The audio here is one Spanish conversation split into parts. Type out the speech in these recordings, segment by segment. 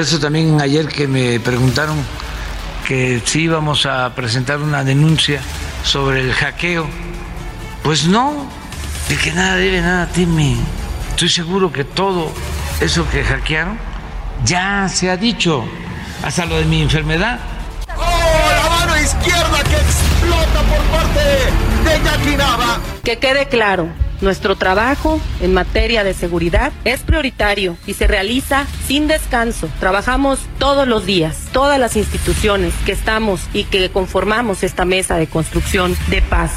Por eso también ayer que me preguntaron que si íbamos a presentar una denuncia sobre el hackeo, pues no, de que nada debe, nada teme. Estoy seguro que todo eso que hackearon ya se ha dicho, hasta lo de mi enfermedad. ¡Oh, la mano izquierda que explota por parte de Jackie Nava! Que quede claro, nuestro trabajo en materia de seguridad es prioritario y se realiza sin descanso. Trabajamos todos los días, todas las instituciones que estamos y que conformamos esta mesa de construcción de paz.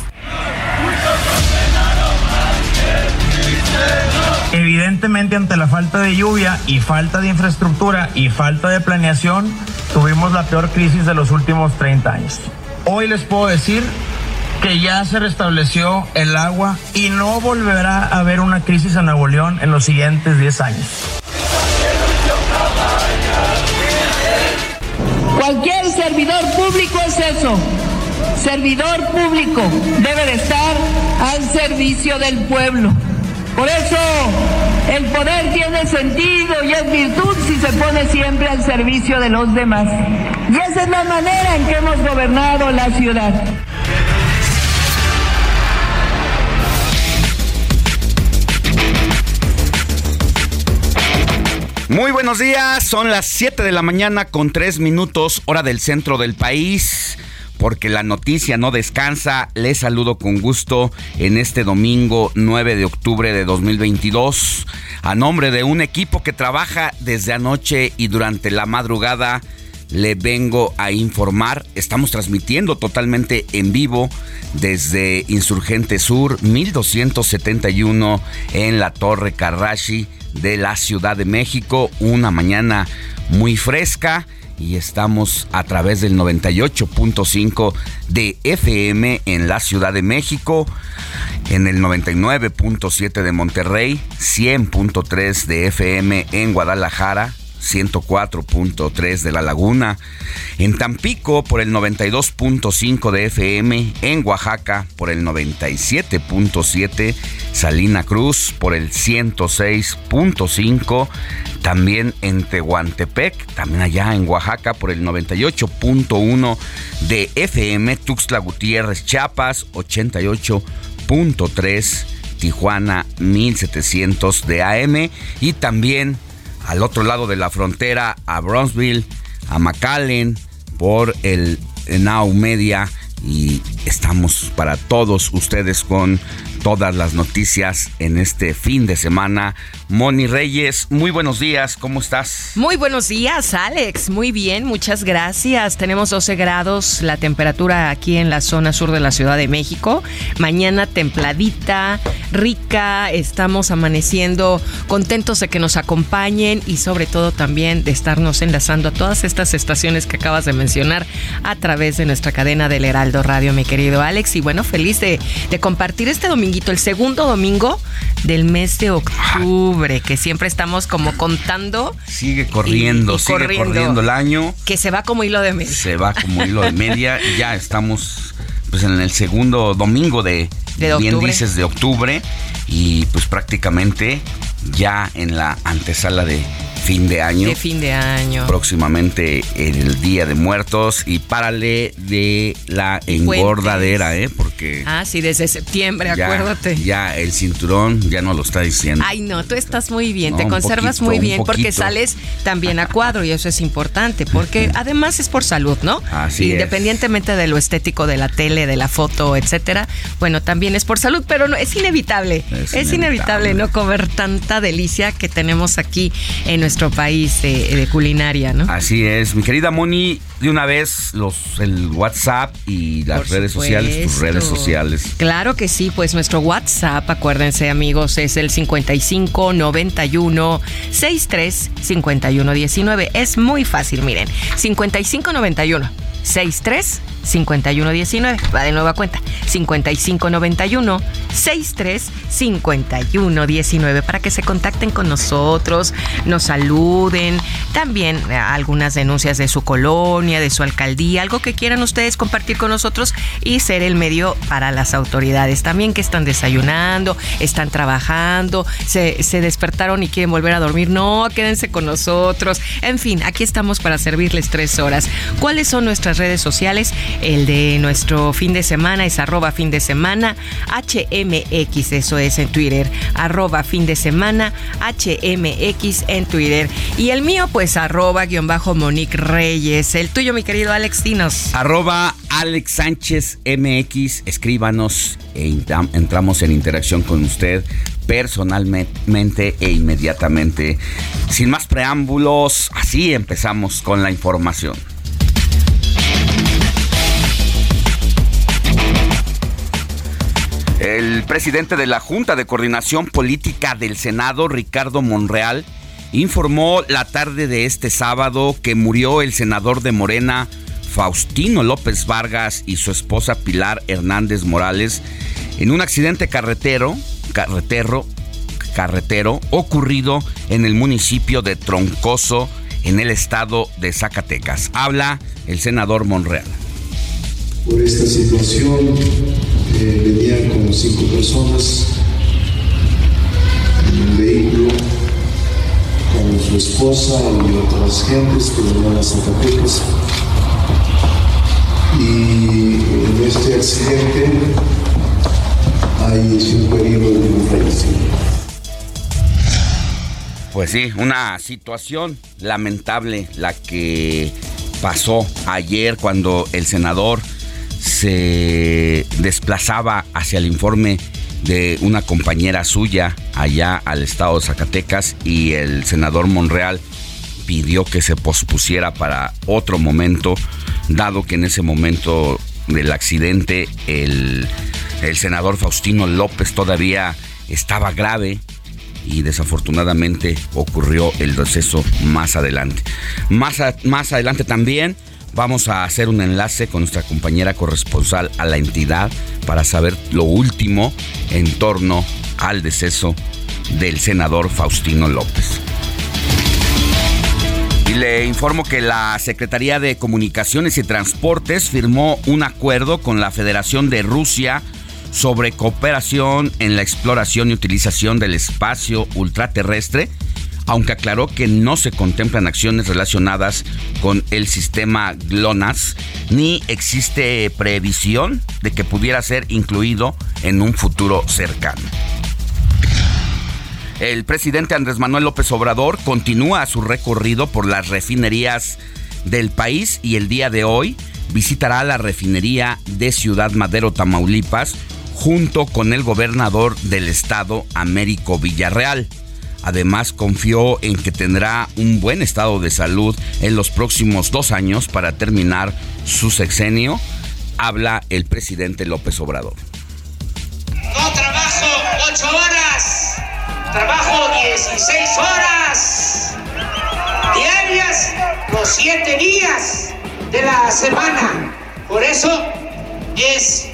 Evidentemente ante la falta de lluvia y falta de infraestructura y falta de planeación, tuvimos la peor crisis de los últimos 30 años. Hoy les puedo decir que ya se restableció el agua y no volverá a haber una crisis en Nuevo León en los siguientes 10 años. Cualquier servidor público es eso. Servidor público debe de estar al servicio del pueblo. Por eso el poder tiene sentido y es virtud si se pone siempre al servicio de los demás. Y esa es la manera en que hemos gobernado la ciudad. Muy buenos días, son las 7 de la mañana con 3 minutos, hora del centro del país. Porque la noticia no descansa, les saludo con gusto en este domingo 9 de octubre de 2022. A nombre de un equipo que trabaja desde anoche y durante la madrugada, le vengo a informar. Estamos transmitiendo totalmente en vivo desde Insurgente Sur 1271 en la Torre Carrashi de la Ciudad de México. Una mañana muy fresca y estamos a través del 98.5 de FM en la Ciudad de México, en el 99.7 de Monterrey, 100.3 de FM en Guadalajara. 104.3 de La Laguna, en Tampico por el 92.5 de FM, en Oaxaca por el 97.7, Salina Cruz por el 106.5, también en Tehuantepec, también allá en Oaxaca por el 98.1 de FM, Tuxtla Gutiérrez, Chiapas 88.3, Tijuana 1700 de AM y también al otro lado de la frontera a Bronzeville, a McAllen por el Now Media y estamos para todos ustedes con todas las noticias en este fin de semana. Moni Reyes, muy buenos días, ¿cómo estás? Muy buenos días, Alex. Muy bien, muchas gracias. Tenemos 12 grados la temperatura aquí en la zona sur de la Ciudad de México. Mañana templadita, rica. Estamos amaneciendo contentos de que nos acompañen y sobre todo también de estarnos enlazando a todas estas estaciones que acabas de mencionar a través de nuestra cadena del Heraldo Radio, mi querido Alex. Y bueno, feliz de, de compartir este dominguito, el segundo domingo del mes de octubre, que siempre estamos como contando. Sigue corriendo, Y- y sigue corriendo. corriendo el año. Que se va como hilo de media. Se va como hilo de media y ya estamos pues en el segundo domingo de, De bien octubre. dices de octubre y pues prácticamente ya en la antesala de fin de año. De fin de año. próximamente el Día de Muertos y párale de la engordadera, ¿eh? Porque Ah, sí, desde septiembre, ya, acuérdate. ya el cinturón ya no lo está diciendo. Ay, no, tú estás muy bien, No, te conservas poquito, muy bien porque sales también a cuadro y eso es importante, porque además es por salud, ¿no? Así es. Independientemente de lo estético de la tele, de la foto, etcétera, bueno, también es por salud, pero no, es inevitable, Es es, inevitable. inevitable. no comer tanta delicia que tenemos aquí en nuestro país de, de culinaria, ¿no? Así es, mi querida Moni, de una vez los el WhatsApp y las Por redes sociales, tus redes sociales. Claro que sí, pues nuestro WhatsApp, acuérdense amigos, es el 55 91 63 51 19. Es muy fácil, miren. 55 91 63 51 19. Va de nueva cuenta. 55 91 63 51 19 para que se contacten con nosotros, nos saluden, también eh, algunas denuncias de su colonia, de su alcaldía, algo que quieran ustedes compartir con nosotros y ser el medio para las autoridades. También que están desayunando, están trabajando, se, se despertaron y quieren volver a dormir. No, quédense con nosotros. En fin, aquí estamos para servirles tres horas. ¿Cuáles son nuestras redes sociales? El de nuestro fin de semana es arroba fin de semana HMX, eso es en Twitter, arroba fin de semana HMX en Twitter. Y el mío, pues arroba guion bajo Monique Reyes. El tuyo, mi querido Alex Dinos. Arroba Alex Sánchez MX, escríbanos e entramos en interacción con usted personalmente e inmediatamente. Sin más preámbulos, así empezamos con la información. El presidente de la Junta de Coordinación Política del Senado, Ricardo Monreal, informó la tarde de este sábado que murió el senador de Morena, Faustino López Vargas, y su esposa Pilar Hernández Morales en un accidente carretero, carretero, carretero ocurrido en el municipio de Troncoso, en el estado de Zacatecas. Habla el senador Monreal. por esta situación. Eh, cinco personas en un vehículo con su esposa y otras gentes que venían a Zacatecas. Y en este accidente hay cinco heridos y un fallecido. Pues sí, una situación lamentable la que pasó ayer cuando el senador se desplazaba hacia el informe de una compañera suya allá al estado de Zacatecas y el senador Monreal pidió que se pospusiera para otro momento, dado que en ese momento del accidente el, el senador Faustino López todavía estaba grave y desafortunadamente ocurrió el deceso más adelante. Más, más adelante también vamos a hacer un enlace con nuestra compañera corresponsal a la entidad para saber lo último en torno al deceso del senador Faustino López. Y le informo que la Secretaría de Comunicaciones y Transportes firmó un acuerdo con la Federación de Rusia sobre cooperación en la exploración y utilización del espacio ultraterrestre, aunque aclaró que no se contemplan acciones relacionadas con el sistema GLONASS, ni existe previsión de que pudiera ser incluido en un futuro cercano. El presidente Andrés Manuel López Obrador continúa su recorrido por las refinerías del país y el día de hoy visitará la refinería de Ciudad Madero, Tamaulipas, junto con el gobernador del estado, Américo Villarreal. Además, confió en que tendrá un buen estado de salud en los próximos dos años para terminar su sexenio, habla el presidente López Obrador. No trabajo 8 horas, trabajo 16 horas diarias los 7 días de la semana. Por eso es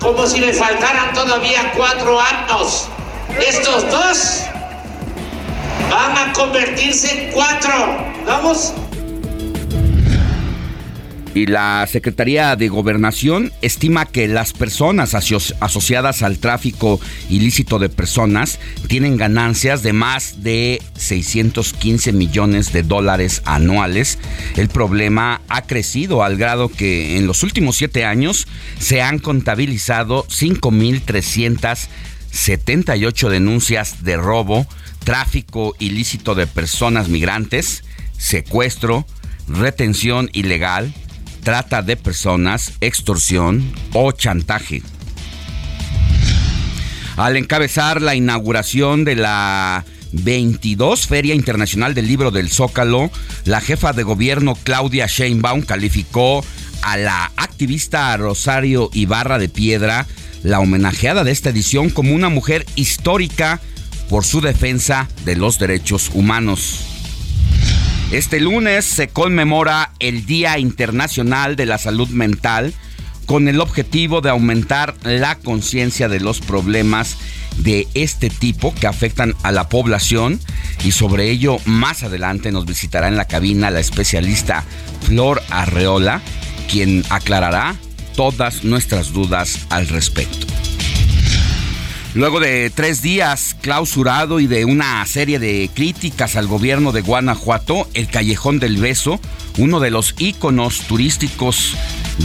como si me faltaran todavía 4 años. Estos dos van a convertirse en 4. ¿Vamos? Y la Secretaría de Gobernación estima que las personas asociadas al tráfico ilícito de personas tienen ganancias de más de 615 millones de dólares anuales. El problema ha crecido al grado que en los últimos siete años se han contabilizado 5.378 denuncias de robo, tráfico ilícito de personas migrantes, secuestro, retención ilegal, trata de personas, extorsión o chantaje. Al encabezar la inauguración de la 22 Feria Internacional del Libro del Zócalo, la jefa de gobierno Claudia Sheinbaum calificó a la activista Rosario Ibarra de Piedra, la homenajeada de esta edición, como una mujer histórica por su defensa de los derechos humanos. Este lunes se conmemora el Día Internacional de la Salud Mental con el objetivo de aumentar la conciencia de los problemas de este tipo que afectan a la población y sobre ello más adelante nos visitará en la cabina la especialista Flor Arreola, quien aclarará todas nuestras dudas al respecto. Luego de tres días clausurado y de una serie de críticas al gobierno de Guanajuato, el Callejón del Beso, uno de los íconos turísticos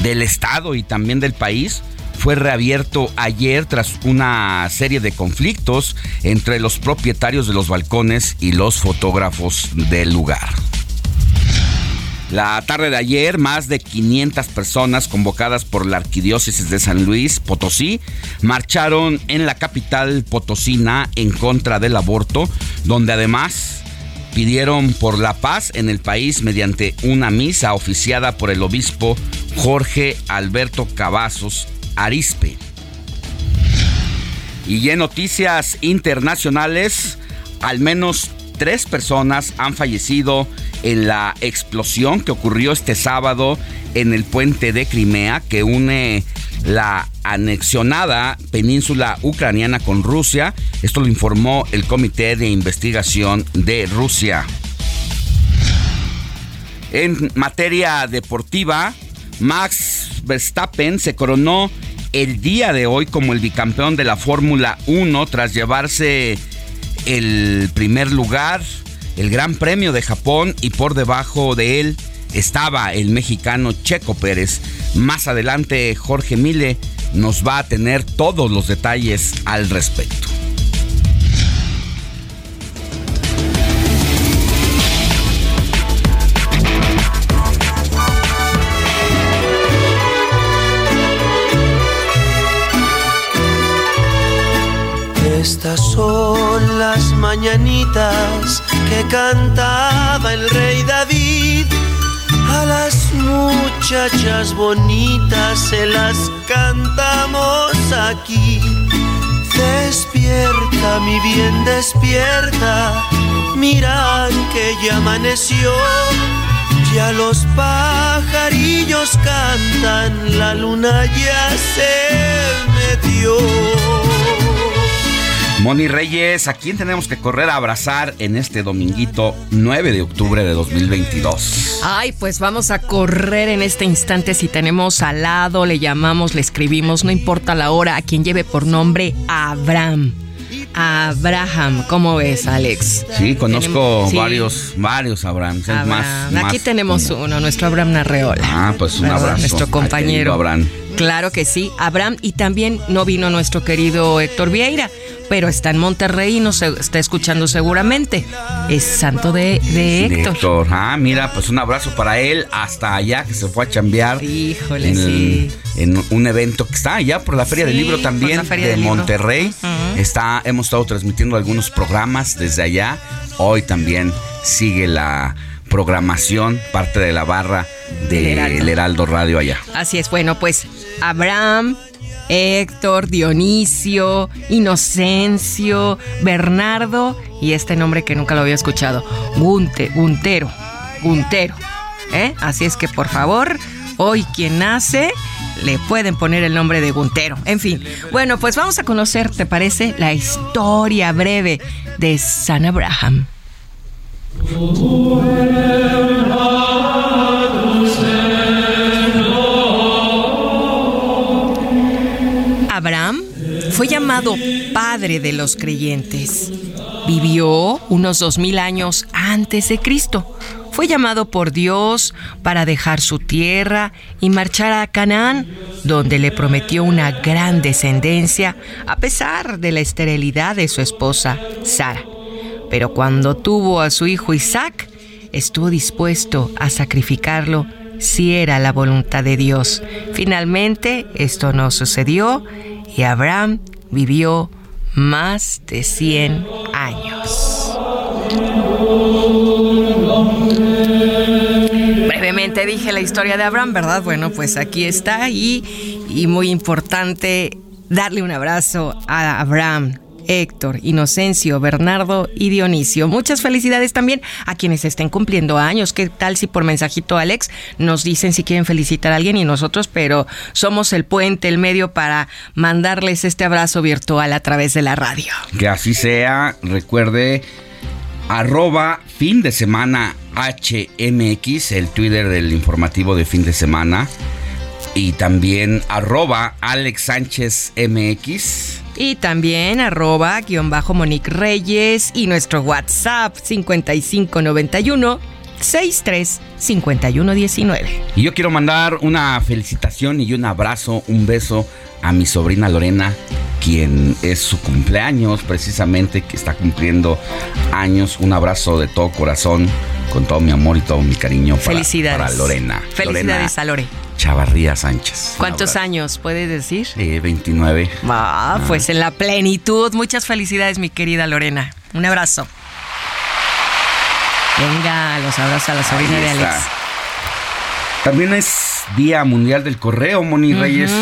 del estado y también del país, fue reabierto ayer tras una serie de conflictos entre los propietarios de los balcones y los fotógrafos del lugar. La tarde de ayer, más de 500 personas convocadas por la Arquidiócesis de San Luis Potosí marcharon en la capital potosina en contra del aborto, donde además pidieron por la paz en el país mediante una misa oficiada por el obispo Jorge Alberto Cavazos Arispe. Y en noticias internacionales, al menos tres personas han fallecido en la explosión que ocurrió este sábado en el puente de Crimea que une la anexionada península ucraniana con Rusia. Esto lo informó el Comité de Investigación de Rusia. En materia deportiva, Max Verstappen se coronó el día de hoy como el bicampeón de la Fórmula 1 tras llevarse el primer lugar el Gran Premio de Japón y por debajo de él estaba el mexicano Checo Pérez. Más adelante Jorge Mile nos va a tener todos los detalles al respecto. Estas son las mañanitas que cantaba el rey David. A las muchachas bonitas se las cantamos aquí. Despierta, mi bien, despierta. Mira que ya amaneció. Ya los pajarillos cantan, la luna ya se metió. Moni Reyes, ¿a quién tenemos que correr a abrazar en este dominguito 9 de octubre de 2022? Ay, pues vamos a correr en este instante. Si tenemos al lado, le llamamos, le escribimos, no importa la hora, a quien lleve por nombre Abraham. Abraham, ¿cómo ves, Alex? Sí, conozco varios, varios Abraham. Aquí tenemos uno, nuestro Abraham Narreola. Ah, pues un abrazo. Nuestro compañero. Abraham. Claro que sí, Abraham. Y también no vino nuestro querido Héctor Vieira pero está en Monterrey y nos está escuchando seguramente. Es santo de, Héctor. Ah, mira, pues un abrazo para él hasta allá que se fue a chambear. Híjole, en, sí. en un evento que está allá por la Feria del Libro también de Monterrey. Está, hemos estado transmitiendo algunos programas desde allá. Hoy también sigue la programación, parte de la barra del Heraldo Radio allá. Así es, bueno, pues Abraham, Héctor, Dionisio, Inocencio, Bernardo y este nombre que nunca lo había escuchado, Gunte, Guntero, Guntero. ¿eh? Así es que por favor, hoy quien nace le pueden poner el nombre de Guntero. En fin, bueno, pues vamos a conocer, ¿te parece? La historia breve de San Abraham. Abraham fue llamado padre de los creyentes. Vivió unos dos mil años antes de Cristo. Fue llamado por Dios para dejar su tierra y marchar a Canaán, donde le prometió una gran descendencia a pesar de la esterilidad de su esposa, Sara. Pero cuando tuvo a su hijo Isaac, estuvo dispuesto a sacrificarlo si era la voluntad de Dios. Finalmente, esto no sucedió y Abraham vivió más de 100 años. Brevemente dije la historia de Abraham, ¿verdad? Bueno, pues aquí está y, y muy importante darle un abrazo a Abraham, Héctor, Inocencio, Bernardo y Dionisio. Muchas felicidades también a quienes estén cumpliendo años. ¿Qué tal si por mensajito Alex nos dicen si quieren felicitar a alguien y nosotros, pero somos el puente, el medio para mandarles este abrazo virtual a través de la radio? Que así sea. Recuerde arroba fin de semana HMX, el Twitter del informativo de fin de semana. Y también arroba Alex Sánchez MX. Y también arroba guion bajo Monique Reyes y nuestro WhatsApp 5591 63 Y yo quiero mandar una felicitación y un abrazo, un beso a mi sobrina Lorena, quien es su cumpleaños precisamente, que está cumpliendo años. Un abrazo de todo corazón, con todo mi amor y todo mi cariño para, Felicidades. para Lorena. Felicidades Lorena a Lore. Chavarría Sánchez. ¿Cuántos años puedes decir? Eh, 29. Ah, pues en la plenitud. Muchas felicidades, mi querida Lorena. Un abrazo. Venga, los abrazos a la sobrina de. Alex. También es Día Mundial del Correo, Moni Reyes.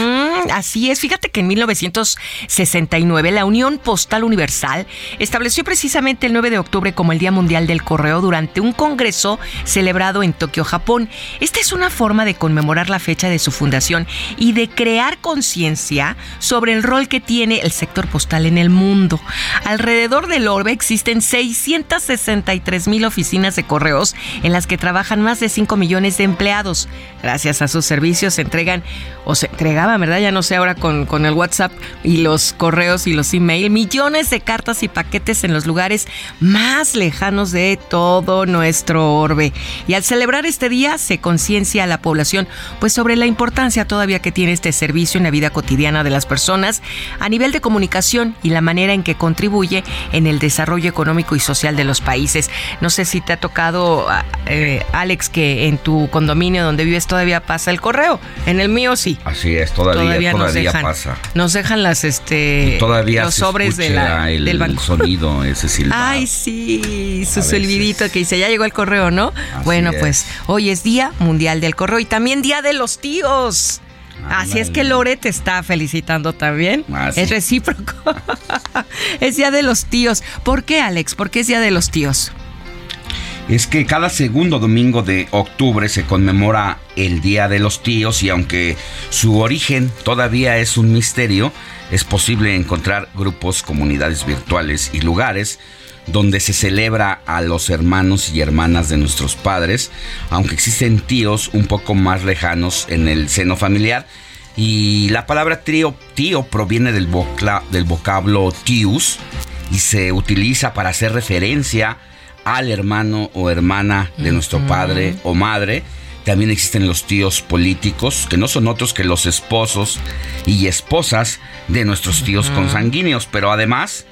Así es, fíjate que en 1969 la Unión Postal Universal estableció precisamente el 9 de octubre como el Día Mundial del Correo durante un congreso celebrado en Tokio, Japón. Esta es una forma de conmemorar la fecha de su fundación y de crear conciencia sobre el rol que tiene el sector postal en el mundo. Alrededor del orbe existen 663 mil oficinas de correos en las que trabajan más de 5 millones de empleados. Gracias a sus servicios se entregan o se entregaban, ¿verdad? Ya no sé ahora con, con el WhatsApp y los correos y los email, millones de cartas y paquetes en los lugares más lejanos de todo nuestro orbe. Y al celebrar este día se conciencia a la población pues sobre la importancia todavía que tiene este servicio en la vida cotidiana de las personas a nivel de comunicación y la manera en que contribuye en el desarrollo económico y social de los países. No sé si te ha tocado, eh, Alex, que en tu condominio donde vives todavía pasa el correo. En el mío sí. Así es, todavía, nos dejan, pasa. Nos dejan las este todavía los sobres de la, escucha el del banco. sonido ese silbado. Ay, sí, su silbidito que dice, ya llegó el correo, ¿no? bueno, es. pues hoy es Día Mundial del Correo y también Día de los Tíos. Así es que Lore te está felicitando también. Ah, sí. Es recíproco. es Día de los Tíos. ¿Por qué, Alex? ¿Por qué es Día de los Tíos? Es que cada segundo domingo de octubre se conmemora el Día de los Tíos y aunque su origen todavía es un misterio, es posible encontrar grupos, comunidades virtuales y lugares donde se celebra a los hermanos y hermanas de nuestros padres, aunque existen tíos un poco más lejanos en el seno familiar. Y la palabra tío, tío proviene del, vocla, del vocablo tius y se utiliza para hacer referencia al hermano o hermana de nuestro padre o madre. También existen los tíos políticos, que no son otros que los esposos y esposas de nuestros tíos consanguíneos, pero además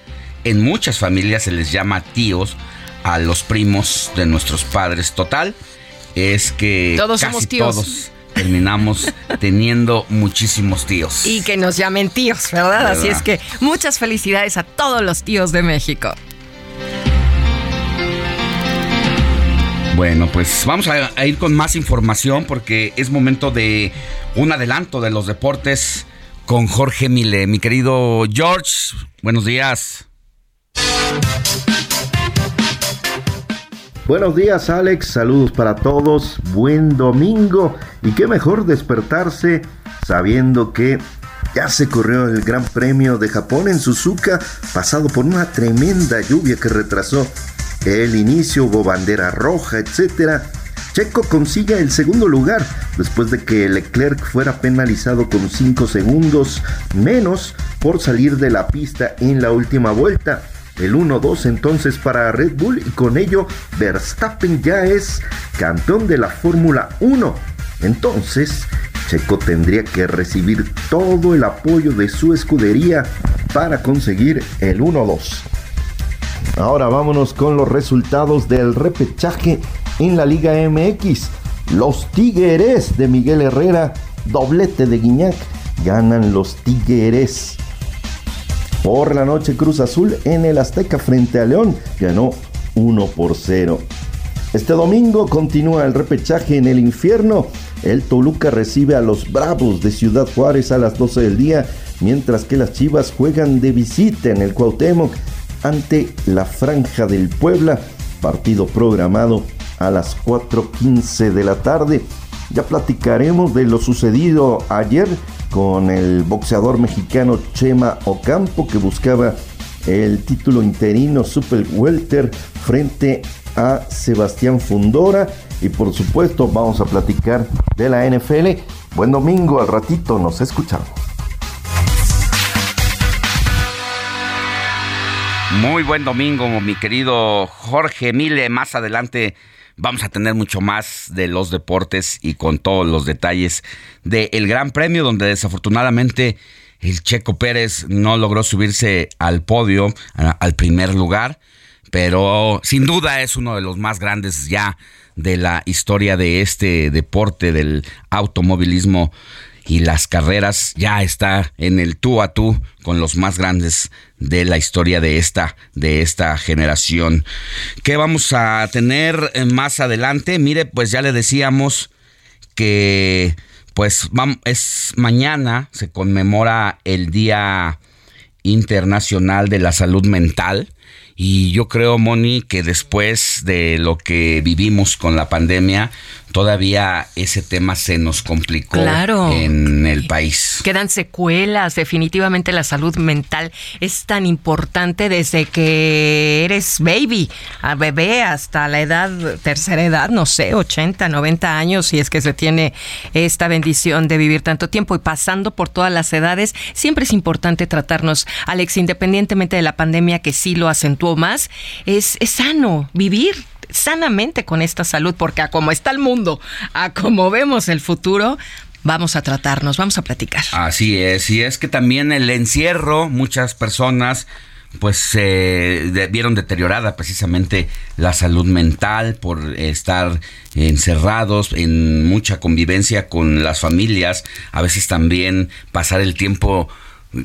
en muchas familias se les llama tíos a los primos de nuestros padres. Total, es que Todos casi somos tíos. todos terminamos teniendo muchísimos tíos. Y que nos llamen tíos, ¿verdad? Así es que muchas felicidades a todos los tíos de México. Bueno, pues vamos a, ir con más información porque es momento de un adelanto de los deportes con Jorge Mile. Mi querido George, buenos días. Buenos días Alex, saludos para todos, buen domingo y qué mejor despertarse sabiendo que ya se corrió el Gran Premio de Japón en Suzuka, pasado por una tremenda lluvia que retrasó el inicio, hubo bandera roja, etcétera. Checo consigue el segundo lugar después de que Leclerc fuera penalizado con 5 segundos menos por salir de la pista en la última vuelta. El 1-2 entonces para Red Bull y con ello Verstappen ya es campeón de la Fórmula 1. Entonces, Checo tendría que recibir todo el apoyo de su escudería para conseguir el 1-2. Ahora vámonos con los resultados del repechaje en la Liga MX. Los Tigres de Miguel Herrera, doblete de Guiñac, ganan los Tigres. Por la noche Cruz Azul en el Azteca frente a León ganó 1 por 0. Este domingo continúa el repechaje en el infierno. El Toluca recibe a los Bravos de Ciudad Juárez a las 12 del día, mientras que las Chivas juegan de visita en el Cuauhtémoc ante la Franja del Puebla, partido programado a las 4.15 de la tarde. Ya platicaremos de lo sucedido ayer con el boxeador mexicano Chema Ocampo que buscaba el título interino Super Welter frente a Sebastián Fundora y por supuesto vamos a platicar de la NFL. Buen domingo, al ratito nos escuchamos. Muy buen domingo, mi querido Jorge Mile. Más adelante vamos a tener mucho más de los deportes y con todos los detalles del Gran Premio, donde desafortunadamente el Checo Pérez no logró subirse al podio, al primer lugar, pero sin duda es uno de los más grandes ya de la historia de este deporte del automovilismo y las carreras ya está en el tú a tú con los más grandes de la historia de esta de esta generación. ¿Qué vamos a tener más adelante? Mire, pues ya le decíamos que pues es mañana se conmemora el Día Internacional de la Salud Mental. Y yo creo, Moni, que después de lo que vivimos con la pandemia, todavía ese tema se nos complicó en el país. Quedan secuelas, definitivamente la salud mental es tan importante desde que eres baby, a bebé hasta la edad, tercera edad, no sé, 80, 90 años, si es que se tiene esta bendición de vivir tanto tiempo y pasando por todas las edades, siempre es importante tratarnos, Alex, independientemente de la pandemia que sí lo acentuó más, es, es sano vivir sanamente con esta salud, porque a como está el mundo, a como vemos el futuro, vamos a tratarnos, vamos a platicar. Así es, y es que también el encierro, muchas personas pues se vieron deteriorada precisamente la salud mental por estar encerrados en mucha convivencia con las familias, a veces también pasar el tiempo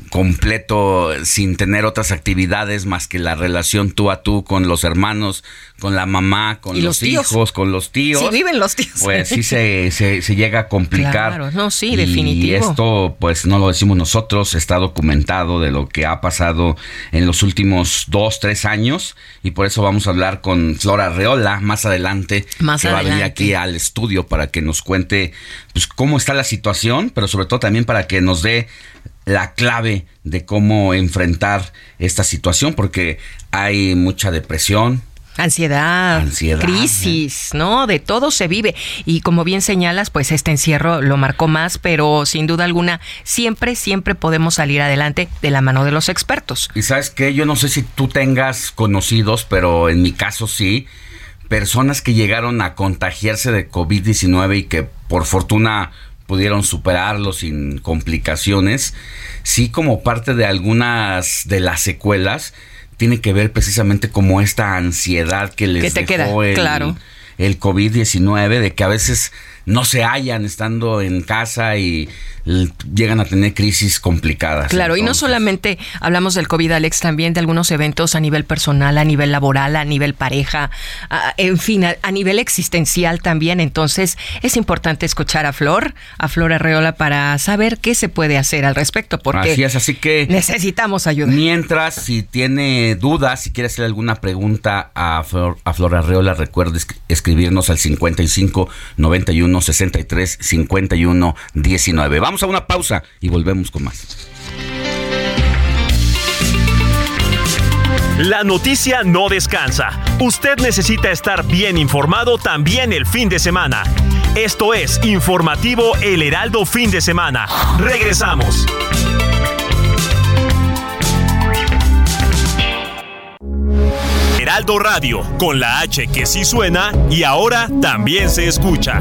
completo sin tener otras actividades más que la relación tú a tú con los hermanos, con la mamá, con los, hijos, con los tíos. Sí, viven los tíos. Pues sí se, se, llega a complicar. Claro, no, sí, definitivo. Y esto, pues no lo decimos nosotros, está documentado de lo que ha pasado en los últimos dos, tres años. Y por eso vamos a hablar con Flora Reola más adelante, más que va a venir aquí al estudio para que nos cuente pues, cómo está la situación, pero sobre todo también para que nos dé la clave de cómo enfrentar esta situación, porque hay mucha depresión, Ansiedad, Ansiedad, crisis, ¿no? De todo se vive. Y como bien señalas, pues este encierro lo marcó más, pero sin duda alguna, siempre, siempre podemos salir adelante de la mano de los expertos. Y sabes qué, yo no sé si tú tengas conocidos, pero en mi caso sí, personas que llegaron a contagiarse de COVID-19 y que por fortuna pudieron superarlo sin complicaciones, sí como parte de algunas de las secuelas tiene que ver precisamente como esta ansiedad que les te dejó queda, claro. el COVID-19, de que a veces no se hallan estando en casa y llegan a tener crisis complicadas. Claro, y no solamente hablamos del COVID, Alex, también de algunos eventos a nivel personal, a nivel laboral, a nivel pareja, en fin, a, nivel existencial también. Entonces, es importante escuchar a Flor, a Flor Arreola, para saber qué se puede hacer al respecto, porque así es, así que necesitamos ayuda. Mientras, si tiene dudas, si quiere hacer alguna pregunta a Flor, a Flor Arreola, recuerde escribirnos al 55 91 63 51 19. Vamos a una pausa y volvemos con más. La noticia no descansa. Usted necesita estar bien informado también el fin de semana. Esto es Informativo El Heraldo Fin de Semana. Regresamos. Heraldo Radio, con la H que sí suena y ahora también se escucha.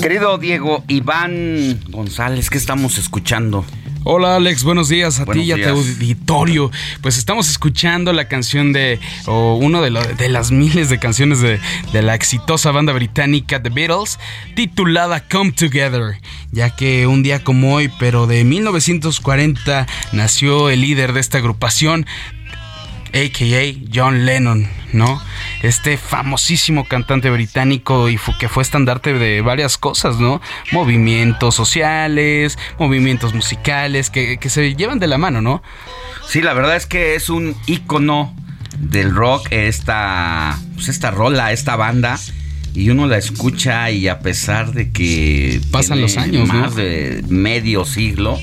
Querido Diego Iván González, ¿qué estamos escuchando? Hola Alex, buenos días a ti y a tu auditorio. Pues estamos escuchando la canción de, o uno de, de, las miles de canciones de, de, la exitosa banda británica The Beatles, titulada Come Together, ya que un día como hoy, pero de 1940, nació el líder de esta agrupación, a.k.a. John Lennon, ¿no? Este famosísimo cantante británico y que fue estandarte de varias cosas, ¿no? Movimientos sociales, movimientos musicales que, se llevan de la mano, ¿no? Sí, la verdad es que es un ícono del rock esta, pues esta rola, esta banda. Y uno la escucha y a pesar de que... Pasan los años, Más de medio siglo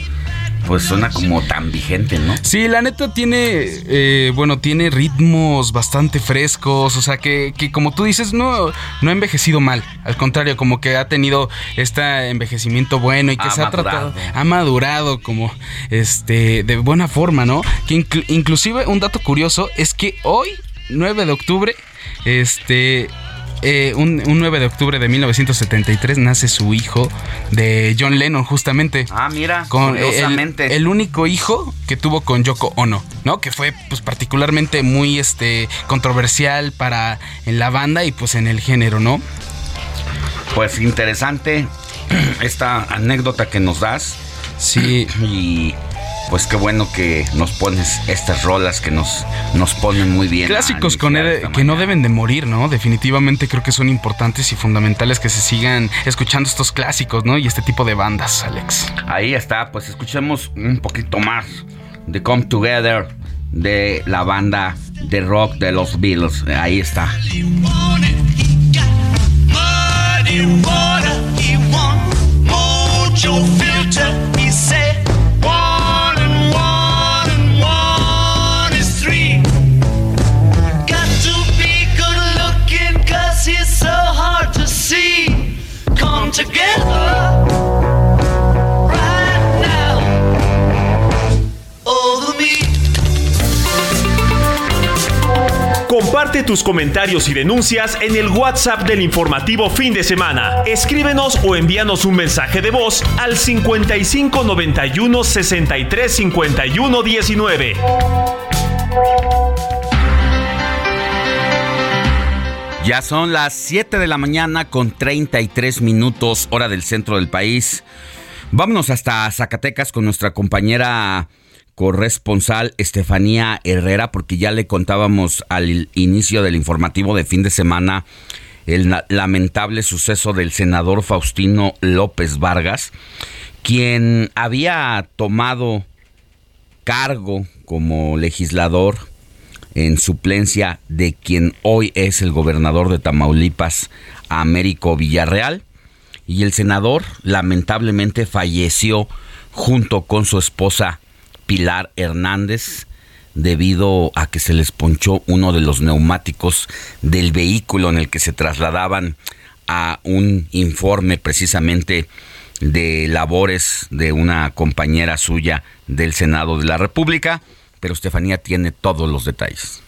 pues suena como tan vigente, ¿no? Sí, la neta tiene, eh, bueno, tiene ritmos bastante frescos, o sea que, como tú dices, no, no ha envejecido mal, al contrario, como que ha tenido este envejecimiento bueno y que se ha tratado, ha madurado como, este, de buena forma, ¿no? Que inclusive un dato curioso es que hoy, 9 de octubre, este eh, un, 9 de octubre de 1973 nace su hijo de John Lennon, justamente. Ah, mira, con el, único hijo que tuvo con Yoko Ono, ¿no? Que fue pues particularmente muy este controversial para en la banda y pues en el género, ¿no? Pues interesante esta anécdota que nos das. Sí. Y pues qué bueno que nos pones estas rolas que nos, nos ponen muy bien. Clásicos con que no deben de morir, ¿no? Definitivamente creo que son importantes y fundamentales que se sigan escuchando estos clásicos, ¿no? Y este tipo de bandas, Alex. Ahí está, pues escuchemos un poquito más de Come Together de la banda de rock de los Beatles. Ahí está. Tus comentarios y denuncias en el WhatsApp del informativo fin de semana. Escríbenos o envíanos un mensaje de voz al 55 91 63 51 19. Ya son las 7 de la mañana con 33 minutos hora del centro del país. Vámonos hasta Zacatecas con nuestra compañera corresponsal Estefanía Herrera porque ya le contábamos al inicio del informativo de fin de semana el lamentable suceso del senador Faustino López Vargas, quien había tomado cargo como legislador en suplencia de quien hoy es el gobernador de Tamaulipas, Américo Villarreal. Y el senador lamentablemente falleció junto con su esposa Pilar Hernández debido a que se les ponchó uno de los neumáticos del vehículo en el que se trasladaban a un informe precisamente de labores de una compañera suya del Senado de la República pero Estefanía tiene todos los detalles.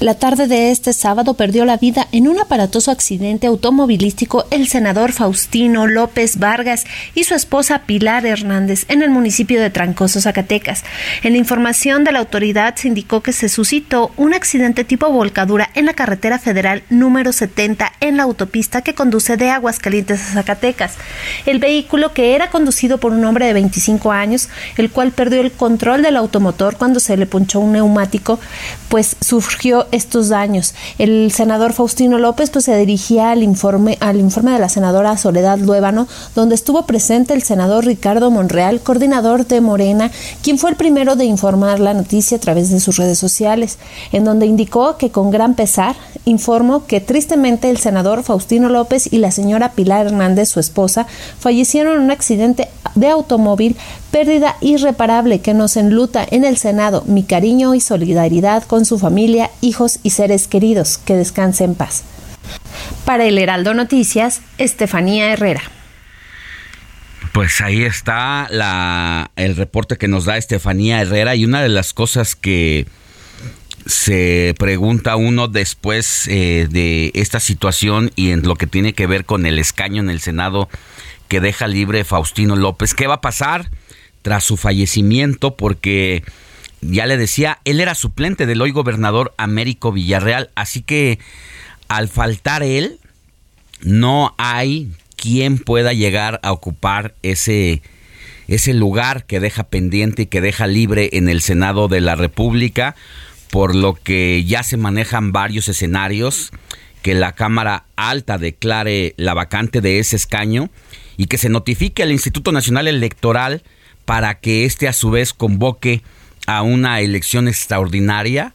La tarde de este sábado perdió la vida en un aparatoso accidente automovilístico el senador Faustino López Vargas y su esposa Pilar Hernández en el municipio de Trancoso, Zacatecas. En la información de la autoridad se indicó que se suscitó un accidente tipo volcadura en la carretera federal número 70 en la autopista que conduce de Aguascalientes a Zacatecas. El vehículo que era conducido por un hombre de 25 años, el cual perdió el control del automotor cuando se le punchó un neumático, pues estos daños. El senador Faustino López pues se dirigía al informe al informe de la senadora Soledad Luébano, donde estuvo presente el senador Ricardo Monreal, coordinador de Morena, quien fue el primero de informar la noticia a través de sus redes sociales, en donde indicó que con gran pesar informó que tristemente el senador Faustino López y la señora Pilar Hernández, su esposa, fallecieron en un accidente de automóvil, pérdida irreparable que nos enluta en el Senado. Mi cariño y solidaridad con su familia, hijos y seres queridos. Que descanse en paz. Para el Heraldo Noticias, Estefanía Herrera. Pues ahí está la, el reporte que nos da Estefanía Herrera y una de las cosas que se pregunta uno después eh, de esta situación y en lo que tiene que ver con el escaño en el Senado que deja libre Faustino López. ¿Qué va a pasar tras su fallecimiento? Porque ya le decía, él era suplente del hoy gobernador Américo Villarreal, así que al faltar él, no hay quien pueda llegar a ocupar ese, ese lugar que deja pendiente y que deja libre en el Senado de la República, por lo que ya se manejan varios escenarios, que la Cámara Alta declare la vacante de ese escaño y que se notifique al Instituto Nacional Electoral para que éste a su vez convoque a una elección extraordinaria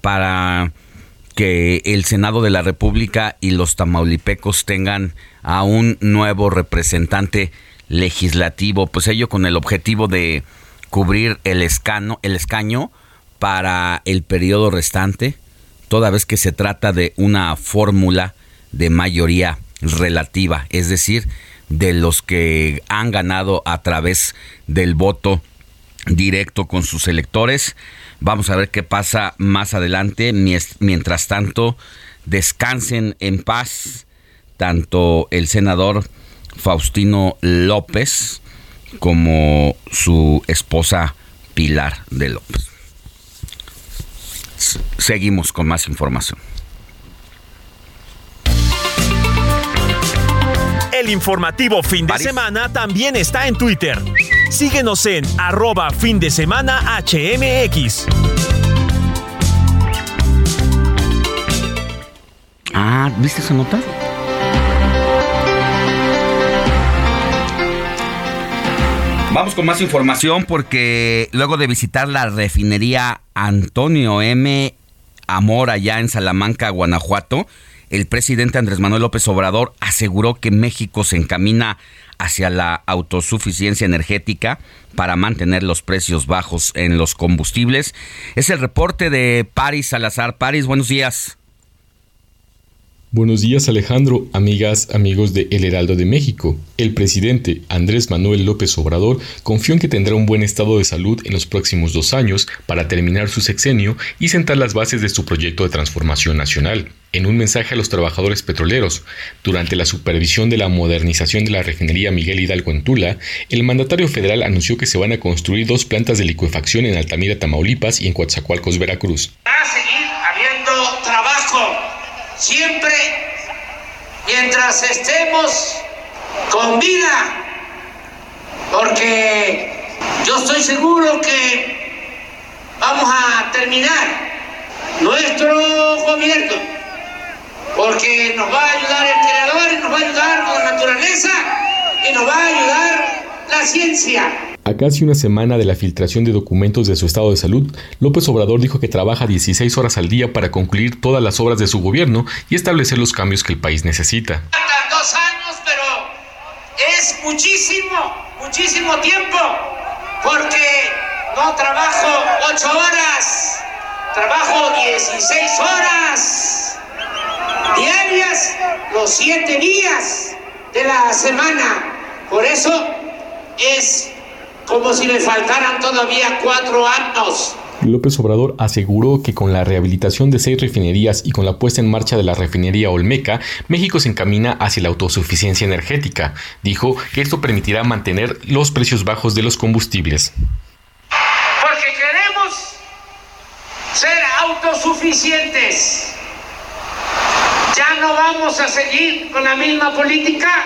para que el Senado de la República y los tamaulipecos tengan a un nuevo representante legislativo, pues ello con el objetivo de cubrir el escaño, el escaño para el periodo restante, toda vez que se trata de una fórmula de mayoría relativa, es decir, de los que han ganado a través del voto directo con sus electores. Vamos a ver qué pasa más adelante. Mientras tanto, descansen en paz tanto el senador Faustino López como su esposa Pilar de López. Seguimos con más información. El informativo fin de semana también está en Twitter. Síguenos en arroba fin de semana HMX. Ah, ¿viste esa nota? Vamos con más información porque luego de visitar la refinería Antonio M. Amor allá en Salamanca, Guanajuato, el presidente Andrés Manuel López Obrador aseguró que México se encamina hacia la autosuficiencia energética para mantener los precios bajos en los combustibles. Es el reporte de Paris Salazar. Paris, buenos días. Buenos días Alejandro, amigas, amigos de El Heraldo de México. El presidente Andrés Manuel López Obrador confió en que tendrá un buen estado de salud en los próximos dos años para terminar su sexenio y sentar las bases de su proyecto de transformación nacional. En un mensaje a los trabajadores petroleros, durante la supervisión de la modernización de la refinería Miguel Hidalgo en Tula, el mandatario federal anunció que se van a construir dos plantas de licuefacción en Altamira, Tamaulipas y en Coatzacoalcos, Veracruz. Va a seguir habiendo trabajo siempre mientras estemos con vida, porque yo estoy seguro que vamos a terminar nuestro gobierno, porque nos va a ayudar el creador y nos va a ayudar la naturaleza y nos va a ayudar la ciencia. A casi una semana de la filtración de documentos de su estado de salud, López Obrador dijo que trabaja 16 horas al día para concluir todas las obras de su gobierno y establecer los cambios que el país necesita. Faltan dos años, pero es muchísimo, muchísimo tiempo, porque no trabajo 8 horas, trabajo 16 horas diarias los 7 días de la semana. Por eso es como si le faltaran todavía cuatro años López Obrador aseguró que con la rehabilitación de seis refinerías y con la puesta en marcha de la refinería Olmeca, México se encamina hacia la autosuficiencia energética. Dijo que esto permitirá mantener los precios bajos de los combustibles. Porque queremos ser autosuficientes. Ya no vamos a seguir con la misma política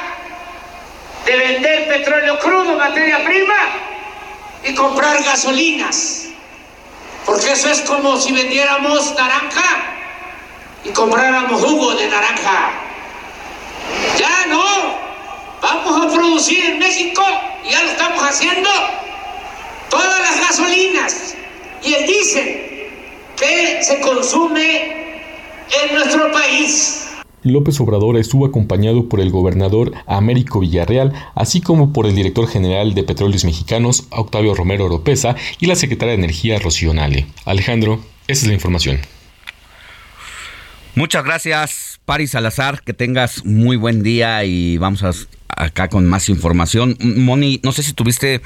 de vender petróleo crudo, materia prima, y comprar gasolinas. Porque eso es como si vendiéramos naranja y compráramos jugo de naranja. Ya no. Vamos a producir en México, y ya lo estamos haciendo, todas las gasolinas y el diésel que se consume en nuestro país. López Obrador estuvo acompañado por el gobernador Américo Villarreal, así como por el director general de Petróleos Mexicanos, Octavio Romero Oropesa, y la secretaria de Energía, Rocío Nale. Alejandro, esa es la información. Muchas gracias, Paris Salazar. Que tengas muy buen día y vamos a, acá con más información. Moni, no sé si tuviste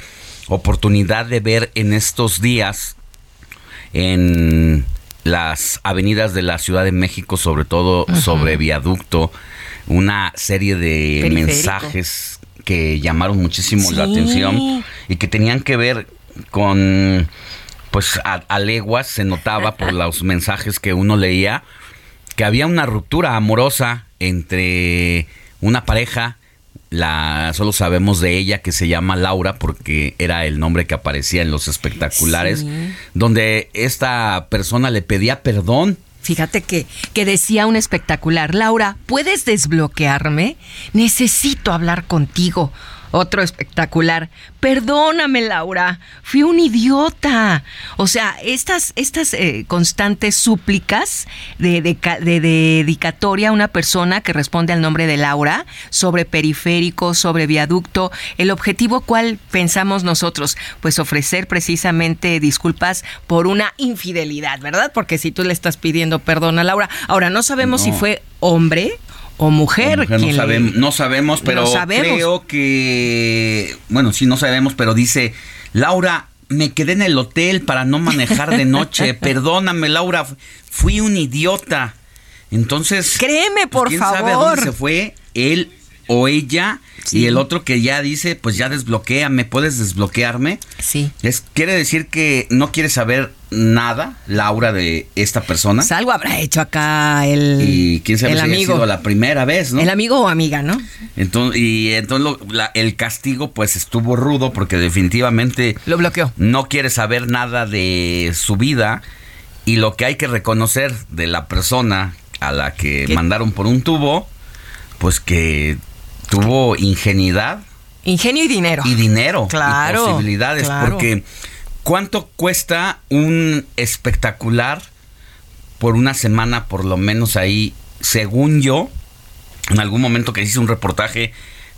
oportunidad de ver en estos días en las avenidas de la Ciudad de México, sobre todo sobre viaducto, una serie de Periférico. mensajes que llamaron muchísimo la atención y que tenían que ver con, pues a, a leguas se notaba por los mensajes que uno leía que había una ruptura amorosa entre una pareja, la solo sabemos de ella que se llama Laura porque era el nombre que aparecía en los espectaculares, Sí. donde esta persona le pedía perdón. Fíjate que, que decía un espectacular, Laura, ¿puedes desbloquearme? Necesito hablar contigo. Otro espectacular, perdóname Laura, fui un idiota. O sea, estas, estas eh, constantes súplicas de, de ca- de- de dedicatoria a una persona que responde al nombre de Laura sobre periférico, sobre viaducto, el objetivo cuál pensamos nosotros, pues ofrecer precisamente disculpas por una infidelidad, ¿verdad? Porque si tú le estás pidiendo perdón a Laura, ahora no sabemos si fue hombre o mujer. Mujer, no, le- no sabemos, pero No sabemos. creo que, bueno, sí, no sabemos, pero dice, Laura, me quedé en el hotel para no manejar de noche. Perdóname, Laura, fui un idiota. Entonces, créeme, por ¿quién sabe a favor. dónde se fue él o ella? Y el otro que ya dice, pues ya desbloqueame, ¿puedes desbloquearme? Sí. Es, quiere decir que no quiere saber nada, Laura, de esta persona. Pues algo habrá hecho acá el, Y quién sabe el si haya amigo. sido la primera vez, ¿no? El amigo o amiga, ¿no? Entonces, y entonces lo- la- el castigo pues estuvo rudo porque definitivamente lo bloqueó. No quiere saber nada de su vida y lo que hay que reconocer de la persona a la que ¿Qué? mandaron por un tubo, pues que tuvo ingenuidad Ingenio y dinero. y dinero Claro, y posibilidades claro. porque ¿cuánto cuesta un espectacular por una semana por lo menos ahí según yo en algún momento que hice un reportaje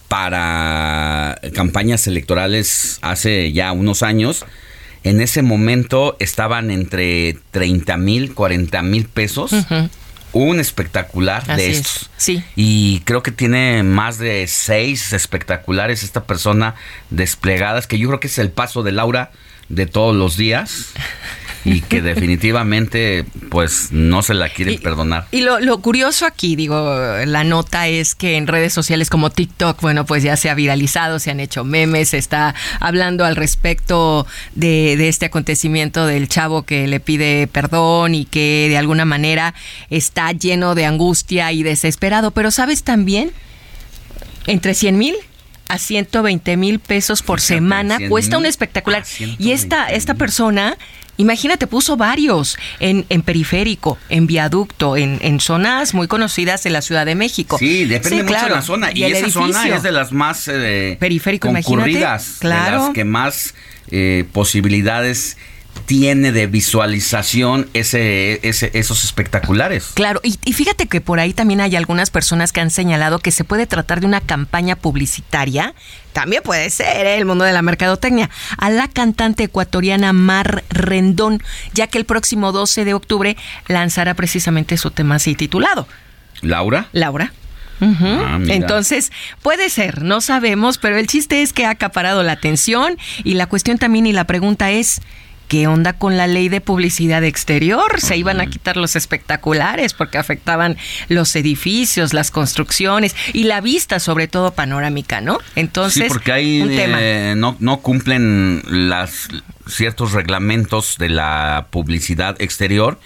para campañas electorales hace ya unos años en ese momento estaban entre 30 mil 40 mil pesos. Un espectacular Así de es. estos Sí. y creo que tiene más de seis espectaculares esta persona desplegadas, que yo creo que es el paso de Laura de todos los días y que definitivamente pues no se la quieren perdonar. Y lo, lo curioso aquí, digo, la nota es que en redes sociales como TikTok, bueno, pues ya se ha viralizado, se han hecho memes, se está hablando al respecto de, de este acontecimiento del chavo que le pide perdón y que de alguna manera está lleno de angustia y desesperado. Pero sabes también, entre 100 mil a 120 mil pesos por Fíjate, semana 100,000 cuesta un espectacular. a 120,000. Y esta, esta persona, imagínate, puso varios en, en periférico, en viaducto, en, en zonas muy conocidas en la Ciudad de México. Sí, depende mucho claro. de la zona. Y, esa zona es de las más eh, Periférico, imagínate. concurridas, Claro. de las que más eh, posibilidades tiene de visualización ese, ese, esos espectaculares. Claro, y, y fíjate que por ahí también hay algunas personas que han señalado que se puede tratar de una campaña publicitaria, también puede ser ¿eh? el mundo de la mercadotecnia, a la cantante ecuatoriana Mar Rendón, ya que el próximo 12 de octubre lanzará precisamente su tema así titulado. Laura. Laura. Ah, mira. Entonces, puede ser, no sabemos, pero el chiste es que ha acaparado la atención y la cuestión también y la pregunta es, ¿qué onda con la ley de publicidad exterior? Se iban a quitar los espectaculares porque afectaban los edificios, las construcciones y la vista, sobre todo panorámica, ¿no? Entonces, sí, porque ahí eh, no, no cumplen las ciertos reglamentos de la publicidad exterior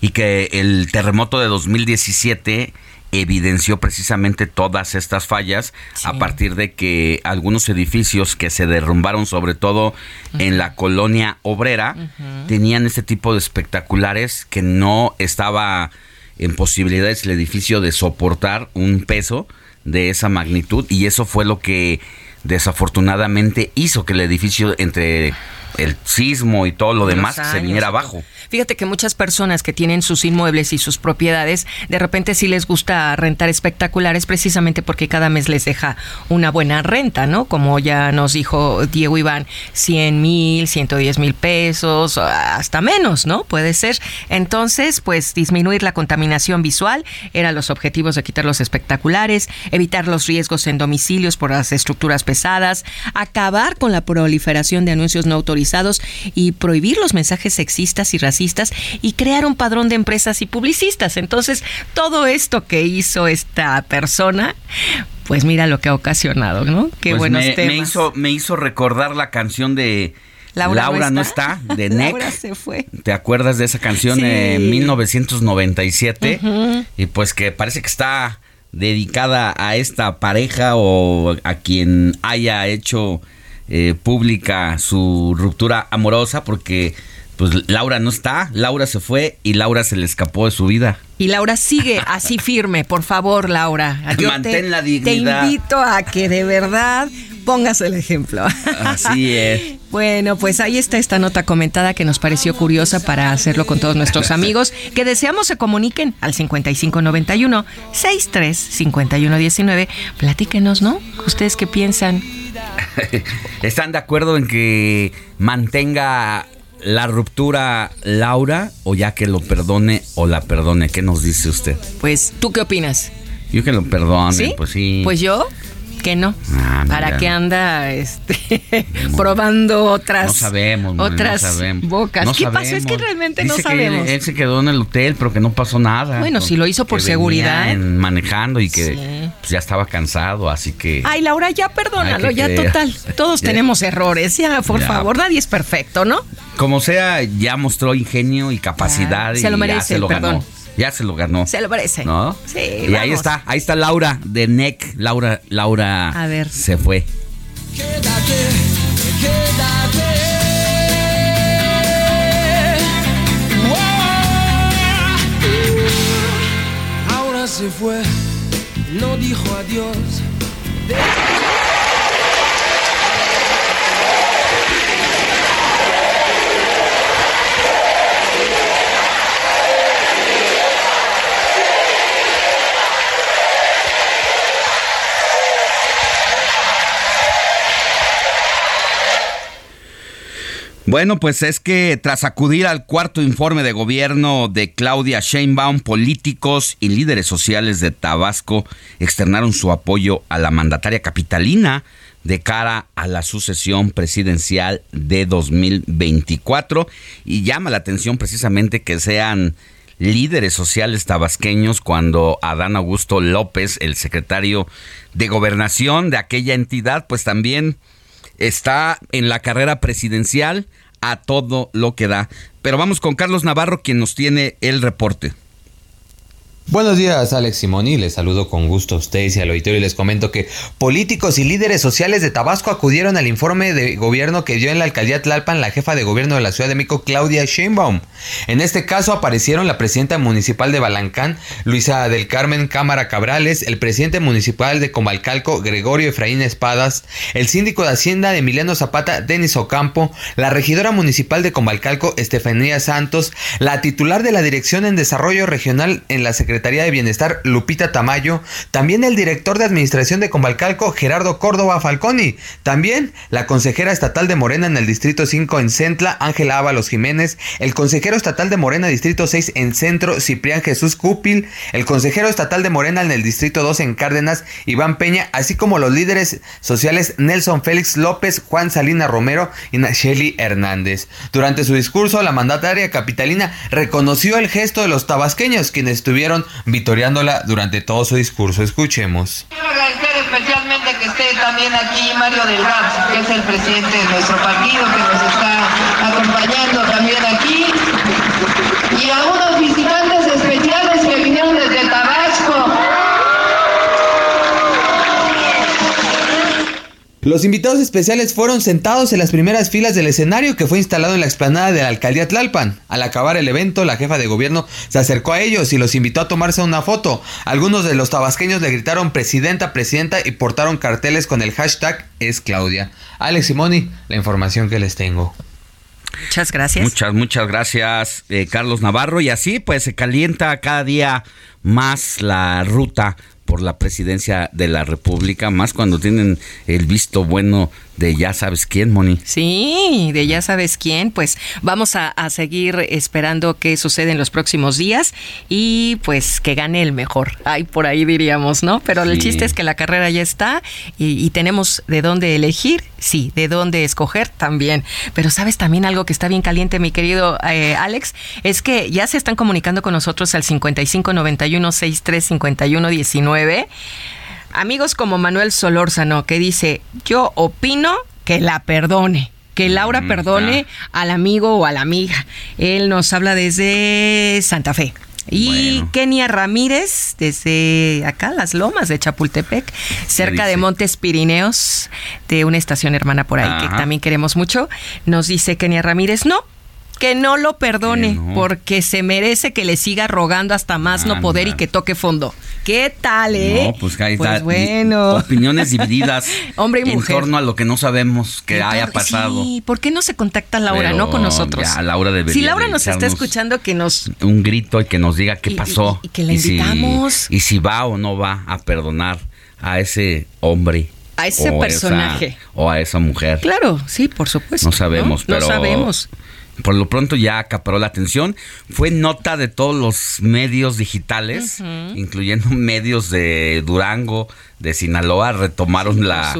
y que el terremoto de 2017 evidenció precisamente todas estas fallas a partir de que algunos edificios que se derrumbaron sobre todo en la colonia obrera tenían este tipo de espectaculares que no estaba en posibilidades el edificio de soportar un peso de esa magnitud y eso fue lo que desafortunadamente hizo que el edificio entre el sismo y todo lo demás se viniera abajo. Fíjate que muchas personas que tienen sus inmuebles y sus propiedades, de repente sí les gusta rentar espectaculares precisamente porque cada mes les deja una buena renta, ¿no? Como ya nos dijo Diego Iván, 100 mil, 110 mil pesos, hasta menos, ¿no? Puede ser. Entonces, pues disminuir la contaminación visual eran los objetivos de quitar los espectaculares, evitar los riesgos en domicilios por las estructuras pesadas, acabar con la proliferación de anuncios no autorizados y prohibir los mensajes sexistas y racistas y crear un padrón de empresas y publicistas. Entonces, todo esto que hizo esta persona, pues mira lo que ha ocasionado, ¿no? Qué pues buenos me, temas. Me hizo, me hizo recordar la canción de Laura, no, está. de NEC. Laura se fue. ¿Te acuerdas de esa canción en 1997? Y pues que parece que está dedicada a esta pareja o a quien haya hecho eh, pública su ruptura amorosa porque pues Laura no está, Laura se fue y Laura se le escapó de su vida. Y Laura sigue así firme, por favor, Laura. Mantén la dignidad. Te invito a que de verdad pongas el ejemplo. Así es. Bueno, pues ahí está esta nota comentada que nos pareció curiosa para hacerlo con todos nuestros amigos que deseamos se comuniquen al 5591 635119. Platíquenos, ¿no? ¿Ustedes qué piensan? ¿Están de acuerdo en que mantenga la ruptura Laura o ya que lo perdone o la perdone? ¿Qué nos dice usted? Pues, ¿tú qué opinas? Yo que lo perdone, pues sí. Pues yo que no. Ah, ¿Para qué anda este, probando otras, no sabemos, otras no sabemos. bocas? ¿Qué pasó? Es que realmente no sabemos. él, se quedó en el hotel, pero que no pasó nada. Bueno, si lo hizo por seguridad. manejando y que pues, ya estaba cansado, así que. Ay, Laura, ya perdónalo, ya total. Todos tenemos errores, ya, por favor, nadie es perfecto, ¿no? Como sea, ya mostró ingenio y capacidad. se lo merece, se lo perdón. Ya se lo ganó. Se lo parece. ¿No? Sí. Y ahí está, ahí está Laura de NEC. Laura, Laura A ver. se fue. Quédate, quédate. Ahora se fue, no dijo adiós. Bueno, pues es que tras acudir al cuarto informe de gobierno de Claudia Sheinbaum, políticos y líderes sociales de Tabasco externaron su apoyo a la mandataria capitalina de cara a la sucesión presidencial de 2024 y llama la atención precisamente que sean líderes sociales tabasqueños cuando Adán Augusto López, el secretario de gobernación de aquella entidad, pues también está en la carrera presidencial a todo lo que da. Pero vamos con Carlos Navarro, quien nos tiene el reporte. Buenos días, Alex Simoni. Les saludo con gusto a ustedes y al auditorio y les comento que políticos y líderes sociales de Tabasco acudieron al informe de gobierno que dio en la alcaldía Tlalpan la jefa de gobierno de la Ciudad de México, Claudia Sheinbaum. En este caso aparecieron la presidenta municipal de Balancán, Luisa del Carmen Cámara Cabrales, el presidente municipal de Comalcalco, Gregorio Efraín Espadas, el síndico de Hacienda de Emiliano Zapata, Denis Ocampo, la regidora municipal de Comalcalco, Estefanía Santos, la titular de la Dirección en Desarrollo Regional en la Secretaría Secretaría de Bienestar, Lupita Tamayo, también el director de Administración de Combalcalco, Gerardo Córdoba Falconi, también la consejera estatal de Morena en el Distrito 5 en Centla, Ángela Ábalos Jiménez, el consejero estatal de Morena Distrito 6 en Centro, Ciprián Jesús Cúpil, el consejero estatal de Morena en el Distrito 2 en Cárdenas, Iván Peña, así como los líderes sociales Nelson Félix López, Juan Salina Romero y Nacheli Hernández. Durante su discurso, la mandataria capitalina reconoció el gesto de los tabasqueños, quienes vitoreándola durante todo su discurso. Escuchemos. Quiero agradecer especialmente que esté también aquí Mario Delgado, que es el presidente de nuestro partido, que nos está acompañando también aquí, y a unos visitantes especiales que vinieron desde Tabasco. Los invitados especiales fueron sentados en las primeras filas del escenario que fue instalado en la explanada de la alcaldía Tlalpan. Al acabar el evento, la jefa de gobierno se acercó a ellos y los invitó a tomarse una foto. Algunos de los tabasqueños le gritaron presidenta, presidenta y portaron carteles con el hashtag es Claudia. Alex Simoni, la información que les tengo. Muchas gracias. Muchas, muchas gracias, eh, Carlos Navarro. Y así pues se calienta cada día más la ruta por la presidencia de la República, más cuando tienen el visto bueno de ya sabes quién, Moni. Sí, de ya sabes quién. Pues vamos a, a, seguir esperando qué sucede en los próximos días y pues que gane el mejor. Ay, por ahí diríamos, ¿no? Pero sí. el chiste es que la carrera ya está y, y, tenemos de dónde elegir, sí, de dónde escoger también. Pero sabes también algo que está bien caliente, mi querido eh, Alex, es que ya se están comunicando con nosotros al 5591 6351 19 amigos como Manuel Solórzano, que dice, yo opino que la perdone. Que Laura mm, perdone al amigo o a la amiga. Él nos habla desde Santa Fe. Y bueno. Kenia Ramírez, desde acá, las lomas de Chapultepec, cerca de Montes Pirineos, de una estación hermana por ahí, Ajá. que también queremos mucho, nos dice Kenia Ramírez, no, que no lo perdone, no. porque se merece que le siga rogando hasta más ah, no poder y que toque fondo. ¿Qué tal, eh? No, pues, ahí pues está. bueno. Opiniones divididas. Hombre y en mujer. En torno a lo que no sabemos que Entonces, haya pasado. Sí, ¿por qué no se contacta Laura, Pero no con nosotros? Ya, Laura Si Laura nos está escuchando, que nos. Un grito y que nos diga qué pasó. Y, y, y que la invitamos. Si, y si va o no va a perdonar a ese hombre a ese o personaje esa, o a esa mujer. Claro, sí, por supuesto. No sabemos, ¿no? pero no sabemos por lo pronto ya acaparó la atención. Fue nota de todos los medios digitales, uh -huh. incluyendo medios de Durango, de Sinaloa, retomaron sí, la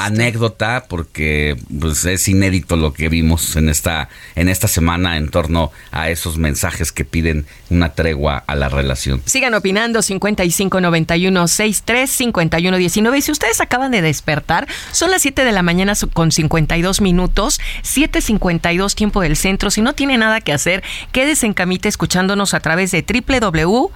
anécdota porque pues, es inédito lo que vimos en esta, en esta semana en torno a esos mensajes que piden una tregua a la relación. Sigan opinando 5591 63 51 19 y si ustedes acaban de despertar, son las 7 de la mañana con 52 minutos, 7.52 tiempo del centro. Si no tiene nada que hacer, quédese en camita escuchándonos a través de www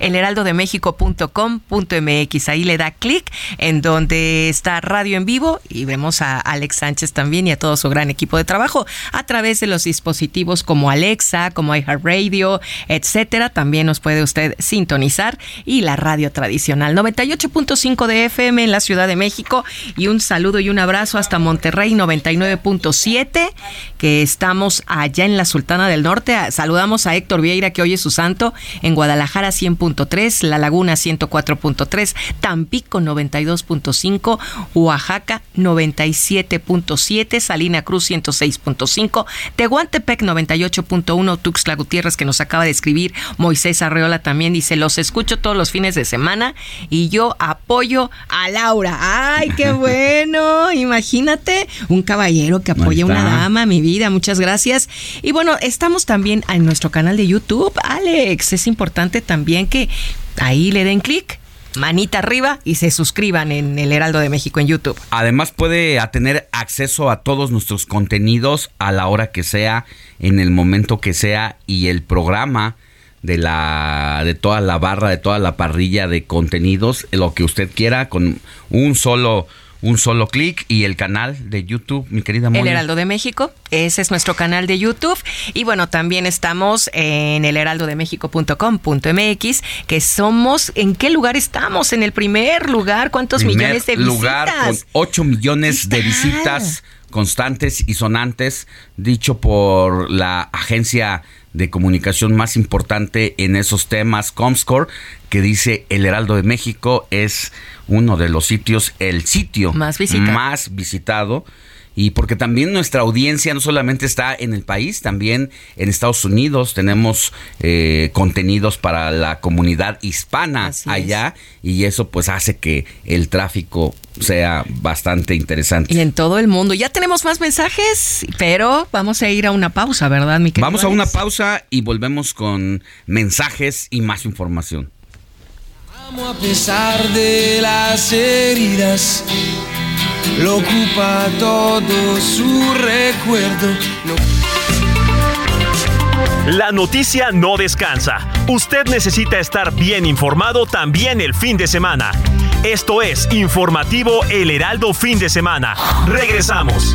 elheraldodemexico.com.mx. Ahí le da clic en donde está Radio en Vivo y vemos a Alex Sánchez también y a todo su gran equipo de trabajo a través de los dispositivos como Alexa, como iHeartRadio, etcétera. También nos puede usted sintonizar y la radio tradicional 98.5 de FM en la Ciudad de México y un saludo y un abrazo hasta Monterrey 99.7 que estamos allá en la Sultana del Norte. Saludamos a Héctor Vieira que hoy es su santo en Guadalajara 100.3, La Laguna 104.3, Tampico 92.5, Oaxaca 97.7, Salina Cruz 106.5, Tehuantepec 98.1, Tuxtla Gutiérrez que nos acaba de escribir, Moisés Arreola también dice, los escucho todos los fines de semana y yo apoyo a Laura. ¡Ay, qué bueno! Imagínate, un caballero que apoya a una dama, mi vida, muchas gracias. Y bueno, estamos también en nuestro canal de YouTube, Alex, es importante también que ahí le den clic manita arriba y se suscriban en el Heraldo de México en YouTube. Además puede tener acceso a todos nuestros contenidos a la hora que sea, en el momento que sea y el programa de la de toda la barra, de toda la parrilla de contenidos, lo que usted quiera con un solo un solo clic y el canal de YouTube, mi querida Moni. El Heraldo de México, ese es nuestro canal de YouTube. Y bueno, también estamos en el heraldodemexico.com.mx, que somos, ¿en qué lugar estamos? En el primer lugar, ¿cuántos primer millones de visitas? lugar con 8 millones de visitas constantes y sonantes, dicho por la agencia de comunicación más importante en esos temas, Comscore, que dice El Heraldo de México es uno de los sitios, el sitio más visitado, más visitado y porque también nuestra audiencia no solamente está en el país, también en Estados Unidos tenemos eh, contenidos para la comunidad hispana allá y eso pues hace que el tráfico sea bastante interesante. Y en todo el mundo. Ya tenemos más mensajes, pero vamos a ir a una pausa, ¿verdad, mi querido Vamos a una pausa y volvemos con mensajes y más información. Vamos a pesar de las heridas lo ocupa todo su recuerdo. La noticia no descansa. Usted necesita estar bien informado también el fin de semana. Esto es Informativo El Heraldo Fin de Semana. Regresamos.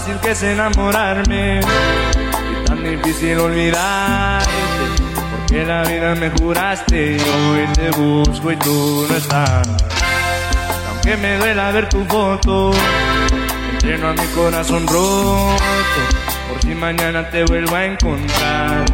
Fácil que es enamorarme y tan difícil olvidarte. Porque la vida me juraste y hoy te busco y tú no estás. Aunque me duela ver tu foto, entreno a mi corazón roto. Por si mañana te vuelvo a encontrar.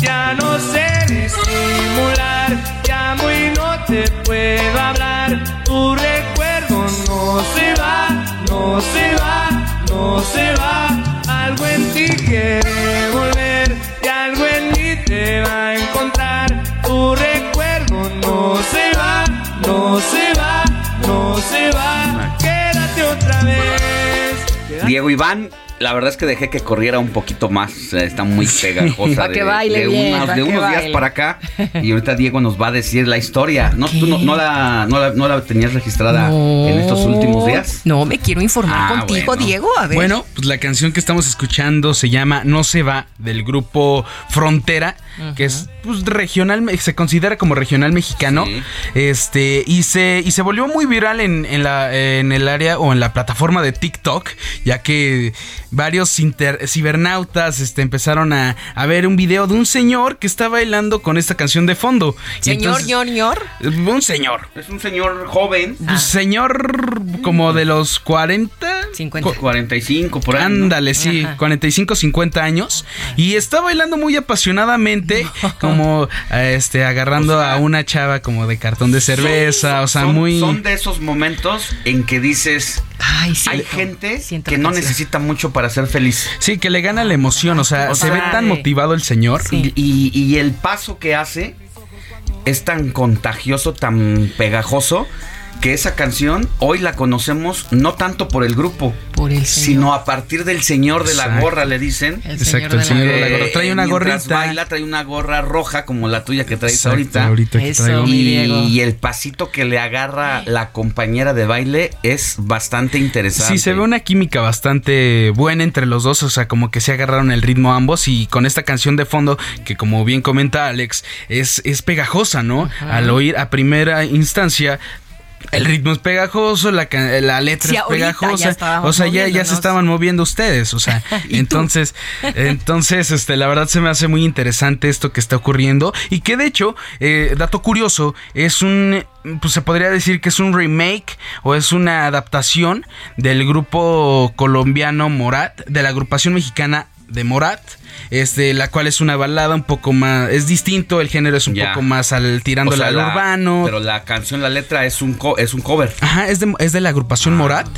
Ya no sé disimular, llamo y no te puedo hablar. Tu recuerdo no se va, no se va, no se va. Algo en ti quiere volver y algo en mí te va a encontrar. Tu recuerdo no se va, no se va, no se va. Quédate otra vez. Diego Iván, la verdad es que dejé que corriera un poquito más. Está muy pegajosa. De, que baile de bien, unas- pa' de que unos días para acá. Y ahorita Diego nos va a decir la historia. ¿No, tú no, no la, no, la, no la tenías registrada en estos últimos días? No, me quiero informar Ah, contigo, bueno. Diego. A ver. Bueno, pues la canción que estamos escuchando se llama No se va del grupo Frontera, que es pues, regional, se considera como regional mexicano. Este, y se, y se volvió muy viral en, en la, en el área o en la plataforma de TikTok, ya que varios inter- cibernautas este, empezaron a, a ver un video de un señor que está bailando con esta canción de fondo. Señor, entonces- ñor, ñor. un señor. Es un señor joven. Pues, Señor como de los 40. 50. 45 por ahí. ¿no? Ándale, sí, Ajá. 45, 50 años. Y está bailando muy apasionadamente, como este, agarrando a una chava como de cartón de cerveza. o sea, son, muy. Son de esos momentos en que dices. Ay, hay gente que no necesita mucho para ser feliz. Sí, que le gana la emoción. O sea, O se sea, ve tan motivado el señor. Y- y el paso que hace es tan contagioso, tan pegajoso, que esa canción hoy la conocemos no tanto por el grupo, Por el sino a partir del señor de la gorra, le dicen. El Exacto, el señor de la gorra. Trae una gorrita. baila, trae una gorra roja como la tuya que traes Exacto, ahorita. ahorita que Eso. traigo. mi Diego. Y, y el pasito que le agarra la compañera de baile es bastante interesante. Sí, se ve una química bastante buena entre los dos, o sea, como que se agarraron el ritmo ambos y con esta canción de fondo, que como bien comenta Alex, es, es pegajosa, ¿no? Al oír a primera instancia... El ritmo es pegajoso, la, la letra Sí, es ya pegajosa. O sea, ya, ya se estaban moviendo ustedes. O sea, entonces, entonces, este, la verdad se me hace muy interesante esto que está ocurriendo. Y que de hecho, eh, dato curioso, es un pues se podría decir que es un remake o es una adaptación del grupo colombiano Morat, de la agrupación mexicana de Morat, este, la cual es una balada un poco más, es distinto, el género es un Ya. poco más al tirándole O sea, al la- urbano. Pero la canción, la letra es un, co- es un cover. Ajá, es de, es de la agrupación Morat.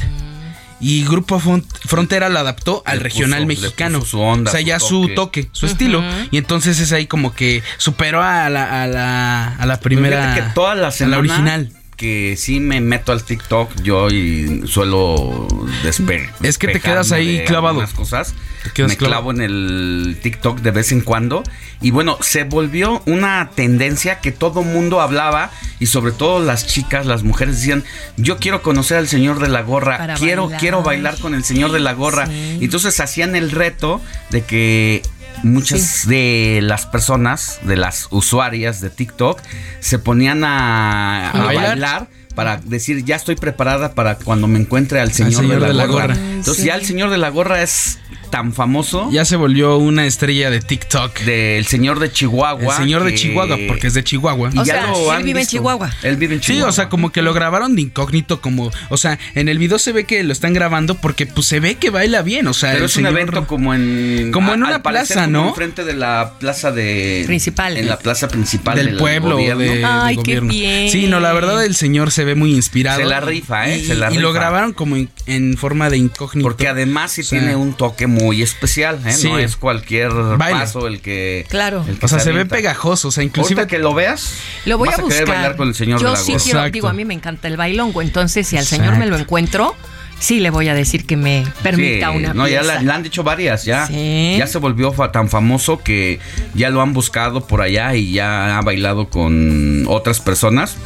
Y Grupo Fron- Frontera lo adaptó al Le regional puso- mexicano. su onda, o sea, su ya su toque. toque, su estilo. Y entonces es ahí como que superó a la, a la, a la primera. Que toda la a semana la original. Que sí me meto al TikTok yo y suelo despegar. Es que te quedas ahí clavado. cosas. me clavo en el TikTok de vez en cuando. Y bueno, se volvió una tendencia que todo mundo hablaba y sobre todo las chicas, las mujeres decían, yo quiero conocer al señor de la gorra, quiero, bailar. quiero bailar con el señor de la gorra. Entonces hacían el reto de que muchas de las personas, de las usuarias de TikTok, se ponían a, bailar? para decir ya estoy preparada para cuando me encuentre al señor, de, la, gorra. Entonces ya el señor de la gorra es tan famoso. Ya se volvió una estrella de TikTok. Del señor de Chihuahua. El señor de Chihuahua, porque es de Chihuahua. Y ya lo él vive en Chihuahua. Él vive en Chihuahua. Sí, o sea, como que lo grabaron de incógnito, como, o sea, en el video se ve que lo están grabando porque pues se ve que baila bien, o sea. Pero es un evento como en. Como en una plaza, ¿no? Enfrente de la plaza de. Principal. En la plaza principal del, pueblo. De, Ay, qué bien. Sí, no, la verdad el señor se ve muy inspirado. Se la rifa, ¿eh? Y, se la rifa. y lo grabaron como en, forma de incógnito. Porque además sí tiene un toque muy especial. ¿eh? No es cualquier paso el que. Claro. o sea, se ve pegajoso. O sea, inclusive. que lo veas. Lo voy a buscar. bailar con el señor Yo sí quiero, digo, a mí me encanta el bailongo. Entonces, si al señor me lo encuentro sí le voy a decir que me permita sí, una no, pieza. ya la, han dicho varias, ya. Ya se volvió tan famoso que ya lo han buscado por allá y ya ha bailado con otras personas.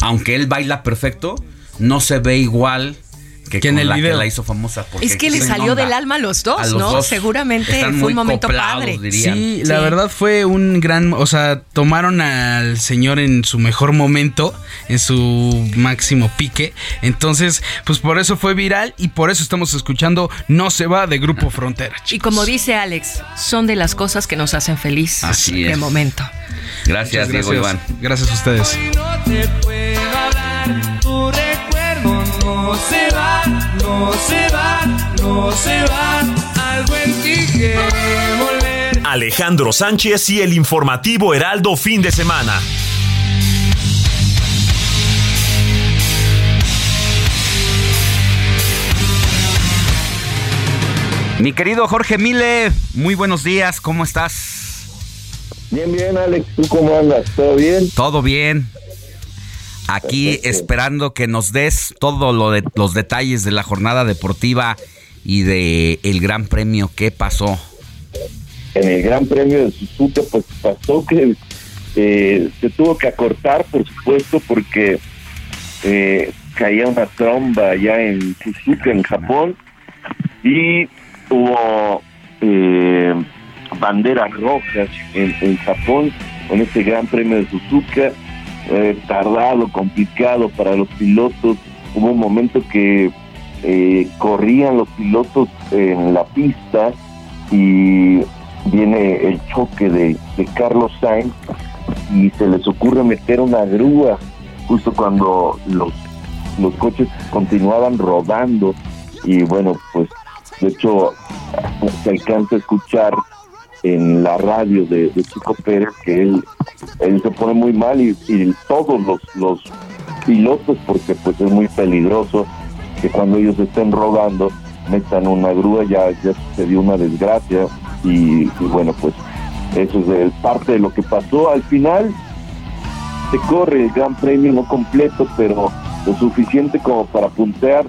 Aunque él baila perfecto, no se ve igual que, en el la video que la hizo famosa. Es que le salió del alma a los dos, A los ¿no? dos. Seguramente Están fue muy un momento coplados, padre. dirían. Sí, la verdad fue un gran, o sea, tomaron al señor en su mejor momento, en su máximo pique. Entonces, pues por eso fue viral y por eso estamos escuchando No se va de Grupo Frontera. Y como dice Alex, son de las cosas que nos hacen feliz Así de es. momento. Gracias, Diego Iván. Gracias a ustedes. No se va, no se va, no se va. Algo en ti volver. Alejandro Sánchez y el informativo Heraldo fin de semana. Mi querido Jorge Mile, muy buenos días, ¿cómo estás? Bien, bien, Alex, ¿tú cómo andas? ¿Todo bien? Todo bien. Aquí Perfecto. esperando que nos des todo lo de los detalles de la jornada deportiva y de el Gran Premio. ¿Qué pasó? En el Gran Premio de Suzuka, pues pasó que eh, se tuvo que acortar, por supuesto, porque eh, caía una tromba allá en Suzuka, en Japón, y hubo eh, banderas rojas en, en Japón con este Gran Premio de Suzuka, eh, tardado, complicado para los pilotos. Hubo un momento que eh, corrían los pilotos en la pista y viene el choque de, de Carlos Sainz y se les ocurre meter una grúa justo cuando los, los coches continuaban rodando y bueno, pues de hecho se alcanza a escuchar en la radio de, Chico Pérez que él, él se pone muy mal y, todos los, los pilotos, porque pues es muy peligroso que cuando ellos estén rodando metan una grúa, ya, ya sucedió una desgracia y, y bueno, pues eso es parte de lo que pasó. Al final se corre el Gran Premio no completo, pero lo suficiente como para puntear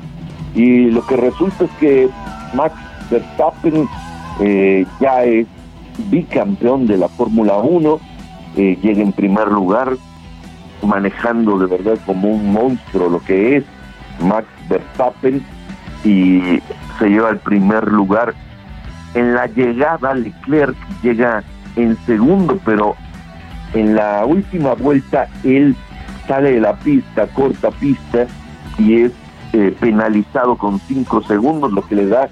y lo que resulta es que Max Verstappen eh, ya es bicampeón de la Fórmula 1, eh, llega en primer lugar, manejando de verdad como un monstruo lo que es Max Verstappen y se lleva el primer lugar. En la llegada Leclerc llega en segundo, pero en la última vuelta él sale de la pista, corta pista y es eh, penalizado con cinco segundos, lo que le da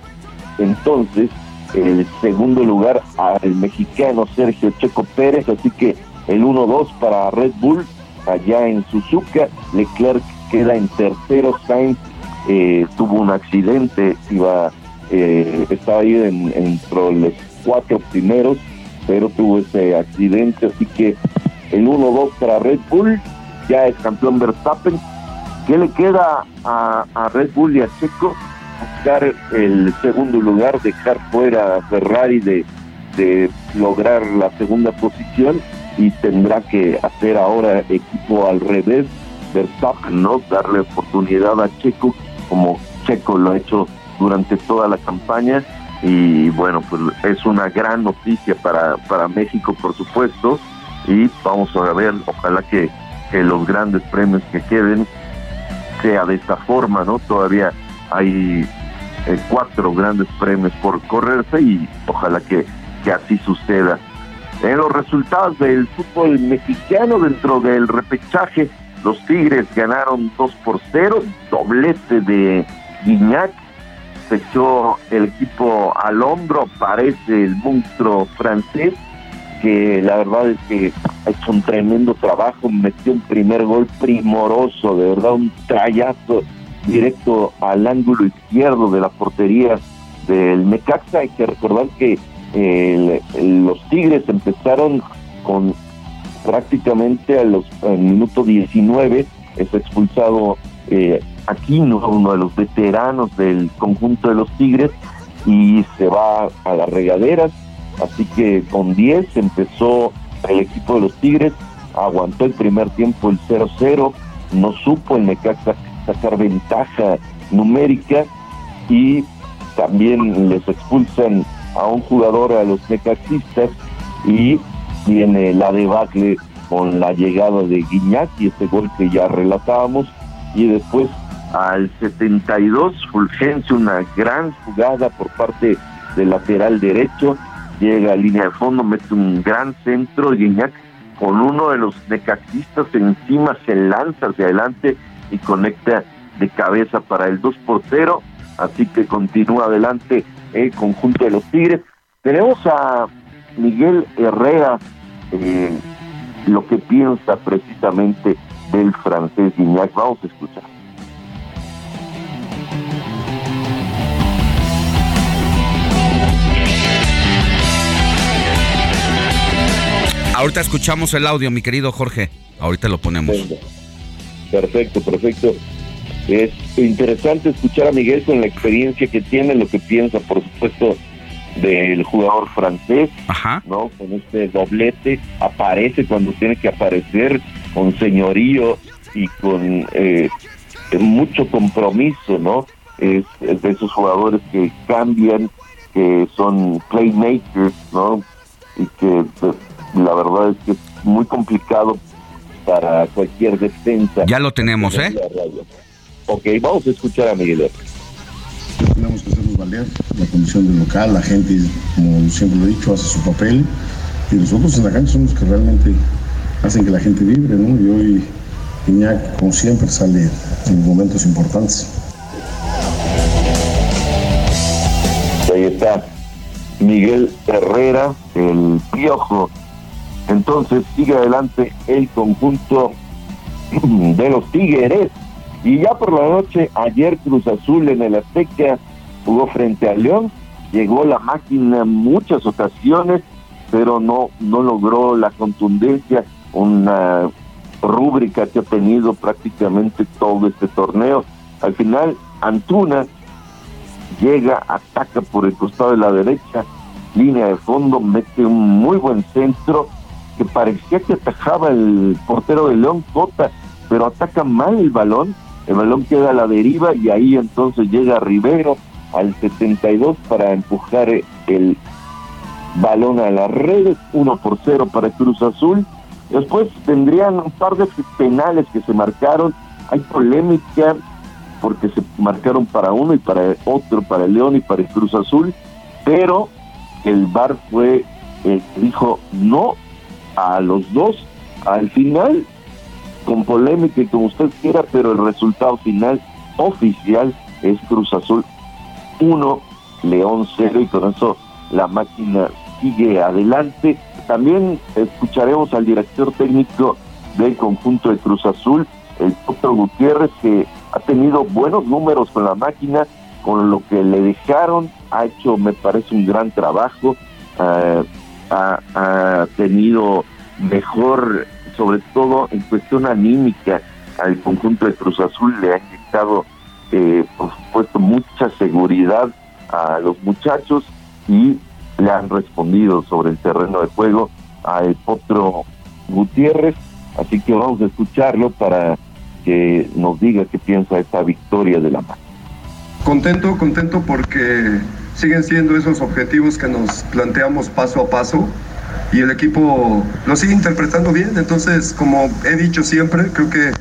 entonces el segundo lugar al mexicano Sergio Checo Pérez, así que el 1-2 para Red Bull allá en Suzuka, Leclerc queda en tercero, Sainz eh, tuvo un accidente, iba eh, estaba ahí en, entre los cuatro primeros, pero tuvo ese accidente, así que el 1-2 para Red Bull, ya es campeón Verstappen. ¿Qué le queda a, a Red Bull y a Checo? Buscar el segundo lugar, dejar fuera a Ferrari de, de lograr la segunda posición y tendrá que hacer ahora equipo al revés Verstappen, ¿no? Darle oportunidad a Checo, como Checo lo ha hecho durante toda la campaña. Y bueno, pues es una gran noticia para, para México, por supuesto. Y vamos a ver, ojalá que, que los grandes premios que queden sea de esta forma, ¿no? Todavía hay eh, cuatro grandes premios por correrse y ojalá que, que así suceda. En los resultados del fútbol mexicano dentro del repechaje, los Tigres ganaron 2 por 0, doblete de Guignac, se echó el equipo al hombro, parece el monstruo francés, que la verdad es que ha hecho un tremendo trabajo, metió un primer gol primoroso, de verdad un trayazo directo al ángulo izquierdo de la portería del Necaxa. Hay que recordar que los Tigres empezaron con prácticamente a los minutos 19 es expulsado eh, Aquino, uno de los veteranos del conjunto de los Tigres, y se va a las regaderas. Así que con 10 empezó el equipo de los Tigres, aguantó el primer tiempo el 0-0, no supo el Necaxa sacar ventaja numérica y también les expulsan a un jugador a los necaxistas y viene la debacle con la llegada de Guiñac y este gol que ya relatábamos. Y después al 72 Fulgencio una gran jugada por parte del lateral derecho. Llega a línea de fondo mete un gran centro Guiñac con uno de los necaxistas encima se lanza hacia adelante y conecta de cabeza para el 2 por 0 así que continúa adelante el conjunto de los Tigres. Tenemos a Miguel Herrera, eh, lo que piensa precisamente del francés Guignac. Vamos a escuchar. Ahorita escuchamos el audio, mi querido Jorge. Ahorita lo ponemos. Perfecto, perfecto. Es interesante escuchar a Miguel con la experiencia que tiene, lo que piensa, por supuesto, del jugador francés, ¿no? Con este doblete, aparece cuando tiene que aparecer, con señorío y con eh, mucho compromiso, ¿no? Es, de esos jugadores que cambian, que son playmakers, ¿no? Y que pues, la verdad es que es muy complicado para cualquier defensa. Ya lo tenemos, ¿eh? Ok, vamos a escuchar a Miguel. Tenemos que hacernos valer la condición del local, la gente, como siempre lo he dicho, hace su papel y nosotros en la cancha somos los que realmente hacen que la gente vibre, ¿no? Y hoy Iñak, como siempre, sale en momentos importantes. Ahí está Miguel Herrera, el piojo. Entonces sigue adelante el conjunto de los Tigres y ya por la noche, ayer Cruz Azul en el Azteca jugó frente a León, llegó la máquina en muchas ocasiones, pero no, no logró la contundencia, una rúbrica que ha tenido prácticamente todo este torneo. Al final, Antuna llega, ataca por el costado de la derecha, línea de fondo, mete un muy buen centro parecía que atajaba el portero de León Cota, pero ataca mal el balón el balón queda a la deriva y ahí entonces llega Rivero al 72 para empujar el balón a las redes, 1 por 0 para Cruz Azul. Después tendrían un par de penales que se marcaron. Hay polémica porque se marcaron para uno y para otro, para el León y para el Cruz Azul, pero el VAR fue dijo no a los dos. Al final con polémica y como usted quiera, pero el resultado final oficial es Cruz Azul 1, León 0 y con eso la máquina sigue adelante. También escucharemos al director técnico del conjunto de Cruz Azul, el Potro Gutiérrez, que ha tenido buenos números con la máquina, con lo que le dejaron, ha hecho, me parece, un gran trabajo, eh, ha, tenido mejor sobre todo en cuestión anímica al conjunto de Cruz Azul le ha inyectado, eh, por supuesto, mucha seguridad a los muchachos y le han respondido sobre el terreno de juego al Potro Gutiérrez. Así que vamos a escucharlo para que nos diga qué piensa esta victoria de la magia. Contento, contento porque siguen siendo esos objetivos que nos planteamos paso a paso y el equipo lo sigue interpretando bien. Entonces, como he dicho siempre, creo que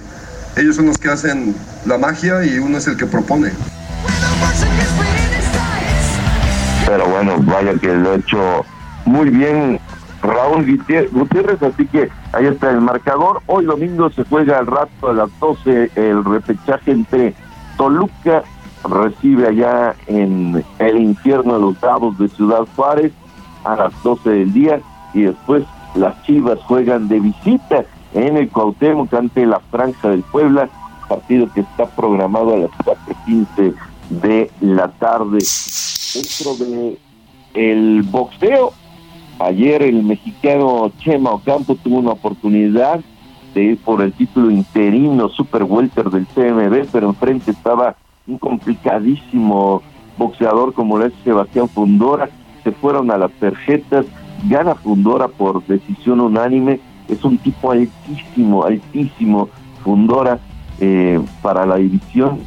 ellos son los que hacen la magia y uno es el que propone. Pero bueno, vaya que lo ha hecho muy bien Raúl Gutiérrez, así que ahí está el marcador. Hoy domingo se juega al rato a las 12 el repechaje entre Toluca, recibe allá en el infierno de los Davos de Ciudad Juárez a las 12 del día y después las Chivas juegan de visita en el Cuauhtémoc ante la Franja del Puebla, partido que está programado a las 4.15 de la tarde. Dentro de el boxeo, ayer el mexicano Chema Ocampo tuvo una oportunidad de ir por el título interino Super Welter del CMB, pero enfrente estaba un complicadísimo boxeador como lo es Sebastián Fundora, se fueron a las tarjetas, gana Fundora por decisión unánime, es un tipo altísimo, altísimo Fundora eh, para la división,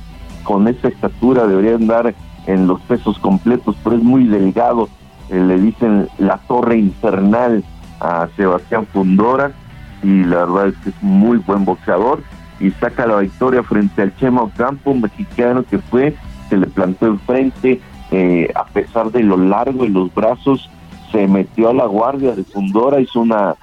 con esa estatura debería andar en los pesos completos, pero es muy delgado, eh, le dicen la torre infernal a Sebastián Fundora. Y la verdad es que es muy buen boxeador y saca la victoria frente al Chema Ocampo, mexicano que fue, se le plantó enfrente, eh, a pesar de lo largo de los brazos, se metió a la guardia de Fundora, hizo una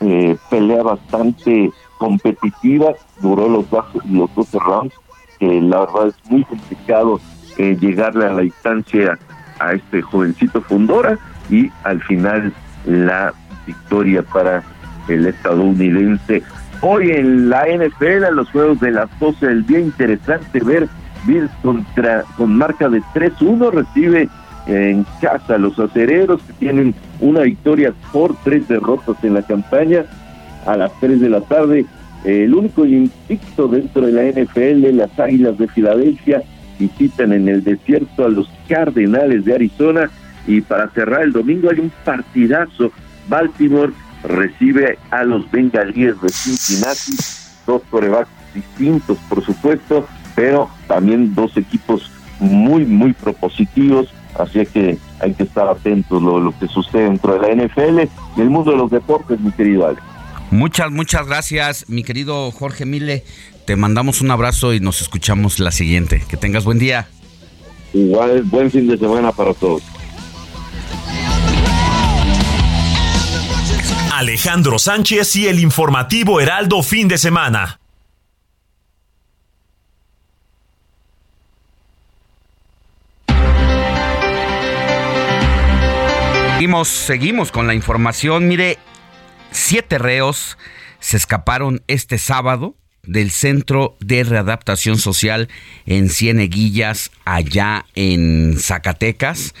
eh, pelea bastante competitiva, duró los, los 12 rounds, que la verdad es muy complicado eh, llegarle a la distancia a este jovencito Fundora y al final la victoria para el estadounidense. Hoy en la NFL, a los juegos de las 12 del día, interesante ver Bills contra, con marca de 3-1, recibe en casa los acereros que tienen una victoria por tres derrotas en la campaña a las 3 de la tarde. El único invicto dentro de la NFL, las Águilas de Filadelfia, visitan en el desierto a los Cardenales de Arizona y para cerrar el domingo hay un partidazo. Baltimore recibe a los Bengalíes de Cincinnati, dos corebacks distintos por supuesto, pero también dos equipos muy, muy propositivos, así que hay que estar atentos a lo, que sucede dentro de la NFL y el mundo de los deportes, mi querido Alex. Muchas, muchas gracias, mi querido Jorge Mile. Te mandamos un abrazo y nos escuchamos la siguiente. Que tengas buen día. Igual, buen fin de semana para todos. Alejandro Sánchez y el informativo Heraldo fin de semana. Seguimos, seguimos con la información. Mire, siete reos se escaparon este sábado del Centro de Readaptación Social en Cieneguillas, allá en Zacatecas.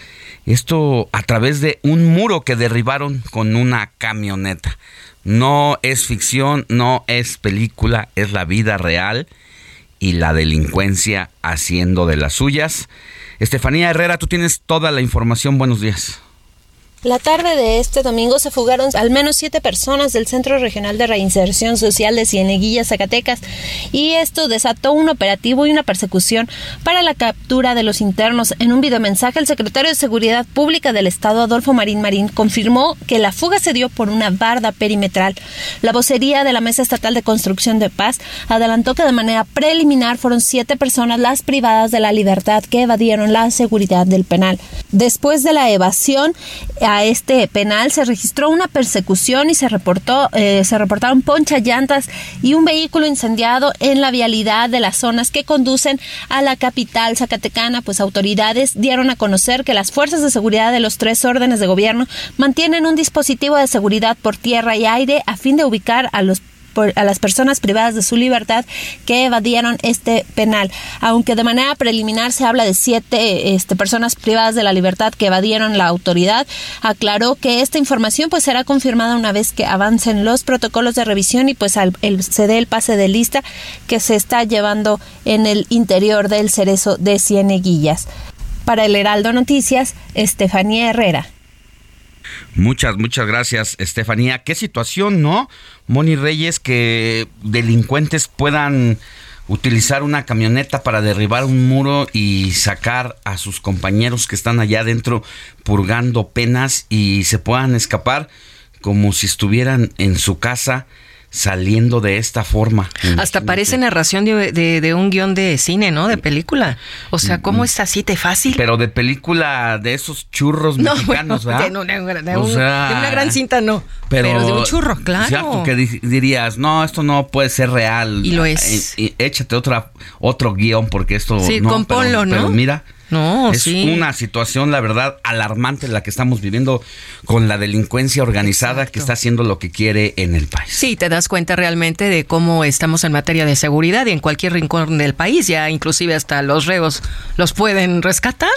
Esto a través de un muro que derribaron con una camioneta. No es ficción, no es película, es la vida real y la delincuencia haciendo de las suyas. Estefanía Herrera, tú tienes toda la información. Buenos días. La tarde de este domingo se fugaron al menos siete personas del Centro Regional de Reinserción Social de Cieneguilla, Zacatecas, y esto desató un operativo y una persecución para la captura de los internos. En un videomensaje, el secretario de Seguridad Pública del Estado, Adolfo Marín Marín, confirmó que la fuga se dio por una barda perimetral. La vocería de la Mesa Estatal de Construcción de Paz adelantó que de manera preliminar fueron siete personas las privadas de la libertad que evadieron la seguridad del penal. Después de la evasión, a este penal. Se registró una persecución y se reportó eh, se reportaron poncha llantas y un vehículo incendiado en la vialidad de las zonas que conducen a la capital zacatecana. Pues autoridades dieron a conocer que las fuerzas de seguridad de los tres órdenes de gobierno mantienen un dispositivo de seguridad por tierra y aire a fin de ubicar a los a las personas privadas de su libertad que evadieron este penal. Aunque de manera preliminar se habla de siete este, personas privadas de la libertad que evadieron la autoridad, aclaró que esta información pues será confirmada una vez que avancen los protocolos de revisión y pues se dé el pase de lista que se está llevando en el interior del cerezo de Cieneguillas. Para el Heraldo Noticias, Estefanía Herrera. Muchas, muchas gracias, Estefanía. Qué situación, ¿no? Moni Reyes, que delincuentes puedan utilizar una camioneta para derribar un muro y sacar a sus compañeros que están allá adentro purgando penas y se puedan escapar como si estuvieran en su casa saliendo de esta forma. Hasta parece narración de, de, un guion de cine, ¿no? De película. O sea, ¿cómo es así de fácil? Pero de película de esos churros mexicanos, ¿verdad? De, una, gran cinta, no. Pero, de un churro, claro. Cierto que dirías, no, esto no puede ser real. Y lo es. échate otra, otro guion porque esto sí, no. compónlo, ¿no? Pero mira, no, es una situación, la verdad, alarmante la que estamos viviendo con la delincuencia organizada que está haciendo lo que quiere en el país. Sí, te das cuenta realmente de cómo estamos en materia de seguridad y en cualquier rincón del país, ya inclusive hasta los reos los pueden rescatar.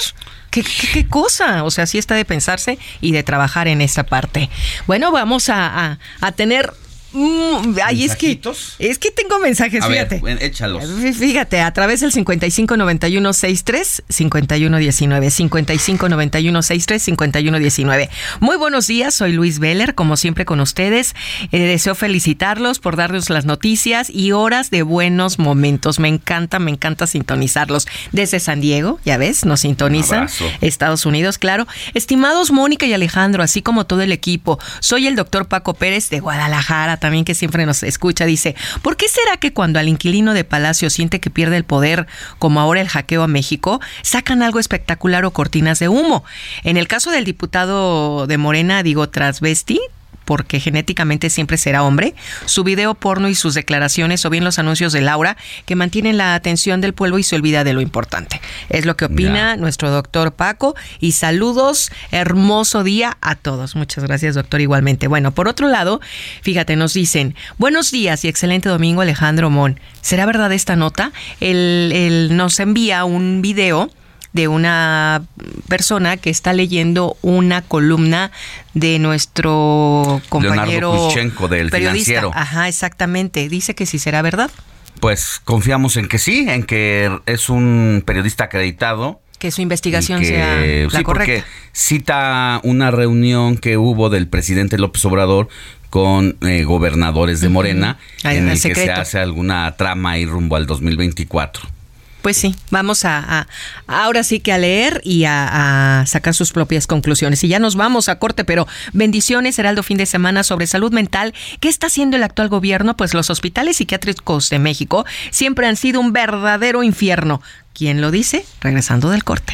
¿Qué, qué, cosa? O sea, sí está de pensarse y de trabajar en esta parte. Bueno, vamos a, a tener Mm, ay, es que es que tengo mensajes, fíjate. échalos. Fíjate, a través del 559163 5119 559163 5119. Muy buenos días, soy Luis Veller, como siempre con ustedes. Eh, deseo felicitarlos por darnos las noticias y horas de buenos momentos. Me encanta, me encanta sintonizarlos desde San Diego, ya ves, nos sintonizan. Estados Unidos, claro. Estimados Mónica y Alejandro, así como todo el equipo, soy el doctor Paco Pérez de Guadalajara también que siempre nos escucha, dice, ¿por qué será que cuando al inquilino de Palacio siente que pierde el poder, como ahora el hackeo a México, sacan algo espectacular o cortinas de humo? En el caso del diputado de Morena, digo, Trasvesti, porque genéticamente siempre será hombre, su video porno y sus declaraciones o bien los anuncios de Laura que mantienen la atención del pueblo y se olvida de lo importante. Es lo que opina nuestro doctor Paco y saludos, hermoso día a todos. Muchas gracias doctor igualmente. Bueno, por otro lado, fíjate, nos dicen, buenos días y excelente domingo Alejandro Mon. ¿Será verdad esta nota? Él, nos envía un video de una persona que está leyendo una columna de nuestro compañero Leonardo del financiero. Ajá, exactamente. Dice que sí será verdad. Pues confiamos en que sí, en que es un periodista acreditado que su investigación sea la sí, Porque cita una reunión que hubo del presidente López Obrador con eh, gobernadores de Morena, en el que se hace alguna trama y rumbo al 2024. Pues sí, vamos a, ahora sí que a leer y a, sacar sus propias conclusiones. Y ya nos vamos a corte, pero bendiciones, Heraldo, fin de semana sobre salud mental. ¿Qué está haciendo el actual gobierno? Pues los hospitales psiquiátricos de México siempre han sido un verdadero infierno. ¿Quién lo dice? Regresando del corte.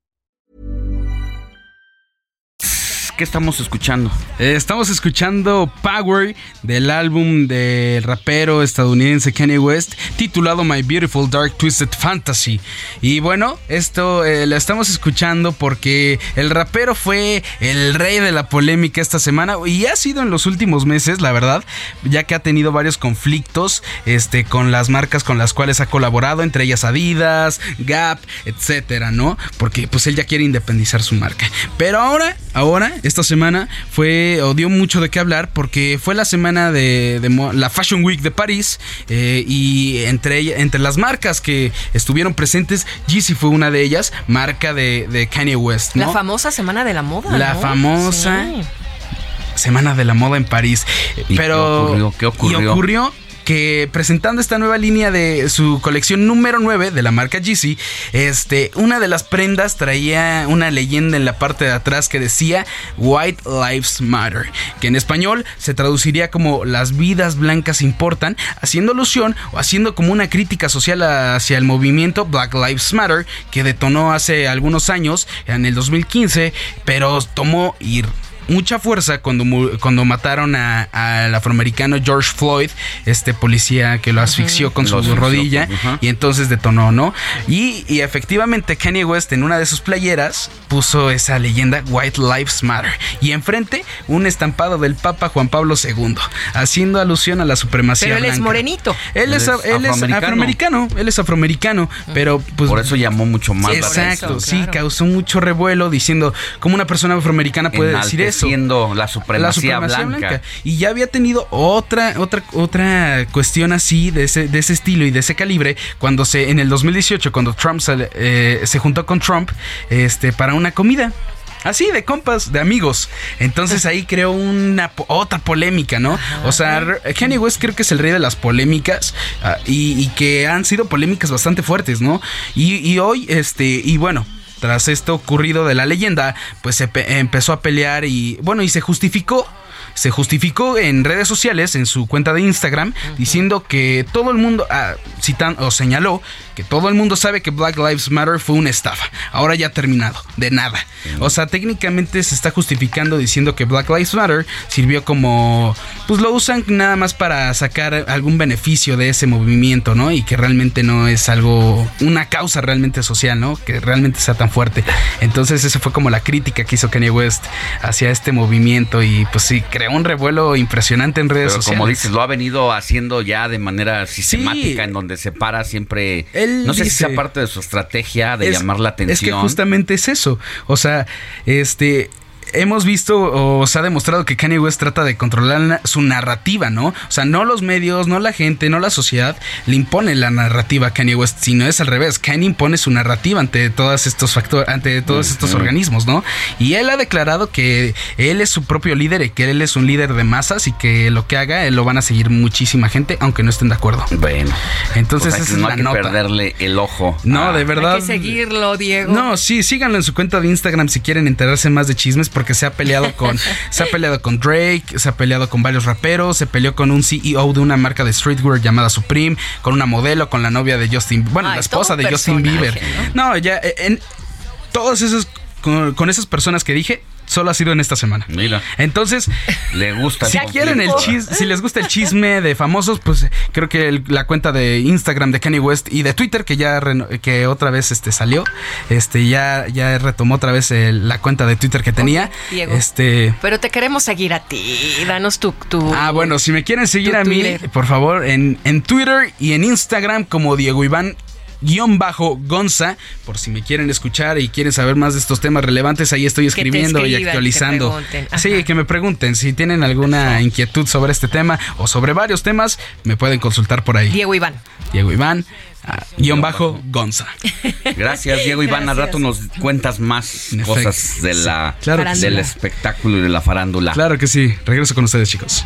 ¿Qué estamos escuchando? Eh, estamos escuchando Power del álbum del rapero estadounidense Kanye West, titulado My Beautiful Dark Twisted Fantasy. Y bueno, esto eh, lo estamos escuchando porque el rapero fue el rey de la polémica esta semana y ha sido en los últimos meses, la verdad, ya que ha tenido varios conflictos este, con las marcas con las cuales ha colaborado, entre ellas Adidas, Gap, etcétera, ¿no? Porque pues él ya quiere independizar su marca. Pero ahora, ahora, esta semana fue, o dio mucho de qué hablar porque fue la semana de, la Fashion Week de París eh, y entre, entre las marcas que estuvieron presentes, Yeezy fue una de ellas, marca de, Kanye West. La famosa semana de la moda. La famosa. Semana de la Moda en París. Pero, ¿Qué ocurrió? Y ocurrió que presentando esta nueva línea de su colección número 9 de la marca Yeezy, este, una de las prendas traía una leyenda en la parte de atrás que decía White Lives Matter, que en español se traduciría como las vidas blancas importan, haciendo alusión o haciendo como una crítica social hacia el movimiento Black Lives Matter que detonó hace algunos años, en el 2015, pero tomó ir mucha fuerza cuando, cuando mataron al afroamericano George Floyd, este policía que lo asfixió con su rodilla y entonces detonó, ¿no? Y, y, efectivamente Kanye West en una de sus playeras puso esa leyenda White Lives Matter y enfrente un estampado del Papa Juan Pablo II, haciendo alusión a la supremacía Pero él es morenito. Él, es, afroamericano. él es afroamericano, pero pues... Por eso llamó mucho más Exacto, sí, causó mucho revuelo diciendo cómo una persona afroamericana puede decir eso siendo la supremacía, blanca. Y ya había tenido otra, otra, otra cuestión así, de ese, de ese estilo y de ese calibre, cuando se, en el 2018, cuando Trump se, eh, se juntó con Trump este, para una comida. Así, de compas, de amigos. Entonces ahí creó una otra polémica, ¿no? O sea, Kanye West creo que es el rey de las polémicas ah, y, que han sido polémicas bastante fuertes, ¿no? Y, y hoy, este, y bueno, tras esto ocurrido de la leyenda, pues se empezó a pelear y bueno, y se justificó se justificó en redes sociales, en su cuenta de Instagram, diciendo que todo el mundo, ah, o señaló que todo el mundo sabe que Black Lives Matter fue una estafa. Ahora ya ha terminado, de nada. O sea, técnicamente se está justificando diciendo que Black Lives Matter sirvió como, pues lo usan nada más para sacar algún beneficio de ese movimiento, ¿no? Y que realmente no es algo, una causa realmente social, ¿no? Que realmente sea tan fuerte. Entonces, esa fue como la crítica que hizo Kanye West hacia este movimiento y pues sí, creó un revuelo impresionante en redes sociales. Como dices, lo ha venido haciendo ya de manera sistemática, en donde se para siempre. No sé si sea parte de su estrategia de llamar la atención. Es que justamente es eso. O sea, este hemos visto o se ha demostrado que Kanye West trata de controlar su narrativa, ¿no? O sea, no los medios, no la gente, no la sociedad le impone la narrativa a Kanye West, sino es al revés. Kanye impone su narrativa ante todos estos factores, ante todos estos organismos, ¿no? Y él ha declarado que él es su propio líder y que él es un líder de masas y que lo que haga él lo van a seguir muchísima gente, aunque no estén de acuerdo. Bueno, entonces pues es no hay que perderle el ojo. No, de verdad. Hay que seguirlo, Diego. No, sí, síganlo en su cuenta de Instagram si quieren enterarse más de chismes porque se ha peleado con se ha peleado con Drake, se ha peleado con varios raperos, se peleó con un CEO de una marca de streetwear llamada Supreme, con una modelo, con la novia de Justin, bueno, la esposa de Justin Bieber. ¿no? ya en todos esos con esas personas que dije, solo ha sido en esta semana. Mira. Entonces, le gusta. Si quieren el chisme, si les gusta el chisme de famosos, pues creo que la cuenta de Instagram de Kanye West y de Twitter que ya que otra vez este salió, este ya ya retomó otra vez la cuenta de Twitter que tenía. Diego, este, pero te queremos seguir a ti. Danos tu, tu Ah, bueno, si me quieren seguir a mí, por favor, en en Twitter y en Instagram como Diego Iván Gonza, por si me quieren escuchar y quieren saber más de estos temas relevantes, ahí estoy escribiendo y actualizando. sí, que me pregunten si tienen alguna inquietud sobre este tema o sobre varios temas, me pueden consultar por ahí. Diego Iván. Diego Iván. Ah, guion bajo Gonza. Gracias, Diego Iván. Al rato nos cuentas más cosas de la, del espectáculo y de la farándula. Claro que sí. Regreso con ustedes, chicos.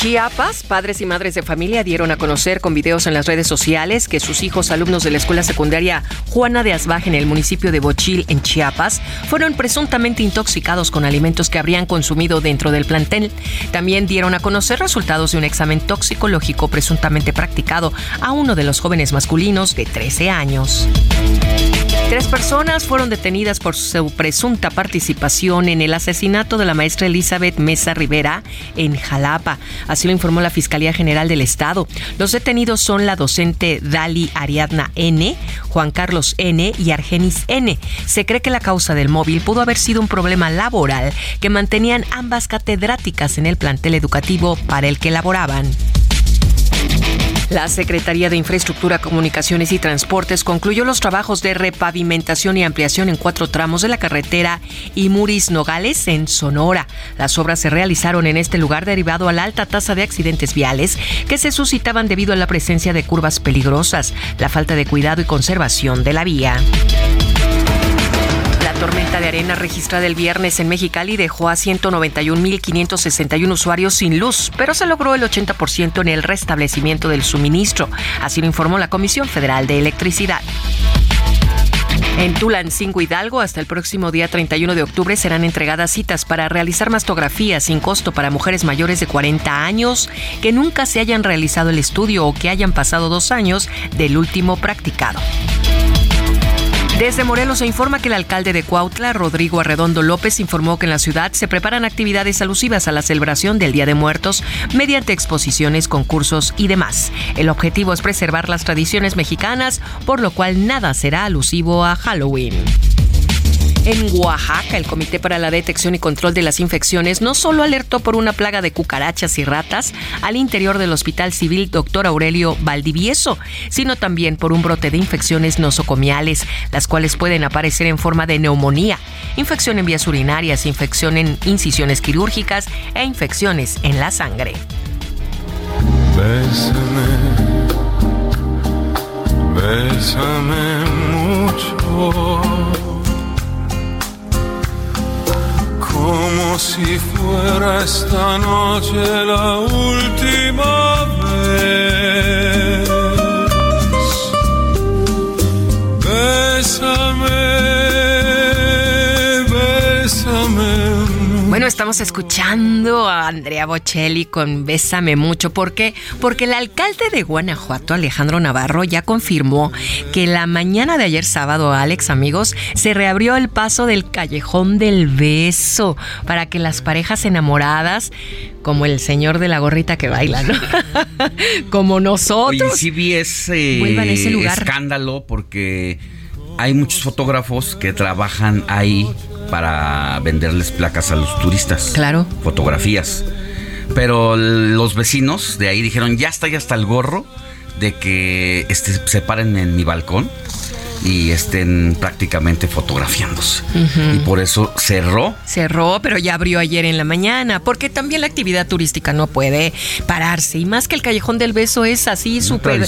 Chiapas, padres y madres de familia dieron a conocer con videos en las redes sociales que sus hijos alumnos de la escuela secundaria Juana de Asbaj en el municipio de Bochil, en Chiapas, fueron presuntamente intoxicados con alimentos que habrían consumido dentro del plantel. También dieron a conocer resultados de un examen toxicológico presuntamente practicado a uno de los jóvenes masculinos de 13 años. Tres personas fueron detenidas por su presunta participación en el asesinato de la maestra Elizabeth Mesa Rivera en Jalapa. Así lo informó la Fiscalía General del Estado. Los detenidos son la docente Dali Ariadna N., Juan Carlos N. y Argenis N. Se cree que la causa del móvil pudo haber sido un problema laboral que mantenían ambas catedráticas en el plantel educativo para el que laboraban. La Secretaría de Infraestructura, Comunicaciones y Transportes concluyó los trabajos de repavimentación y ampliación en cuatro tramos de la carretera Imuris Nogales en Sonora. Las obras se realizaron en este lugar derivado a la alta tasa de accidentes viales que se suscitaban debido a la presencia de curvas peligrosas, la falta de cuidado y conservación de la vía. Tormenta de arena registrada el viernes en Mexicali dejó a 191.561 usuarios sin luz, pero se logró el 80% en el restablecimiento del suministro. Así lo informó la Comisión Federal de Electricidad. En Tulancingo Hidalgo, hasta el próximo día 31 de octubre serán entregadas citas para realizar mastografías sin costo para mujeres mayores de 40 años que nunca se hayan realizado el estudio o que hayan pasado dos años del último practicado. Desde Morelos se informa que el alcalde de Cuautla, Rodrigo Arredondo López, informó que en la ciudad se preparan actividades alusivas a la celebración del Día de Muertos mediante exposiciones, concursos y demás. El objetivo es preservar las tradiciones mexicanas, por lo cual nada será alusivo a Halloween. En Oaxaca, el Comité para la Detección y Control de las Infecciones no solo alertó por una plaga de cucarachas y ratas al interior del Hospital Civil Dr. Aurelio Valdivieso, sino también por un brote de infecciones nosocomiales, las cuales pueden aparecer en forma de neumonía, infección en vías urinarias, infección en incisiones quirúrgicas e infecciones en la sangre. Bésame, bésame mucho. Como si fuera esta noche la última vez. Bésame. Estamos escuchando a Andrea Bocelli con Bésame mucho. ¿Por qué? Porque el alcalde de Guanajuato, Alejandro Navarro, ya confirmó que la mañana de ayer sábado, Alex, amigos, se reabrió el paso del Callejón del Beso para que las parejas enamoradas, como el señor de la gorrita que baila, ¿no? como nosotros. Oye, sí vi ese, Vuelvan a ese lugar. escándalo porque hay muchos fotógrafos que trabajan ahí para venderles placas a los turistas. Claro. Fotografías. Pero los vecinos de ahí dijeron, ya está, ya está el gorro de que este, se paren en mi balcón y estén prácticamente fotografiándose. Y por eso cerró. Cerró, pero ya abrió ayer en la mañana, porque también la actividad turística no puede pararse. Y más que el Callejón del Beso es así súper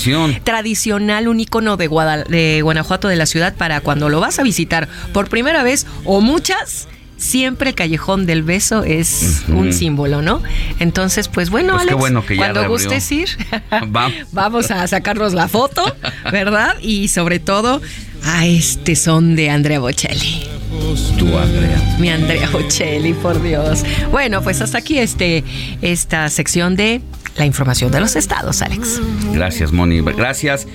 tradicional, un icono de, Guada- de Guanajuato de la ciudad para cuando lo vas a visitar por primera vez o muchas. Siempre el Callejón del Beso es un símbolo, ¿no? Entonces, pues bueno, Pues Alex, bueno que ya cuando reabrió. gustes ir, Va. vamos a sacarnos la foto, ¿verdad? Y sobre todo a este son de Andrea Bocelli. Tú, Andrea. Mi Andrea Bocelli, por Dios. Bueno, pues hasta aquí este, esta sección de la información de los estados, Alex. Gracias, Moni. Gracias.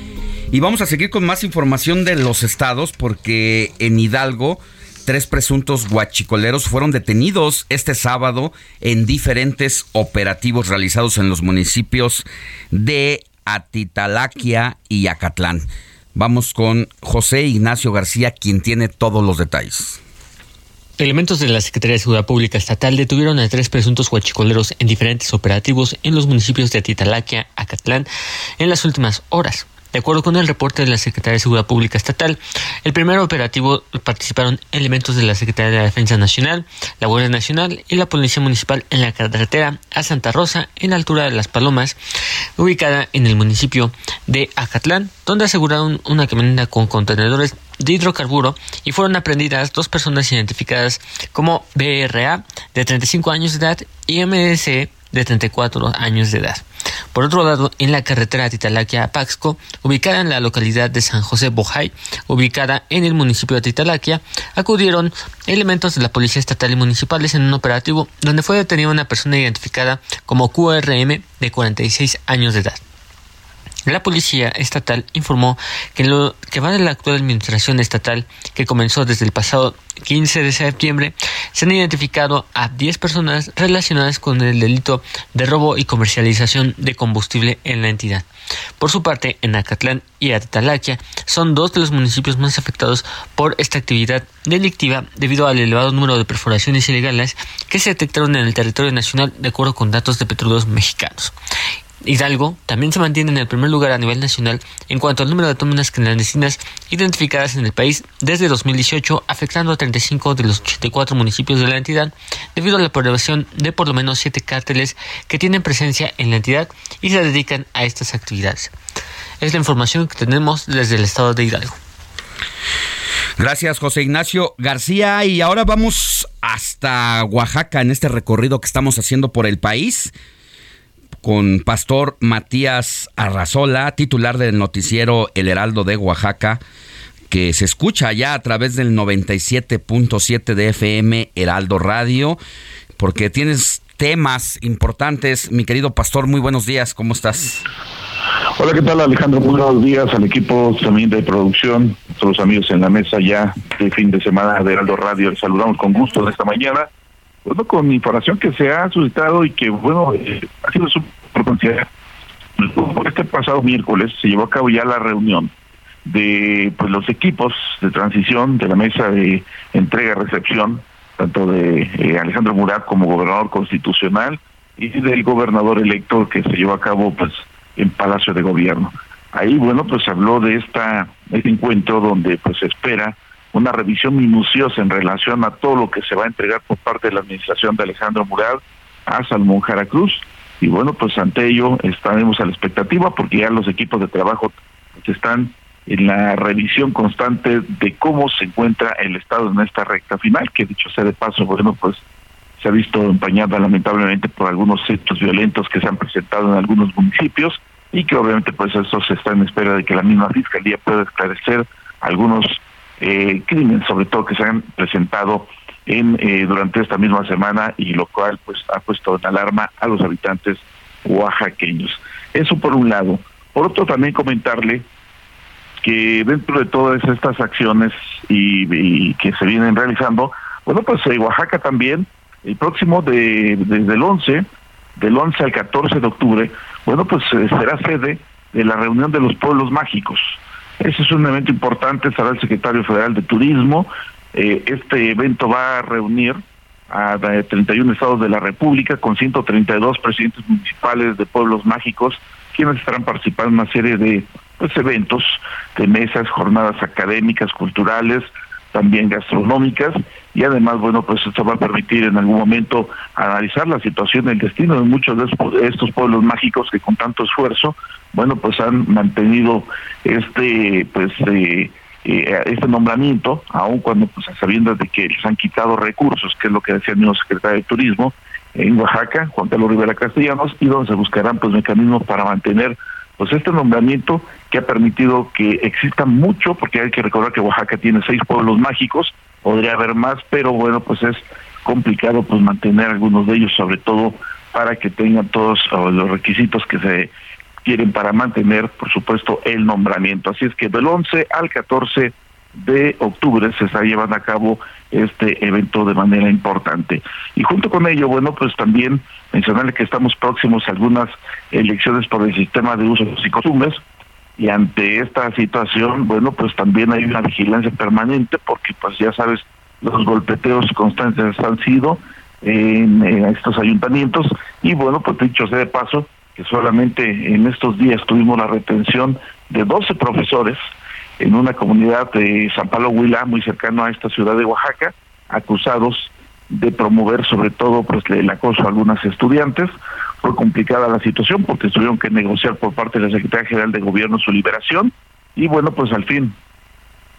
Y vamos a seguir con más información de los estados porque en Hidalgo tres presuntos guachicoleros fueron detenidos este sábado en diferentes operativos realizados en los municipios de Atitalaquia y Acatlán. Vamos con José Ignacio García, quien tiene todos los detalles. Elementos de la Secretaría de Seguridad Pública Estatal detuvieron a tres presuntos huachicoleros en diferentes operativos en los municipios de Atitalaquia, Acatlán, en las últimas horas. De acuerdo con el reporte de la Secretaría de Seguridad Pública Estatal, el primer operativo participaron elementos de la Secretaría de la Defensa Nacional, la Guardia Nacional y la Policía Municipal en la carretera a Santa Rosa, en la altura de Las Palomas, ubicada en el municipio de Acatlán, donde aseguraron una camioneta con contenedores de hidrocarburo y fueron aprendidas dos personas identificadas como BRA de 35 años de edad y MDC de de 34 años de edad. Por otro lado, en la carretera Titalaquia Paxco, ubicada en la localidad de San José Bojay, ubicada en el municipio de Titalaquia, acudieron elementos de la Policía Estatal y Municipales en un operativo donde fue detenida una persona identificada como QRM de 46 años de edad. La policía estatal informó que lo que va de la actual administración estatal, que comenzó desde el pasado 15 de septiembre, se han identificado a 10 personas relacionadas con el delito de robo y comercialización de combustible en la entidad. Por su parte, en Acatlán y Atalaquia son dos de los municipios más afectados por esta actividad delictiva debido al elevado número de perforaciones ilegales que se detectaron en el territorio nacional de acuerdo con datos de petróleos mexicanos. Hidalgo también se mantiene en el primer lugar a nivel nacional en cuanto al número de tómenas clandestinas identificadas en el país desde 2018, afectando a 35 de los 84 municipios de la entidad, debido a la aprobación de por lo menos 7 cárteles que tienen presencia en la entidad y se dedican a estas actividades. Es la información que tenemos desde el estado de Hidalgo. Gracias, José Ignacio García. Y ahora vamos hasta Oaxaca en este recorrido que estamos haciendo por el país con Pastor Matías Arrazola, titular del noticiero El Heraldo de Oaxaca, que se escucha ya a través del 97.7 de FM Heraldo Radio, porque tienes temas importantes. Mi querido Pastor, muy buenos días, ¿cómo estás? Hola, ¿qué tal Alejandro? Buenos días al equipo también de producción, a los amigos en la mesa ya de fin de semana de Heraldo Radio. Les saludamos con gusto de esta mañana bueno, con información que se ha suscitado y que, bueno, eh, ha sido súper considerada. Este pasado miércoles se llevó a cabo ya la reunión de pues los equipos de transición de la mesa de entrega-recepción, tanto de eh, Alejandro Murat como gobernador constitucional y del gobernador electo que se llevó a cabo pues en Palacio de Gobierno. Ahí, bueno, pues habló de esta este encuentro donde pues se espera una revisión minuciosa en relación a todo lo que se va a entregar por parte de la administración de Alejandro Mural a Salmón Jara Cruz. Y bueno, pues ante ello estaremos a la expectativa porque ya los equipos de trabajo están en la revisión constante de cómo se encuentra el Estado en esta recta final, que dicho sea de paso, bueno, pues se ha visto empañada lamentablemente por algunos hechos violentos que se han presentado en algunos municipios y que obviamente pues eso se está en espera de que la misma Fiscalía pueda esclarecer algunos eh, crímenes, sobre todo que se han presentado en eh, durante esta misma semana y lo cual pues ha puesto en alarma a los habitantes oaxaqueños. Eso por un lado. Por otro también comentarle que dentro de todas estas acciones y, que se vienen realizando, bueno pues en Oaxaca también el próximo de desde el 11 del 11 al 14 de octubre, bueno pues eh, será sede de la reunión de los pueblos mágicos. Ese es un evento importante, será el secretario federal de Turismo. Eh, este evento va a reunir a 31 estados de la República con 132 presidentes municipales de pueblos mágicos, quienes estarán participando en una serie de pues, eventos, de mesas, jornadas académicas, culturales, también gastronómicas y además, bueno, pues esto va a permitir en algún momento analizar la situación, el destino de muchos de estos pueblos mágicos que con tanto esfuerzo bueno, pues han mantenido este, pues, eh, eh, este nombramiento, aun cuando, pues, sabiendo de que les han quitado recursos, que es lo que decía el mismo secretario de Turismo, en Oaxaca, Juan Carlos Rivera Castellanos, y donde se buscarán, pues, mecanismos para mantener, pues, este nombramiento que ha permitido que exista mucho, porque hay que recordar que Oaxaca tiene seis pueblos mágicos, podría haber más, pero bueno, pues es complicado, pues, mantener algunos de ellos, sobre todo para que tengan todos los requisitos que se quieren para mantener, por supuesto, el nombramiento. Así es que del 11 al 14 de octubre se está llevando a cabo este evento de manera importante. Y junto con ello, bueno, pues también mencionarle que estamos próximos a algunas elecciones por el sistema de usos y costumbres, y ante esta situación, bueno, pues también hay una vigilancia permanente, porque pues ya sabes, los golpeteos constantes han sido en, estos ayuntamientos, y bueno, pues dicho sea de paso, que solamente en estos días tuvimos la retención de 12 profesores en una comunidad de San Pablo Huila, muy cercano a esta ciudad de Oaxaca, acusados de promover sobre todo pues el acoso a algunas estudiantes. Fue complicada la situación porque tuvieron que negociar por parte de la Secretaría General de Gobierno su liberación. Y bueno, pues al fin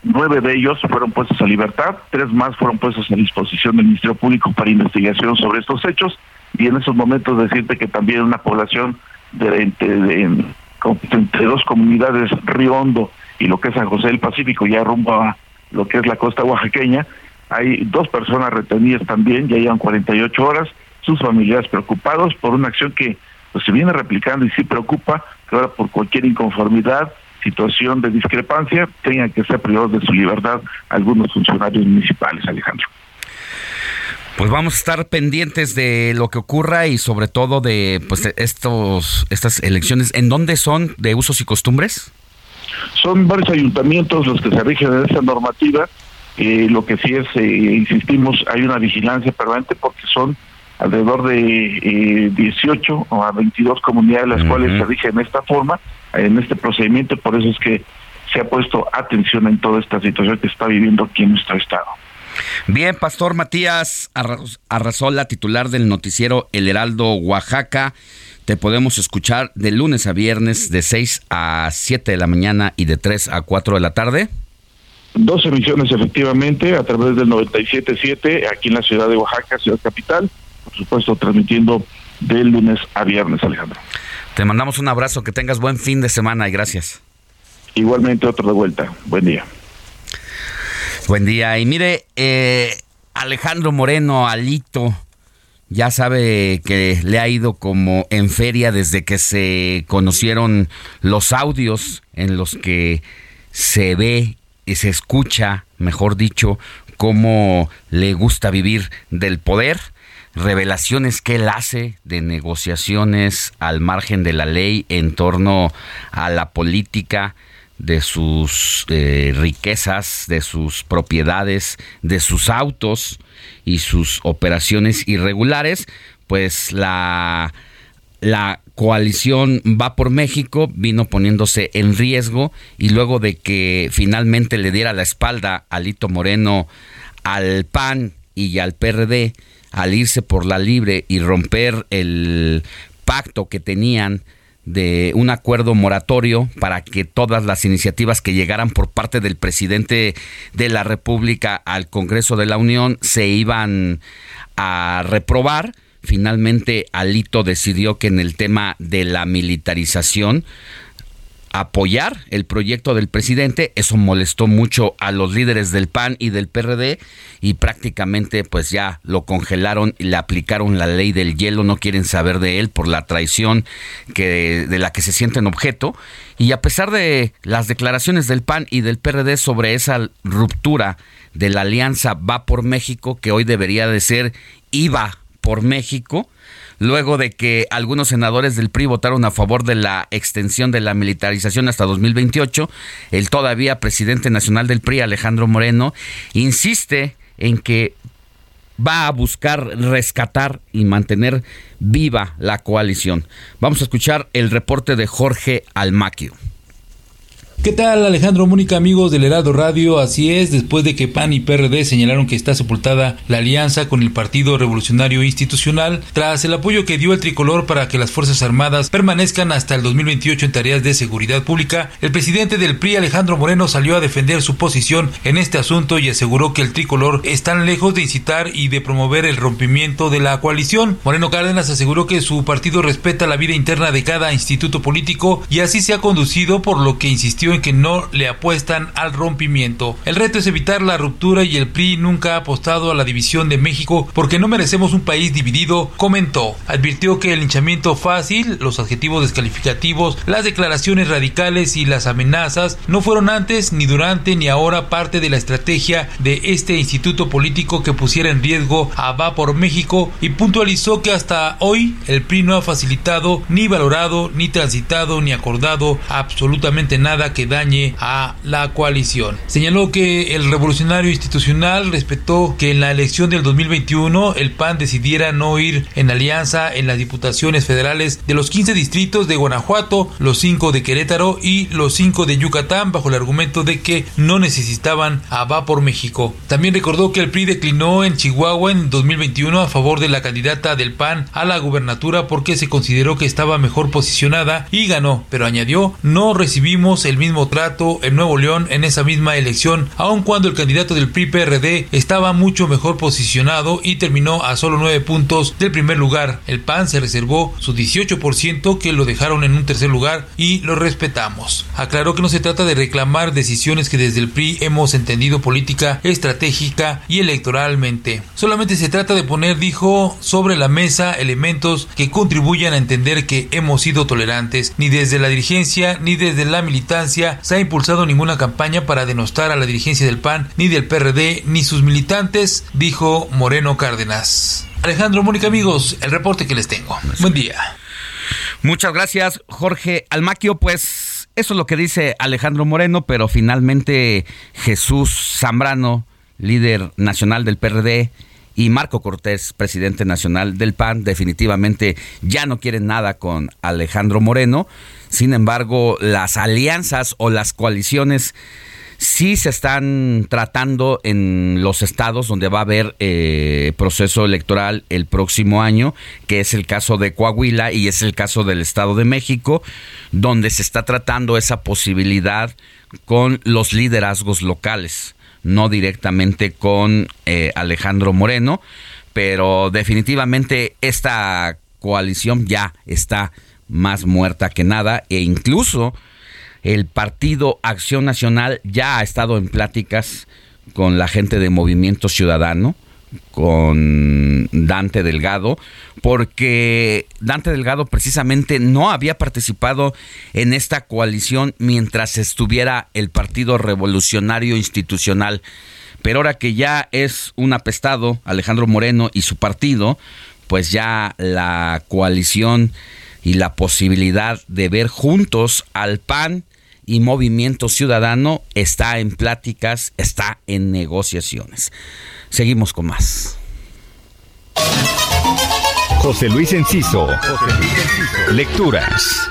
nueve de ellos fueron puestos a libertad, tres más fueron puestos a disposición del Ministerio Público para investigación sobre estos hechos. Y en esos momentos decirte que también una población de, entre, entre dos comunidades, Río Hondo y lo que es San José del Pacífico, ya rumbo a lo que es la costa oaxaqueña, hay dos personas retenidas también, ya llevan 48 horas, sus familiares preocupados por una acción que pues, se viene replicando y sí preocupa que ahora por cualquier inconformidad, situación de discrepancia, tengan que ser privados de su libertad algunos funcionarios municipales, Alejandro. Pues vamos a estar pendientes de lo que ocurra y sobre todo de pues estos estas elecciones. ¿En dónde son de usos y costumbres? Son varios ayuntamientos los que se rigen en esta normativa. Eh, lo que sí es, eh, insistimos, hay una vigilancia permanente porque son alrededor de 18 eh, o a 22 comunidades las cuales se rigen de esta forma, en este procedimiento. Por eso es que se ha puesto atención en toda esta situación que está viviendo aquí en nuestro estado. Bien, Pastor Matías Arrazola, titular del noticiero El Heraldo Oaxaca. Te podemos escuchar de lunes a viernes de 6 a 7 de la mañana y de 3 a 4 de la tarde. Dos emisiones efectivamente a través del 97.7 aquí en la ciudad de Oaxaca, ciudad capital. Por supuesto, transmitiendo de lunes a viernes, Alejandro. Te mandamos un abrazo, que tengas buen fin de semana y gracias. Igualmente otro de vuelta. Buen día. Buen día. Y mire, eh, Alejandro Moreno, Alito, ya sabe que le ha ido como en feria desde que se conocieron los audios en los que se ve y se escucha, mejor dicho, cómo le gusta vivir del poder revelaciones que él hace de negociaciones al margen de la ley en torno a la política de sus eh, riquezas, de sus propiedades, de sus autos y sus operaciones irregulares, pues la, la coalición va por México vino poniéndose en riesgo y luego de que finalmente le diera la espalda a Lito Moreno al PAN y al PRD al irse por la libre y romper el pacto que tenían de un acuerdo moratorio para que todas las iniciativas que llegaran por parte del presidente de la República al Congreso de la Unión se iban a reprobar. Finalmente, Alito decidió que en el tema de la militarización apoyar el proyecto del presidente. Eso molestó mucho a los líderes del PAN y del PRD y prácticamente pues ya lo congelaron y le aplicaron la ley del hielo. No quieren saber de él por la traición que, de la que se sienten objeto. Y a pesar de las declaraciones del PAN y del PRD sobre esa ruptura de la alianza Va por México, que hoy debería de ser IVA por México, luego de que algunos senadores del PRI votaron a favor de la extensión de la militarización hasta 2028, el todavía presidente nacional del PRI, Alejandro Moreno, insiste en que va a buscar rescatar y mantener viva la coalición. Vamos a escuchar el reporte de Jorge Almaquio. ¿Qué tal Alejandro Mónica amigos del Heraldo Radio? Así es, después de que PAN y PRD señalaron que está sepultada la alianza con el Partido Revolucionario Institucional, tras el apoyo que dio el tricolor para que las Fuerzas Armadas permanezcan hasta el 2028 en tareas de seguridad pública, el presidente del PRI Alejandro Moreno salió a defender su posición en este asunto y aseguró que el tricolor está lejos de incitar y de promover el rompimiento de la coalición. Moreno Cárdenas aseguró que su partido respeta la vida interna de cada instituto político y así se ha conducido por lo que insistió en que no le apuestan al rompimiento. El reto es evitar la ruptura y el PRI nunca ha apostado a la división de México porque no merecemos un país dividido, comentó. Advirtió que el linchamiento fácil, los adjetivos descalificativos, las declaraciones radicales y las amenazas no fueron antes, ni durante, ni ahora parte de la estrategia de este instituto político que pusiera en riesgo a Va por México y puntualizó que hasta hoy el PRI no ha facilitado, ni valorado, ni transitado, ni acordado absolutamente nada que dañe a la coalición. Señaló que el revolucionario institucional respetó que en la elección del 2021 el PAN decidiera no ir en alianza en las diputaciones federales de los 15 distritos de Guanajuato, los 5 de Querétaro y los 5 de Yucatán bajo el argumento de que no necesitaban a Va por México. También recordó que el PRI declinó en Chihuahua en 2021 a favor de la candidata del PAN a la gubernatura porque se consideró que estaba mejor posicionada y ganó, pero añadió no recibimos el mismo mismo trato en Nuevo León en esa misma elección, aun cuando el candidato del PRI-PRD estaba mucho mejor posicionado y terminó a solo nueve puntos del primer lugar. El PAN se reservó su 18% que lo dejaron en un tercer lugar y lo respetamos. Aclaró que no se trata de reclamar decisiones que desde el PRI hemos entendido política, estratégica y electoralmente. Solamente se trata de poner, dijo, sobre la mesa elementos que contribuyan a entender que hemos sido tolerantes. Ni desde la dirigencia ni desde la militancia se ha impulsado ninguna campaña para denostar a la dirigencia del PAN, ni del PRD, ni sus militantes, dijo Moreno Cárdenas. Alejandro Mónica, amigos, el reporte que les tengo. Buen día. Muchas gracias, Jorge Almaquio. Pues eso es lo que dice Alejandro Moreno, pero finalmente Jesús Zambrano, líder nacional del PRD, y Marco Cortés, presidente nacional del PAN, definitivamente ya no quieren nada con Alejandro Moreno. Sin embargo, las alianzas o las coaliciones sí se están tratando en los estados donde va a haber eh, proceso electoral el próximo año, que es el caso de Coahuila y es el caso del Estado de México, donde se está tratando esa posibilidad con los liderazgos locales, no directamente con eh, Alejandro Moreno, pero definitivamente esta coalición ya está más muerta que nada e incluso el Partido Acción Nacional ya ha estado en pláticas con la gente de Movimiento Ciudadano, con Dante Delgado, porque Dante Delgado precisamente no había participado en esta coalición mientras estuviera el Partido Revolucionario Institucional. Pero ahora que ya es un apestado, Alejandro Moreno y su partido, pues ya la coalición y la posibilidad de ver juntos al PAN y Movimiento Ciudadano está en pláticas, está en negociaciones. Seguimos con más. José Luis Enciso. Lecturas.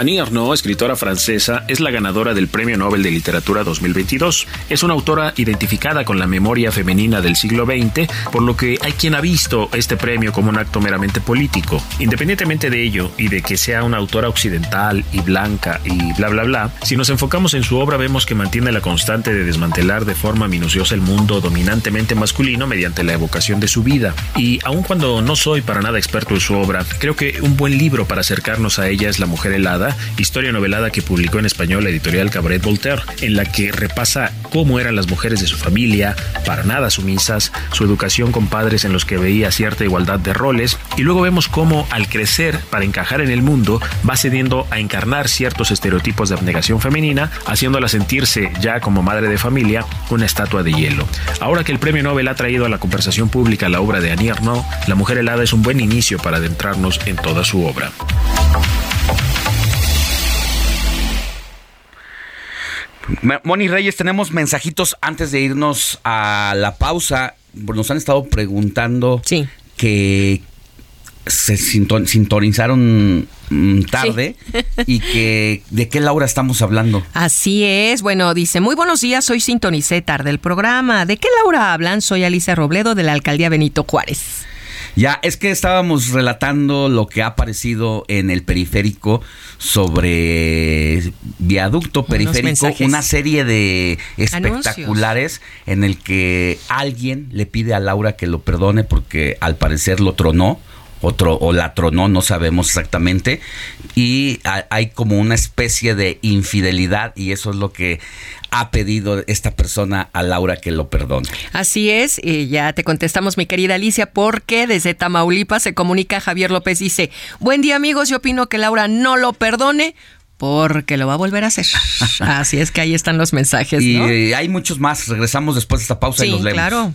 Annie Arnaud, escritora francesa, es la ganadora del Premio Nobel de Literatura 2022. Es una autora identificada con la memoria femenina del siglo XX, por lo que hay quien ha visto este premio como un acto meramente político. Independientemente de ello y de que sea una autora occidental y blanca y bla bla bla, si nos enfocamos en su obra vemos que mantiene la constante de desmantelar de forma minuciosa el mundo dominantemente masculino mediante la evocación de su vida. Y aun cuando no soy para nada experto en su obra, creo que un buen libro para acercarnos a ella es La Mujer Helada historia novelada que publicó en español la editorial Cabaret Voltaire, en la que repasa cómo eran las mujeres de su familia, para nada sumisas, su educación con padres en los que veía cierta igualdad de roles, y luego vemos cómo al crecer para encajar en el mundo va cediendo a encarnar ciertos estereotipos de abnegación femenina, haciéndola sentirse ya como madre de familia una estatua de hielo. Ahora que el premio Nobel ha traído a la conversación pública la obra de Annie Arnaud, La mujer helada es un buen inicio para adentrarnos en toda su obra. Moni Reyes, tenemos mensajitos antes de irnos a la pausa. Nos han estado preguntando que se sintonizaron mm, tarde y que de qué Laura estamos hablando. Así es, bueno, dice, muy buenos días, hoy sintonicé tarde el programa. ¿De qué Laura hablan? Soy Alicia Robledo de la alcaldía Benito Juárez. Ya, es que estábamos relatando lo que ha aparecido en el periférico sobre viaducto periférico, una serie de espectaculares en el que alguien le pide a Laura que lo perdone porque al parecer lo tronó otro o la tronó, no sabemos exactamente, y hay como una especie de infidelidad y eso es lo que ha pedido esta persona a Laura que lo perdone. Así es, y ya te contestamos mi querida Alicia, porque desde Tamaulipas se comunica Javier López, dice, buen día amigos, yo opino que Laura no lo perdone porque lo va a volver a hacer. Así es que ahí están los mensajes. Y hay muchos más. Regresamos después de esta pausa y los leemos. Claro.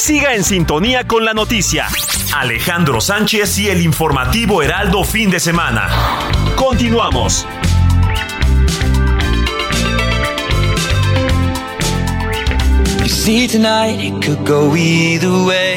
Siga en sintonía con la noticia. Alejandro Sánchez y el informativo Heraldo fin de semana. Continuamos. see tonight it could go either way.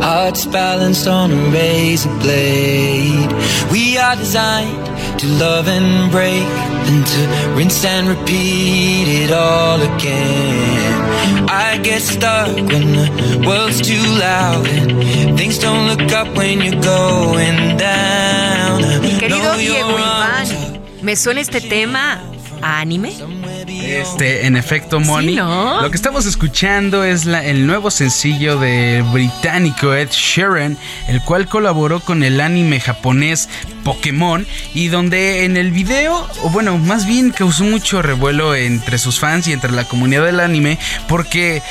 Hearts balanced on a razor blade. We are designed to love and break, and to rinse and repeat it all again. I get stuck when the world's too loud and things don't look up when you're going down. Mi querido Diego Iván, me suena este tema a anime. Este, en efecto, Moni. Sí, ¿no? Lo que estamos escuchando es la- el nuevo sencillo del británico Ed Sheeran, el cual colaboró con el anime japonés Pokémon y donde en el video, o bueno, más bien causó mucho revuelo entre sus fans y entre la comunidad del anime porque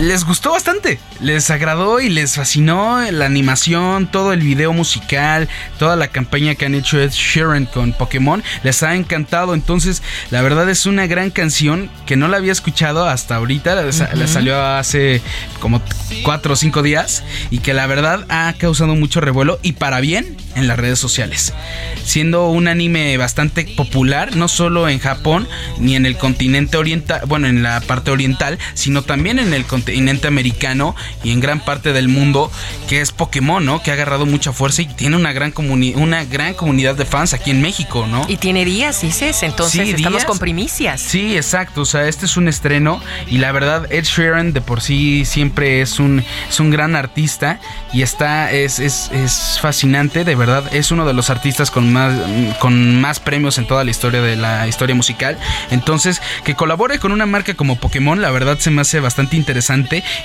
les gustó bastante, les agradó y les fascinó la animación, todo el video musical, toda la campaña que han hecho Ed Sheeran con Pokémon, les ha encantado. Entonces, la verdad es una gran canción que no la había escuchado hasta ahorita, la, sa- la salió hace como 4 o 5 días y que la verdad ha causado mucho revuelo y para bien en las redes sociales. Siendo un anime bastante popular, no solo en Japón ni en el continente oriental, bueno, en la parte oriental, sino también en el continente americano y en gran parte del mundo, que es Pokémon, ¿no? Que ha agarrado mucha fuerza y tiene una gran, comuni- una gran comunidad de fans aquí en México, ¿no? Y tiene días, dices, entonces Sí, estamos días. con primicias. Sí, exacto. O sea, este es un estreno. Y la verdad, Ed Sheeran de por sí siempre es un, es un gran artista. Y está, es, es, es fascinante, de verdad. Es uno de los artistas con más, con más premios en toda la historia de la historia musical. Entonces, que colabore con una marca como Pokémon, la verdad se me hace bastante interesante.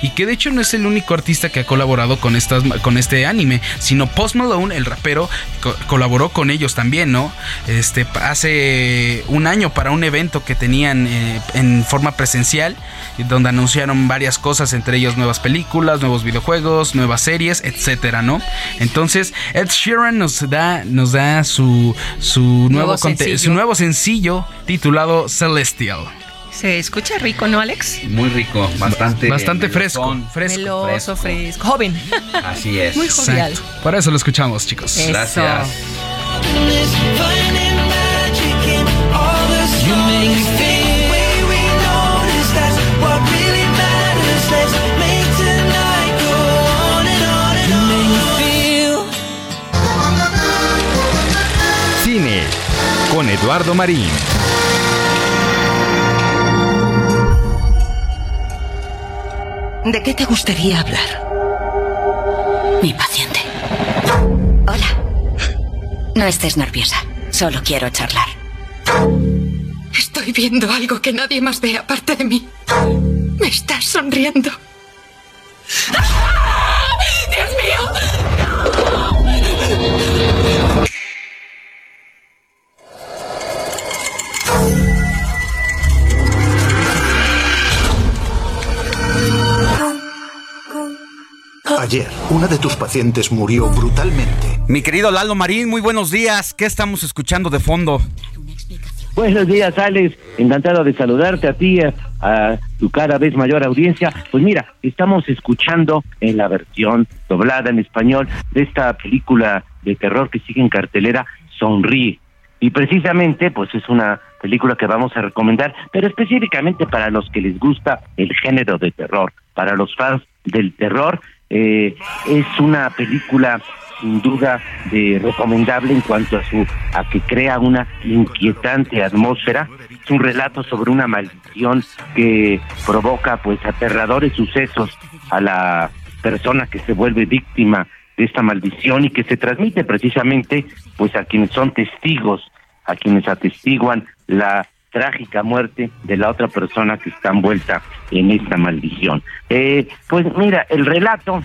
Y que de hecho no es el único artista que ha colaborado con, estas, con este anime, sino Post Malone, el rapero, co- colaboró con ellos también, ¿no? Este, hace un año para un evento que tenían eh, en forma presencial, donde anunciaron varias cosas, entre ellos nuevas películas, nuevos videojuegos, nuevas series, etcétera, ¿no? Entonces, Ed Sheeran nos da, nos da su, su, nuevo, su nuevo sencillo titulado Celestial. Se escucha rico, ¿no, Alex? Muy rico, bastante. Bastante melosón. fresco, fresco. Meloso, fresco. Joven. Así es. Muy jovial. Exacto. Para eso lo escuchamos, chicos. Eso. Gracias. You make me feel ¿De qué te gustaría hablar? Mi paciente. Hola. No estés nerviosa. Solo quiero charlar. Estoy viendo algo que nadie más ve aparte de mí. Me estás sonriendo. Una de tus pacientes murió brutalmente. Mi querido Lalo Marín, muy buenos días. ¿Qué estamos escuchando de fondo? Buenos días, Alex. Encantado de saludarte a ti, a, a tu cada vez mayor audiencia. Pues mira, estamos escuchando en la versión doblada en español de esta película de terror que sigue en cartelera, Sonríe. Y precisamente, pues es una película que vamos a recomendar, pero específicamente para los que les gusta el género de terror, para los fans del terror, eh, es una película sin duda de recomendable en cuanto a su a que crea una inquietante atmósfera. Es un relato sobre una maldición que provoca pues aterradores sucesos a la persona que se vuelve víctima de esta maldición y que se transmite precisamente pues a quienes son testigos a quienes atestiguan la trágica muerte de la otra persona que está envuelta en esta maldición. Eh, pues mira, el relato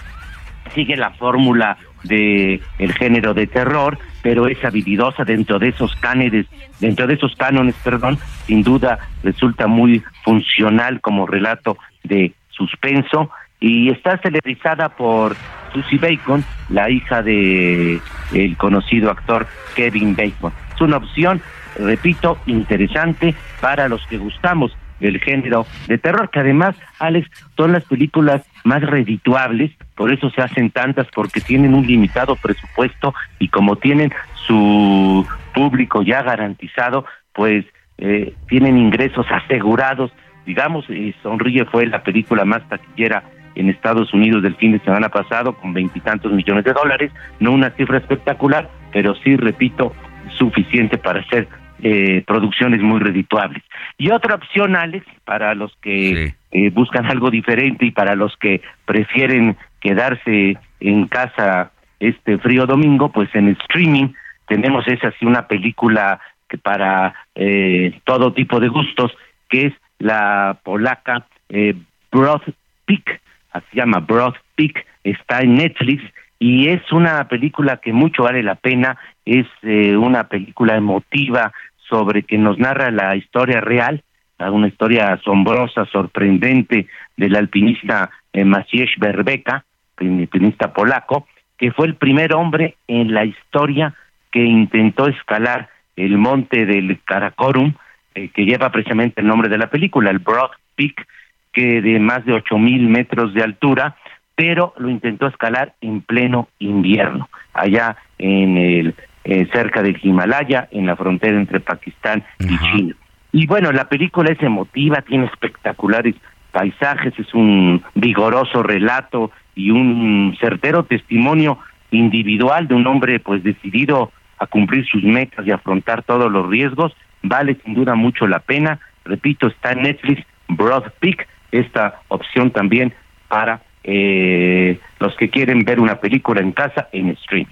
sigue la fórmula de el género de terror, pero es habilidosa dentro de esos cánones, dentro de esos cánones, perdón, sin duda resulta muy funcional como relato de suspenso y está celebrizada por Susie Bacon, la hija de el conocido actor Kevin Bacon. Es una opción, repito, interesante para los que gustamos el género de terror, que además, Alex, son las películas más redituables, por eso se hacen tantas, porque tienen un limitado presupuesto y como tienen su público ya garantizado, pues eh, tienen ingresos asegurados. Digamos, eh, Sonríe fue la película más taquillera en Estados Unidos del fin de semana pasado con veintitantos millones de dólares, no una cifra espectacular, pero sí, repito, suficiente para hacer eh, producciones muy redituables. Y otra opción, Alex, para los que eh, buscan algo diferente y para los que prefieren quedarse en casa este frío domingo, pues en streaming tenemos esa sí una película que para eh, todo tipo de gustos, que es la polaca eh, Broad Peak, así se llama Broad Peak, está en Netflix y es una película que mucho vale la pena, es eh, una película emotiva sobre que nos narra la historia real, una historia asombrosa, sorprendente del alpinista eh, Maciej Berbeka, alpinista polaco, que fue el primer hombre en la historia que intentó escalar el monte del Karakorum, eh, que lleva precisamente el nombre de la película, el Broad Peak, que de más de ocho mil metros de altura, pero lo intentó escalar en pleno invierno, allá en el eh, cerca del Himalaya, en la frontera entre Pakistán y China. Y bueno, la película es emotiva, tiene espectaculares paisajes, es un vigoroso relato y un certero testimonio individual de un hombre pues decidido a cumplir sus metas y afrontar todos los riesgos, vale sin duda mucho la pena. Repito, está en Netflix, Broad Peak, esta opción también para eh, los que quieren ver una película en casa en stream.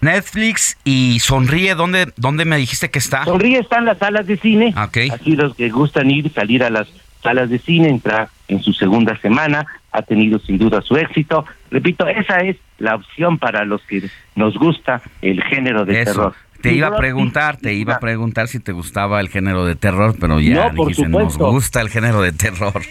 Netflix y Sonríe, ¿dónde, ¿dónde me dijiste que está? Sonríe está en las salas de cine. Aquí los que gustan ir, salir a las salas de cine, entra en su segunda semana, ha tenido sin duda su éxito. Repito, esa es la opción para los que nos gusta el género de terror. Te iba a preguntar, te iba a preguntar si te gustaba el género de terror, pero ya dijiste, nos gusta el género de terror.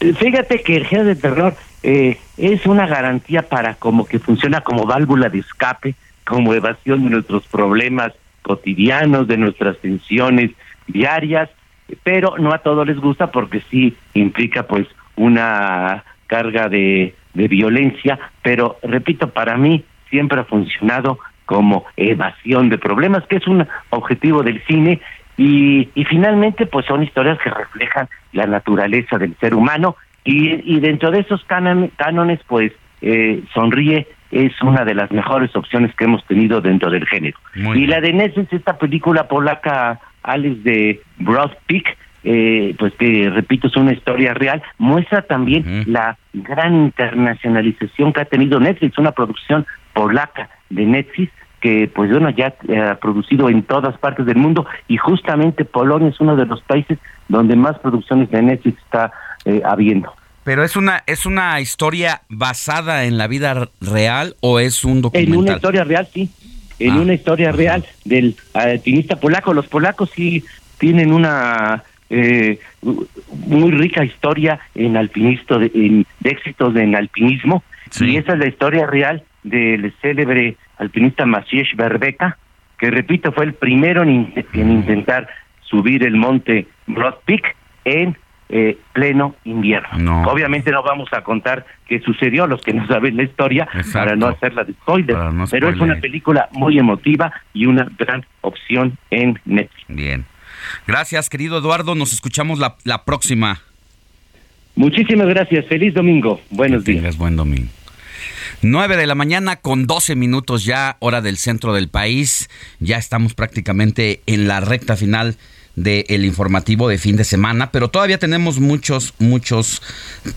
Fíjate que el género de terror eh, es una garantía para como que funciona como válvula de escape, como evasión de nuestros problemas cotidianos, de nuestras tensiones diarias, pero no a todos les gusta porque sí implica pues una carga de, de violencia, pero repito, para mí siempre ha funcionado como evasión de problemas, que es un objetivo del cine y, y finalmente pues son historias que reflejan la naturaleza del ser humano. Y, y dentro de esos cánones pues eh, Sonríe es una de las mejores opciones que hemos tenido dentro del género. y la de Netflix, esta película polaca, Alex de Broad Peak, eh, pues que repito es una historia real, muestra también la gran internacionalización que ha tenido Netflix, una producción polaca de Netflix que pues bueno ya ha producido en todas partes del mundo y justamente Polonia es uno de los países donde más producciones de Netflix está eh, habiendo. Pero es una es una historia basada en la vida real o es un documental. En una historia real, sí. En ah, una historia real del alpinista polaco. Los polacos sí tienen una eh, muy rica historia en alpinista de, en, éxitos en alpinismo y esa es la historia real del célebre alpinista Maciej Berbeka, que repito fue el primero en, en intentar subir el monte Broad Peak en eh, pleno invierno. Obviamente no vamos a contar qué sucedió, los que no saben la historia, para no hacerla de spoiler, pero es una película muy emotiva y una gran opción en Netflix. Bien. Gracias, querido Eduardo. Nos escuchamos la, la próxima. Muchísimas gracias. Feliz domingo. Buenos días. buen domingo. 9 de la mañana con 12 minutos ya, hora del centro del país. Ya estamos prácticamente en la recta final del informativo de fin de semana, pero todavía tenemos muchos, muchos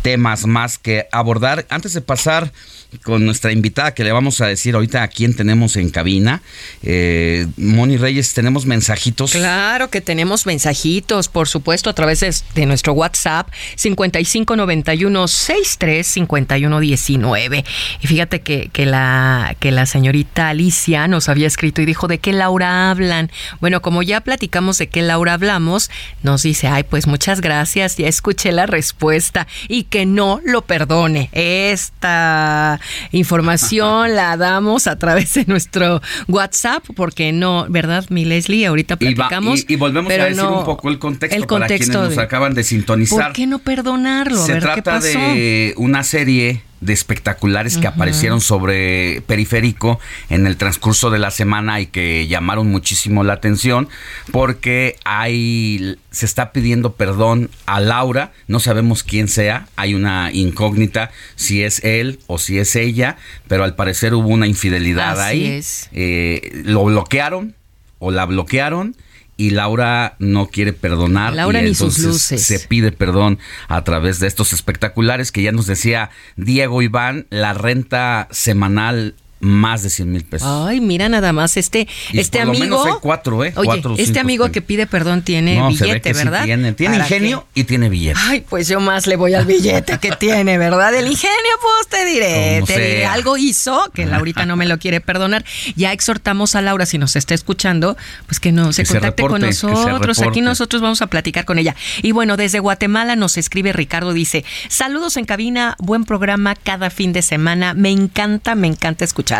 temas más que abordar. Antes de pasar con nuestra invitada que le vamos a decir ahorita a quién tenemos en cabina. Eh, Moni Reyes, tenemos mensajitos. Claro que tenemos mensajitos, por supuesto, a través de, nuestro WhatsApp 5591635119. Y fíjate que, que, la, que la señorita Alicia nos había escrito y dijo, ¿de qué Laura hablan? Bueno, como ya platicamos de qué Laura hablamos, nos dice, ay, pues muchas gracias, ya escuché la respuesta y que no lo perdone. Esta información la damos a través de nuestro WhatsApp, porque no, ¿verdad, mi Leslie? Ahorita platicamos. Y, volvemos a decir un poco el contexto, para quienes nos acaban de sintonizar. ¿Por qué no perdonarlo? Se trata de una serie de espectaculares que aparecieron sobre periférico en el transcurso de la semana y que llamaron muchísimo la atención porque hay se está pidiendo perdón a Laura, no sabemos quién sea, hay una incógnita si es él o si es ella, pero al parecer hubo una infidelidad ahí. Es. Eh, lo bloquearon o la bloquearon y Laura no quiere perdonar. Laura y ni sus luces. Se pide perdón a través de estos espectaculares que ya nos decía Diego Iván, la renta semanal más de 100 mil pesos. Ay, mira nada más, este, este por amigo. Lo menos hay cuatro, ¿eh? Oye, este amigo que pide perdón tiene billete, ¿verdad? tiene, tiene ingenio y tiene billete. Ay, pues yo más le voy al billete que tiene, ¿verdad? El ingenio, pues te diré, te diré. Algo hizo que Laurita no me lo quiere perdonar. Ya exhortamos a Laura, si nos está escuchando, pues que no se contacte con nosotros. Aquí nosotros vamos a platicar con ella. Y bueno, desde Guatemala nos escribe Ricardo, dice: Saludos en cabina, buen programa cada fin de semana. Me encanta, me encanta escuchar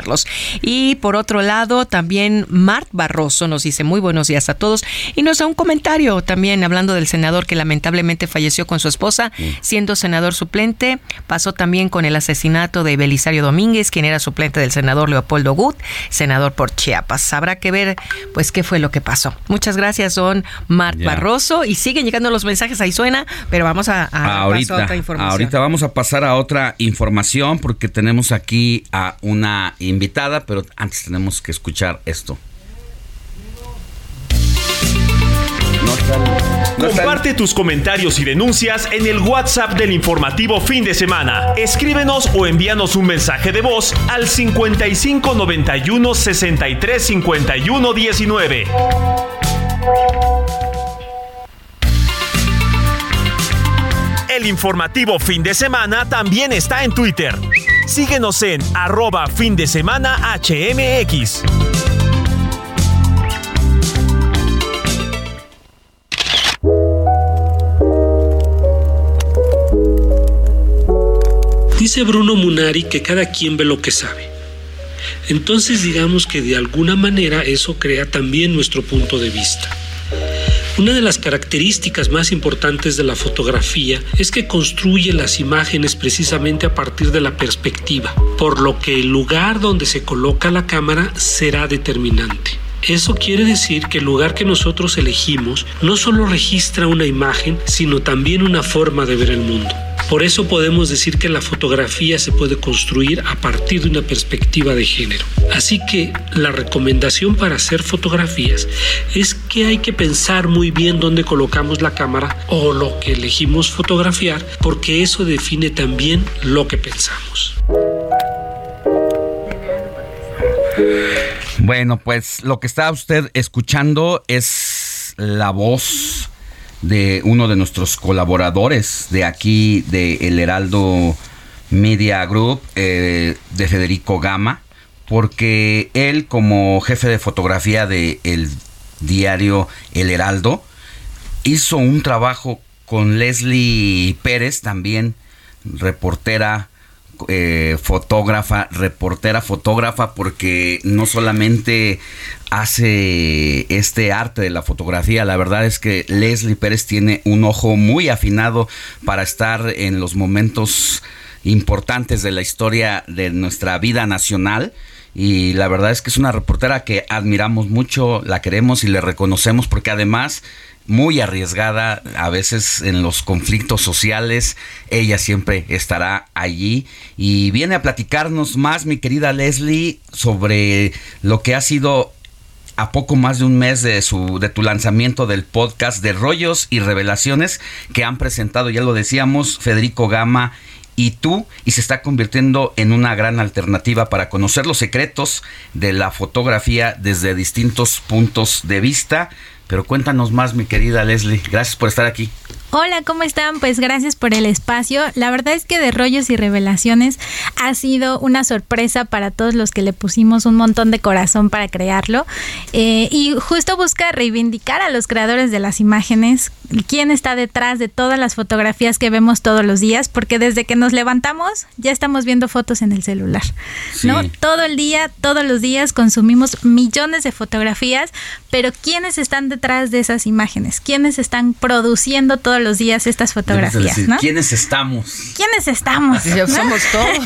y por otro lado, también Mart Barroso nos dice muy buenos días a todos y nos da un comentario también hablando del senador que lamentablemente falleció con su esposa, siendo senador suplente. Pasó también con el asesinato de Belisario Domínguez, quien era suplente del senador Leopoldo Gut, senador por Chiapas. Habrá que ver pues qué fue lo que pasó. Muchas gracias, don Mart Barroso. Y siguen llegando los mensajes, ahí suena, pero vamos a, ahorita, a otra información. Ahorita vamos a pasar a otra información porque tenemos aquí a una invitada, pero antes tenemos que escuchar esto. Comparte tus comentarios y denuncias en el WhatsApp del informativo fin de semana. Escríbenos o envíanos un mensaje de voz al 55 91 63 51 19. El informativo fin de semana también está en Twitter. Síguenos en arroba fin de semana HMX. Dice Bruno Munari que cada quien ve lo que sabe. Entonces digamos que de alguna manera eso crea también nuestro punto de vista. Una de las características más importantes de la fotografía es que construye las imágenes precisamente a partir de la perspectiva, por lo que el lugar donde se coloca la cámara será determinante. Eso quiere decir que el lugar que nosotros elegimos no solo registra una imagen, sino también una forma de ver el mundo. Por eso podemos decir que la fotografía se puede construir a partir de una perspectiva de género. Así que la recomendación para hacer fotografías es que hay que pensar muy bien dónde colocamos la cámara o lo que elegimos fotografiar, porque eso define también lo que pensamos. Bueno, pues lo que está usted escuchando es la voz de uno de nuestros colaboradores de aquí, de El Heraldo Media Group, eh, de Federico Gama, porque él como jefe de fotografía del el diario El Heraldo, hizo un trabajo con Leslie Pérez, también reportera eh, fotógrafa, reportera fotógrafa, porque no solamente hace este arte de la fotografía, la verdad es que Leslie Pérez tiene un ojo muy afinado para estar en los momentos importantes de la historia de nuestra vida nacional. Y la verdad es que es una reportera que admiramos mucho, la queremos y le reconocemos porque además muy arriesgada a veces en los conflictos sociales. Ella siempre estará allí y viene a platicarnos más, mi querida Leslie, sobre lo que ha sido a poco más de un mes de su de tu lanzamiento del podcast de rollos y revelaciones que han presentado, ya lo decíamos, Federico Gama y tú y se está convirtiendo en una gran alternativa para conocer los secretos de la fotografía desde distintos puntos de vista Pero cuéntanos más, mi querida Leslie. Gracias por estar aquí. Hola, ¿cómo están? Pues gracias por el espacio. La verdad es que de rollos y revelaciones ha sido una sorpresa para todos los que le pusimos un montón de corazón para crearlo. Eh, y justo busca reivindicar a los creadores de las imágenes, quién está detrás de todas las fotografías que vemos todos los días, porque desde que nos levantamos ya estamos viendo fotos en el celular. ¿No? Todo el día, todos los días consumimos millones de fotografías, pero ¿quiénes están detrás de esas imágenes? ¿Quiénes están produciendo todo los días estas fotografías, ¿no? ¿Quiénes estamos? ¿Quiénes estamos? Somos todos.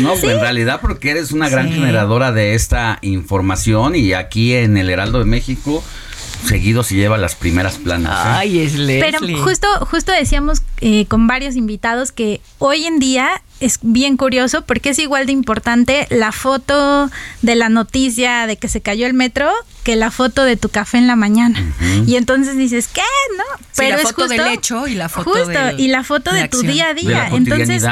no, en realidad porque eres una gran generadora de esta información y aquí en el Heraldo de México seguido se lleva las primeras planas. ¿eh? Ay, es Pero justo, justo decíamos eh, con varios invitados que hoy en día es bien curioso porque es igual de importante la foto de la noticia de que se cayó el metro que la foto de tu café en la mañana. Y entonces dices, ¿qué? ¿No? Pero la foto del hecho y la foto justo, y la foto de, tu día a día. entonces,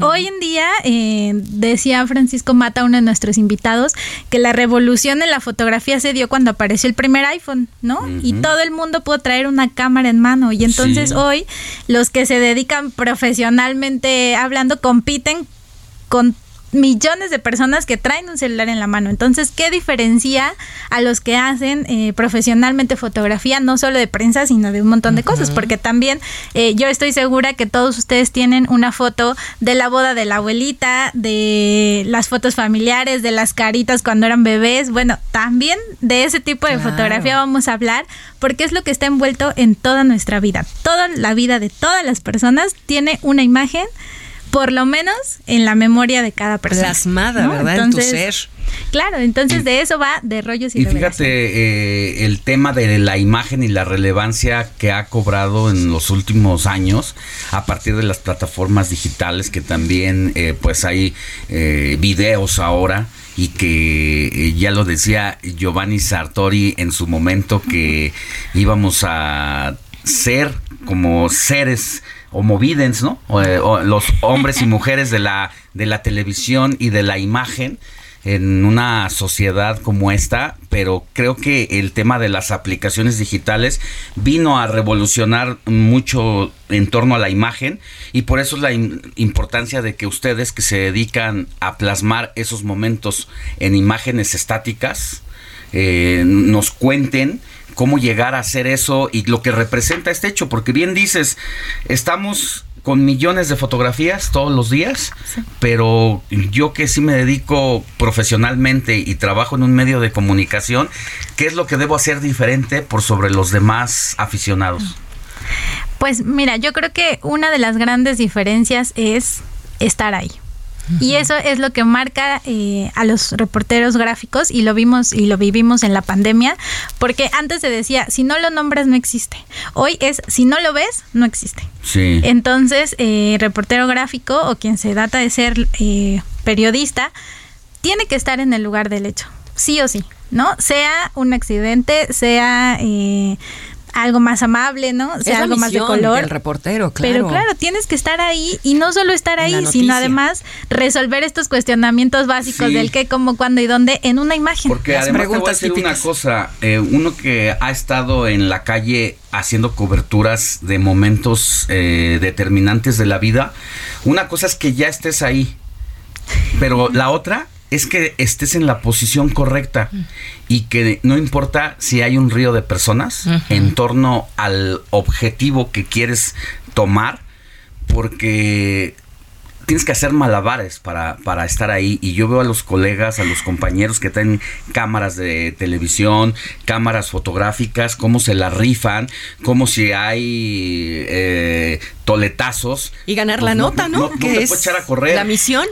Hoy en día, eh, decía Francisco Mata, uno de nuestros invitados, que la revolución en la fotografía se dio cuando apareció el primer iPhone, ¿no? Y todo el mundo pudo traer una cámara en mano. Y entonces hoy los que se dedican profesionalmente hablando compiten con millones de personas que traen un celular en la mano. Entonces, ¿qué diferencia a los que hacen eh, profesionalmente fotografía, no solo de prensa, sino de un montón de cosas? Porque también eh, yo estoy segura que todos ustedes tienen una foto de la boda de la abuelita, de las fotos familiares, de las caritas cuando eran bebés. Bueno, también de ese tipo de fotografía vamos a hablar, porque es lo que está envuelto en toda nuestra vida. Toda la vida de todas las personas tiene una imagen por lo menos en la memoria de cada persona. Plasmada, ¿verdad? en tu ser. Claro, entonces de eso va de rollos y, y fíjate eh, el tema de la imagen y la relevancia que ha cobrado en los últimos años a partir de las plataformas digitales que también eh, pues hay eh, videos ahora y que ya lo decía Giovanni Sartori en su momento que íbamos a ser como seres homo videns, ¿no? Eh, o, los hombres y mujeres de la, de la televisión y de la imagen en una sociedad como esta, pero creo que el tema de las aplicaciones digitales vino a revolucionar mucho en torno a la imagen y por eso es la importancia de que ustedes que se dedican a plasmar esos momentos en imágenes estáticas eh, nos cuenten cómo llegar a hacer eso y lo que representa este hecho, porque bien dices, estamos con millones de fotografías todos los días, pero yo que sí me dedico profesionalmente y trabajo en un medio de comunicación, ¿qué es lo que debo hacer diferente por sobre los demás aficionados? Pues mira, yo creo que una de las grandes diferencias es estar ahí. Y eso es lo que marca eh, a los reporteros gráficos y lo vimos y lo vivimos en la pandemia, porque antes se decía, si no lo nombras no existe. Hoy es, si no lo ves, no existe. Sí. Entonces, eh, reportero gráfico o quien se data de ser eh, periodista, tiene que estar en el lugar del hecho, sí o sí, ¿no? Sea un accidente, sea algo más amable, ¿no? O sea, algo más de color. El reportero, claro. Pero claro, tienes que estar ahí y no solo estar ahí, sino además resolver estos cuestionamientos básicos del qué, cómo, cuándo y dónde en una imagen. Porque además te voy a decir una cosa, eh, uno que ha estado en la calle haciendo coberturas de momentos eh, determinantes de la vida, una cosa es que ya estés ahí, pero la otra es que estés en la posición correcta y que no importa si hay un río de personas en torno al objetivo que quieres tomar, porque tienes que hacer malabares para, para estar ahí. Y yo veo a los colegas, a los compañeros que tienen cámaras de televisión, cámaras fotográficas, cómo se la rifan, cómo si hay eh, toletazos. Y ganar pues la nota, ¿no? No, te puedes echar a correr. La misión.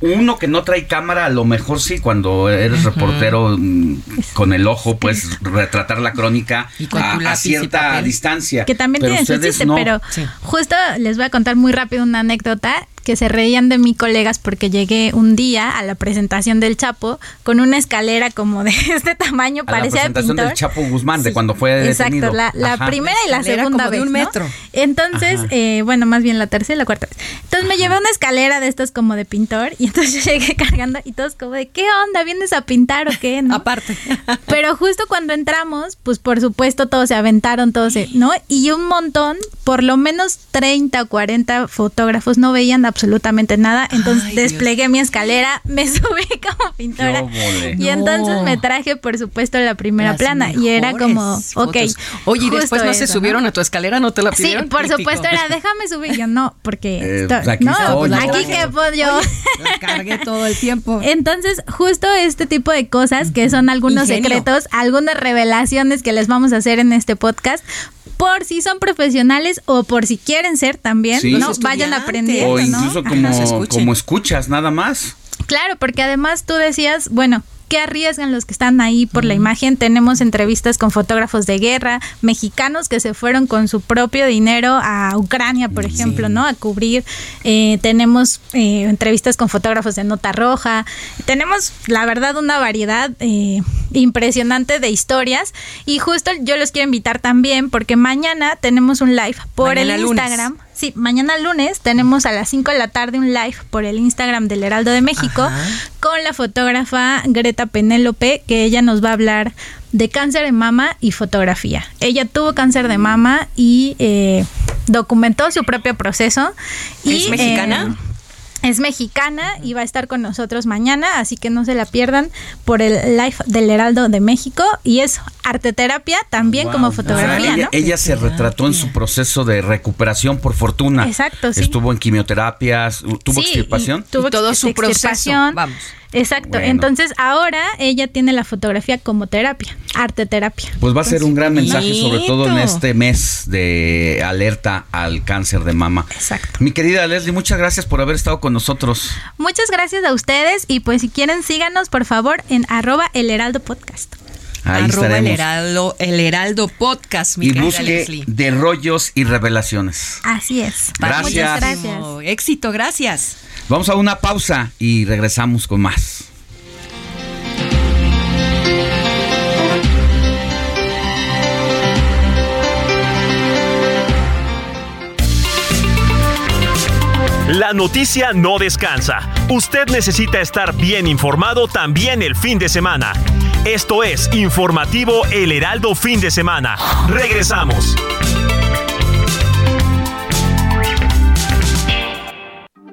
uno que no trae cámara, a lo mejor sí, cuando eres reportero mm, con el ojo, pues retratar la crónica a, cierta distancia. Que también tiene su chiste, pero justo les voy a contar muy rápido una anécdota que se reían de mi colegas porque llegué un día a la presentación del Chapo con una escalera como de este tamaño, a parecía la presentación del Chapo Guzmán, de cuando fue detenido. Exacto, la, primera y la segunda vez, un metro. Entonces, eh, bueno, más bien la tercera y la cuarta vez. Entonces me llevé una escalera de estas como de pintor y entonces yo llegué cargando y todos como de, ¿qué onda? ¿Vienes a pintar o qué? Aparte. Pero justo cuando entramos, pues por supuesto todos se aventaron, todos se, ¿no? Y un montón, por lo menos 30 o 40 fotógrafos no veían absolutamente nada. Entonces desplegué mi escalera, me subí como pintora. Y entonces me traje, por supuesto, la primera plana. Y era como, ok. Oye, ¿y después no se subieron a tu escalera? ¿No te la pidieron? Sí, por supuesto, era déjame subir. Yo no, porque. Eh, aquí no, pues aquí que puedo yo. la cargué todo el tiempo. Entonces, justo este tipo de cosas que son algunos secretos, algunas revelaciones que les vamos a hacer en este podcast, por si son profesionales o por si quieren ser también, ¿no? Vayan aprendiendo. O incluso como, como escuchas, nada más. Claro, porque además tú decías, bueno, qué arriesgan los que están ahí por la imagen. Tenemos entrevistas con fotógrafos de guerra, mexicanos que se fueron con su propio dinero a Ucrania, por ejemplo, ¿no? A cubrir. Eh, tenemos eh, entrevistas con fotógrafos de Nota Roja. Tenemos, la verdad, una variedad eh, impresionante de historias. Y justo yo los quiero invitar también porque mañana tenemos un live por el Instagram. Sí, mañana lunes tenemos a las 5 de la tarde un live por el Instagram del Heraldo de México con la fotógrafa Greta Penélope, que ella nos va a hablar de cáncer de mama y fotografía. Ella tuvo cáncer de mama y eh, documentó su propio proceso. ¿Es mexicana? Eh, es mexicana y va a estar con nosotros mañana, así que no se la pierdan por el live del Heraldo de México. Y es arte terapia también como fotografía. ella, se retrató en su proceso de recuperación, por fortuna. Exacto, sí. Estuvo en quimioterapias, tuvo extirpación. Tuvo todo su proceso. Vamos. Exacto. Entonces ahora ella tiene la fotografía como terapia, arte terapia. Pues va a ser un gran mensaje, sobre todo en este mes de alerta al cáncer de mama. Exacto. Mi querida Leslie, muchas gracias por haber estado con nosotros. Muchas gracias a ustedes y pues si quieren síganos por favor en arroba el heraldo podcast. Ahí arroba el heraldo, el heraldo podcast, mi y busque de rollos y revelaciones. Así es. Gracias. Muchas gracias. éxito, gracias. Vamos a una pausa y regresamos con más. La noticia no descansa. Usted necesita estar bien informado también el fin de semana. Esto es Informativo El Heraldo Fin de Semana. Regresamos.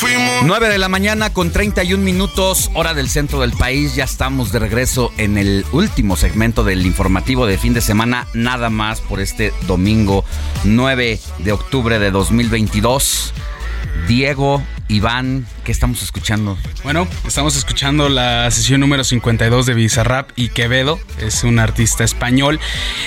de la mañana con 31 minutos, hora del centro del país. Ya estamos de regreso en el último segmento del informativo de fin de semana, nada más por este domingo 9 de octubre de 2022. Diego, Iván, estamos escuchando? Bueno, estamos escuchando la sesión número 52 de Bizarrap y Quevedo, es un artista español.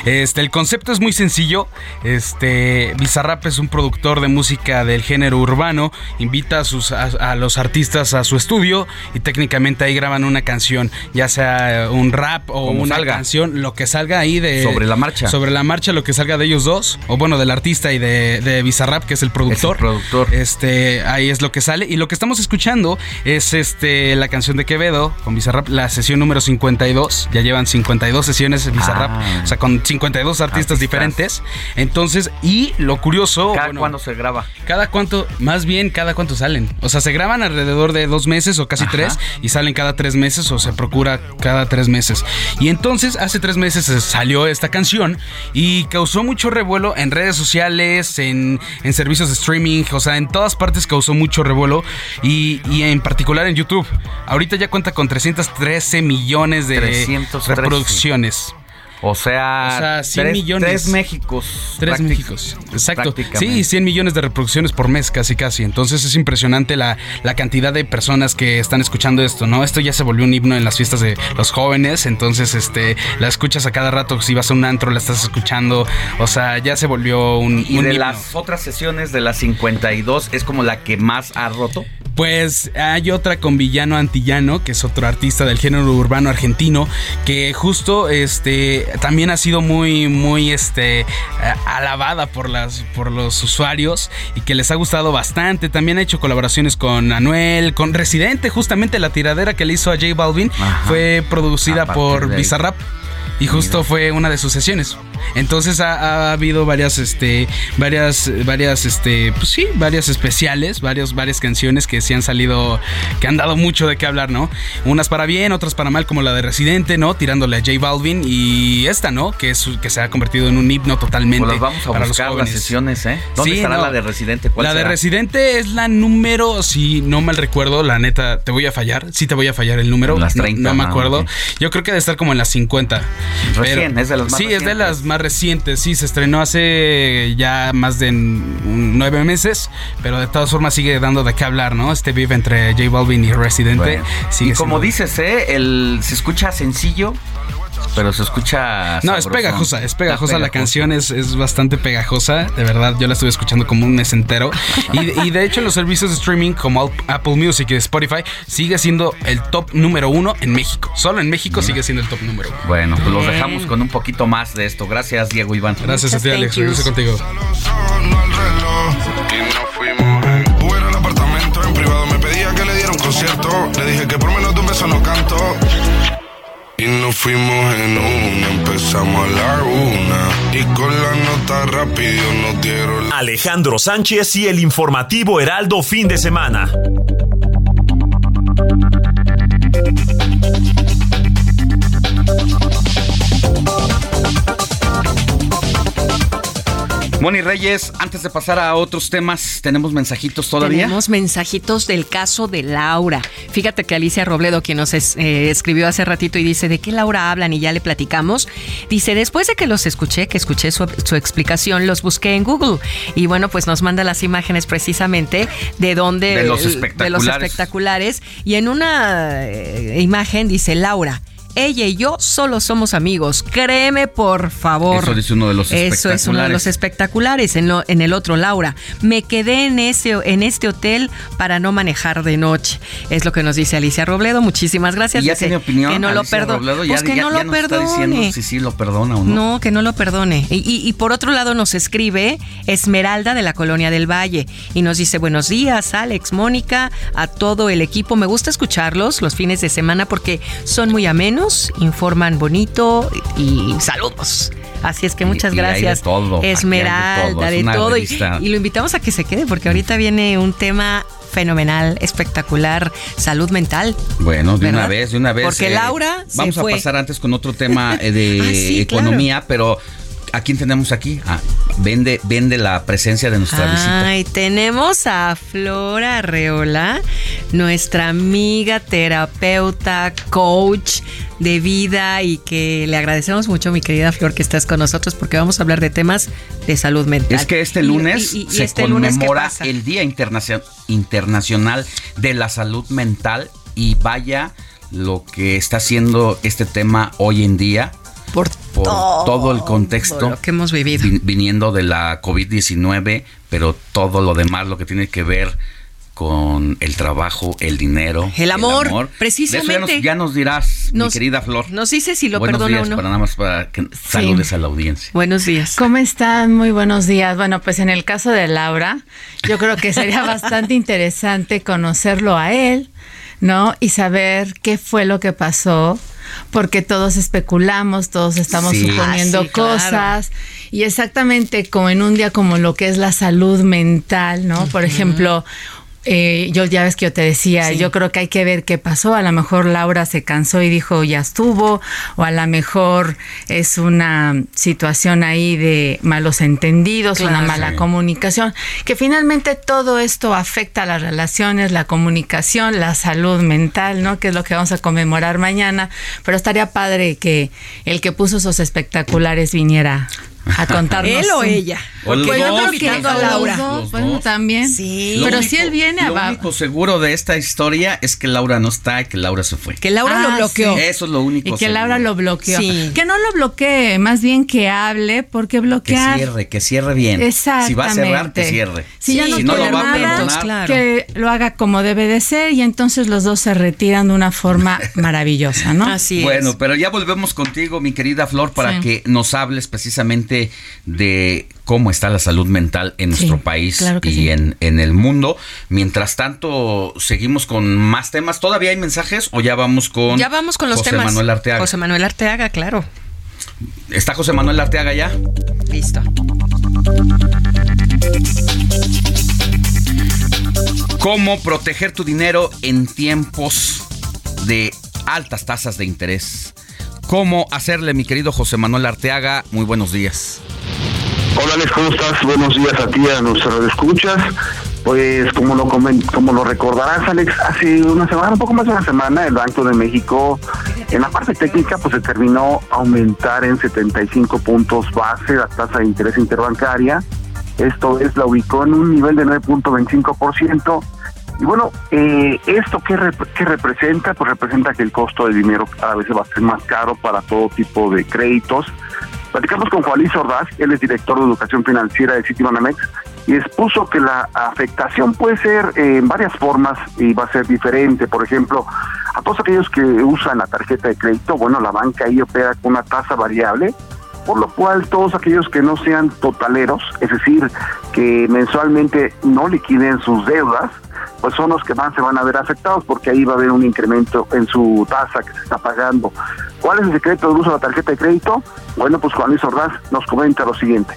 Este, el concepto es muy sencillo. Este, Bizarrap es un productor de música del género urbano, invita a, sus, a, los artistas a su estudio y técnicamente ahí graban una canción, ya sea un rap o una canción, lo que salga ahí de... Sobre la marcha. Sobre la marcha, lo que salga de ellos dos, o bueno, del artista y de, de Bizarrap, que es el productor. Es el productor. Este, ahí es lo que sale. Y lo que estamos escuchando es este, la canción de Quevedo con Bizarrap, la sesión número 52. Ya llevan 52 sesiones de Bizarrap, ah. o sea, con 52 artistas, diferentes. Entonces, y lo curioso. ¿Cada cuándo se graba? Cada cuánto, más bien, cada cuánto salen. O sea, se graban alrededor de dos meses o casi tres y salen cada tres meses o se procura cada tres meses. Y entonces, hace tres meses salió esta canción y causó mucho revuelo en redes sociales, en, en servicios de streaming, o sea, en todas partes causó mucho revuelo y, en particular en YouTube. Ahorita ya cuenta con 313 millones de reproducciones. O sea, 100 millones. Tres Méxicos. Tres Méxicos. Exacto. Sí, 100 millones de reproducciones por mes, casi, casi. Entonces es impresionante la, la, cantidad de personas que están escuchando esto, ¿no? Esto ya se volvió un himno en las fiestas de los jóvenes. Entonces, este, la escuchas a cada rato. Si vas a un antro, la estás escuchando. O sea, ya se volvió un. ¿Y de las otras sesiones de las 52 es como la que más ha roto? Pues hay otra con Villano Antillano, que es otro artista del género urbano argentino, que justo este también ha sido muy, muy este alabada por las por los usuarios y que les ha gustado bastante. También ha hecho colaboraciones con Anuel, con Residente, justamente la tiradera que le hizo a J Balvin fue producida por Bizarrap. Y justo fue una de sus sesiones. Entonces ha, habido varias, este, varias, varias, este, pues sí, varias especiales, varios, varias canciones que sí han salido, que han dado mucho de qué hablar, ¿no? Unas para bien, otras para mal, como la de Residente, ¿no? Tirándole a J Balvin y esta, ¿no? Que es que se ha convertido en un himno totalmente. Pues vamos a para buscar las sesiones, ¿eh? ¿Dónde estará la de Residente? la de Residente es la número, si no mal recuerdo, la neta, te voy a fallar, sí te voy a fallar el número. Las 30. No, me acuerdo. Yo creo que debe estar como en las 50. Recién, es de las más Sí, es de las más recientes, sí, se estrenó hace ya más de nueve meses, pero de todas formas sigue dando de qué hablar, ¿no? Este vive entre J Balvin y Residente. y como dices, ¿eh? El, se escucha sencillo, pero se escucha. No, es pegajosa, es pegajosa. La canción es, es, bastante pegajosa. De verdad, yo la estuve escuchando como un mes entero. y, de hecho, los servicios de streaming como Apple Music y Spotify sigue siendo el top número uno en México. Solo en México sigue siendo el top número uno. Bueno, pues los dejamos con un poquito más de esto. Gracias, Diego Iván. Gracias a ti, Alex. Regreso contigo. Le dije que por menos de un beso no canto. Y nos fuimos en una, empezamos a la una. Y con la nota rápido nos dieron. Alejandro Sánchez y el informativo Heraldo fin de semana. Moni Reyes, antes de pasar a otros temas, ¿tenemos mensajitos todavía? Tenemos mensajitos del caso de Laura. Fíjate que Alicia Robledo, quien nos eh, escribió hace ratito y dice, ¿de qué Laura hablan? Y ya le platicamos. Dice, después de que los escuché, que escuché su, explicación, los busqué en Google. Y bueno, pues nos manda las imágenes precisamente de dónde... De los espectaculares. De los espectaculares. Y en una eh, imagen dice, Laura, ella y yo solo somos amigos. Créeme, por favor. Eso es uno de los espectaculares. Eso es uno de los espectaculares. En, en el otro, Laura. Me quedé en, ese, en este hotel para no manejar de noche. Es lo que nos dice Alicia Robledo. Muchísimas gracias. ¿Y ya tiene opinión. Que no lo perdone. Pues que no lo perdone. si sí lo perdona o no. No, que no lo perdone. Y, y por otro lado nos escribe Esmeralda de la Colonia del Valle. Y nos dice, buenos días, Alex, Mónica, a todo el equipo. Me gusta escucharlos los fines de semana porque son muy amenos informan bonito y saludos. Así es que muchas gracias. de todo, Esmeralda, de todo. Y, lo invitamos a que se quede porque ahorita viene un tema fenomenal, espectacular, salud mental. Bueno, de una vez, de una vez. Porque eh, Laura. vamos a pasar antes con otro tema eh, de ah, economía, pero ¿A quién tenemos aquí? Ah, vende, vende la presencia de nuestra visita. Ay, tenemos a Flora Arreola, nuestra amiga terapeuta, coach de vida y que le agradecemos mucho, mi querida Flor, que estás con nosotros porque vamos a hablar de temas de salud mental. Es que este lunes se este conmemora el Día Internacional de la Salud Mental y vaya lo que está haciendo este tema hoy en día por, todo, el contexto que hemos vivido viniendo de la COVID-19, pero todo lo demás, lo que tiene que ver con el trabajo, el dinero, el amor, precisamente. ya, nos, dirás, mi querida Flor. Nos dice si lo buenos perdona días, o no. Para nada más para que saludes a la audiencia. Buenos días. ¿Cómo están? Muy buenos días. Bueno, pues en el caso de Laura, yo creo que sería bastante interesante conocerlo a él, ¿no? Y saber qué fue lo que pasó porque todos especulamos, todos estamos suponiendo ah, cosas. Y exactamente como en un día como lo que es la salud mental, ¿no? Por ejemplo, eh, yo ya ves que yo te decía, yo creo que hay que ver qué pasó. A lo mejor Laura se cansó y dijo ya estuvo, o a lo mejor es una situación ahí de malos entendidos, una mala comunicación, que finalmente todo esto afecta a las relaciones, la comunicación, la salud mental, ¿no? Que es lo que vamos a conmemorar mañana. Pero estaría padre que el que puso esos espectaculares viniera a contarnos. ¿Él o ella? Porque yo creo que a Laura. bueno, también. Sí. Pero si él viene a... Lo único seguro de esta historia es que Laura no está y que Laura se fue. Que Laura lo ah, bloqueó. Eso es lo único Y que Laura lo bloqueó. Que no lo bloquee, más bien que hable, porque bloquear... Que cierre, que cierre bien. Exactamente. Si va a cerrar, que cierre. Si ya no, lo va a perdonar, que lo haga como debe de ser y entonces los dos se retiran de una forma maravillosa, ¿no? Así es. Bueno, pero ya volvemos contigo, mi querida Flor, para que nos hables precisamente de cómo está la salud mental en nuestro país y en, en, el mundo. Mientras tanto, seguimos con más temas. ¿Todavía hay mensajes o ya vamos con, ya vamos con los José temas? Manuel Arteaga? José Manuel Arteaga, claro. ¿Está José Manuel Arteaga ya? Listo. ¿Cómo proteger tu dinero en tiempos de altas tasas de interés? ¿Cómo hacerle, mi querido José Manuel Arteaga? Muy buenos días. Hola Alex, ¿cómo estás? Buenos días a ti, a nuestros escuchas. Pues como lo como lo recordarás Alex, hace una semana, un poco más de una semana, el Banco de México en la parte técnica pues determinó aumentar en 75 puntos base la tasa de interés interbancaria. Esto es, la ubicó en un nivel de 9.25%. Y bueno, eh, ¿esto qué, qué representa? Pues representa que el costo del dinero cada vez va a ser más caro para todo tipo de créditos Platicamos con Juan Luis Ordaz, él es director de educación financiera de Citibanamex, y expuso que la afectación puede ser eh, en varias formas y va a ser diferente. Por ejemplo, a todos aquellos que usan la tarjeta de crédito, bueno, la banca ahí opera con una tasa variable, por lo cual todos aquellos que no sean totaleros, es decir, que mensualmente no liquiden sus deudas, pues son los que más se van a ver afectados porque ahí va a haber un incremento en su tasa que se está pagando. ¿Cuál es el secreto del uso de la tarjeta de crédito? Bueno, pues Juan Luis Ordaz nos comenta lo siguiente.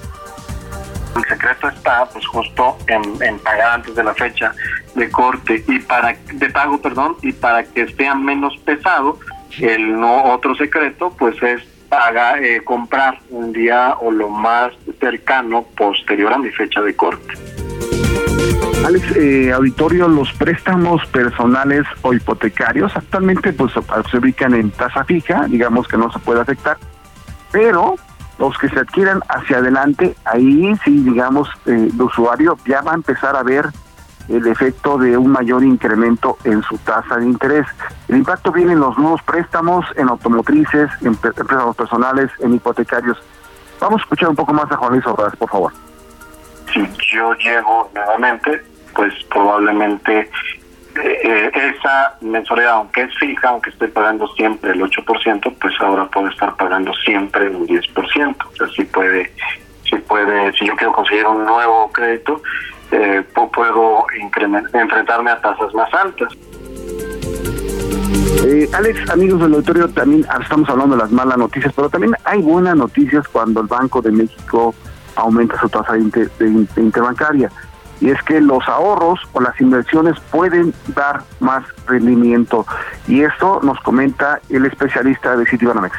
El secreto está pues justo en, pagar antes de la fecha de corte y para de pago, perdón, y para que sea menos pesado, el no otro secreto pues es pagar eh, comprar un día o lo más cercano posterior a mi fecha de corte. Alex, eh, auditorio, los préstamos personales o hipotecarios actualmente pues se ubican en tasa fija, digamos que no se puede afectar, pero los que se adquieran hacia adelante, ahí sí, digamos, eh, el usuario ya va a empezar a ver el efecto de un mayor incremento en su tasa de interés. El impacto viene en los nuevos préstamos, en automotrices, en préstamos personales, en hipotecarios. Vamos a escuchar un poco más a Juan Luis Ordaz, por favor. Si yo llego nuevamente, pues probablemente eh, esa mensualidad, aunque es fija, aunque estoy pagando siempre el 8%, pues ahora puedo estar pagando siempre un 10%. O sea, si puede, si puede, si yo quiero conseguir un nuevo crédito, eh, puedo enfrentarme a tasas más altas. Eh, Alex, amigos del auditorio, también estamos hablando de las malas noticias, pero también hay buenas noticias cuando el Banco de México aumenta su tasa de interbancaria y es que los ahorros o las inversiones pueden dar más rendimiento. Y esto nos comenta el especialista de Citibanamex.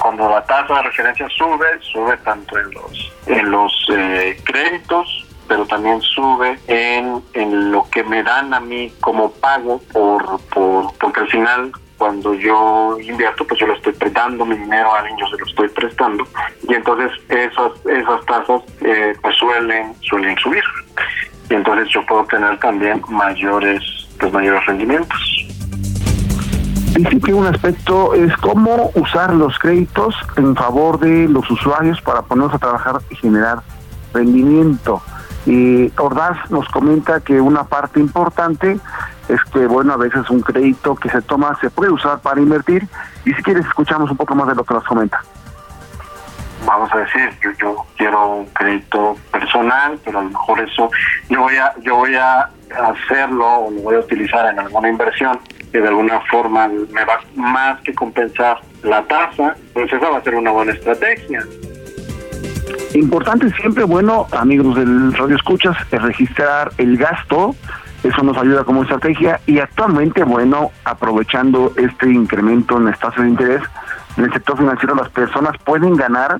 cuando la tasa de referencia sube, sube tanto en los, en los eh, créditos pero también sube en, en lo que me dan a mí como pago por, por porque al final cuando yo invierto, pues yo le estoy prestando mi dinero a alguien, yo se lo estoy prestando, y entonces esas, esas tasas eh, pues suelen, suelen subir. Y entonces yo puedo tener también mayores, pues mayores rendimientos. Dice que un aspecto es cómo usar los créditos en favor de los usuarios para ponernos a trabajar y generar rendimiento. Y Ordaz nos comenta que una parte importante es que, bueno, a veces un crédito que se toma se puede usar para invertir. Y si quieres, escuchamos un poco más de lo que nos comenta. Vamos a decir, yo, yo quiero un crédito personal, pero a lo mejor eso yo voy a yo voy a hacerlo o lo voy a utilizar en alguna inversión que de alguna forma me va más que compensar la tasa, pues esa va a ser una buena estrategia. Importante siempre, bueno, amigos del Radio Escuchas, es registrar el gasto, eso nos ayuda como estrategia. Y actualmente, bueno, aprovechando este incremento en las tasas de interés, en el sector financiero las personas pueden ganar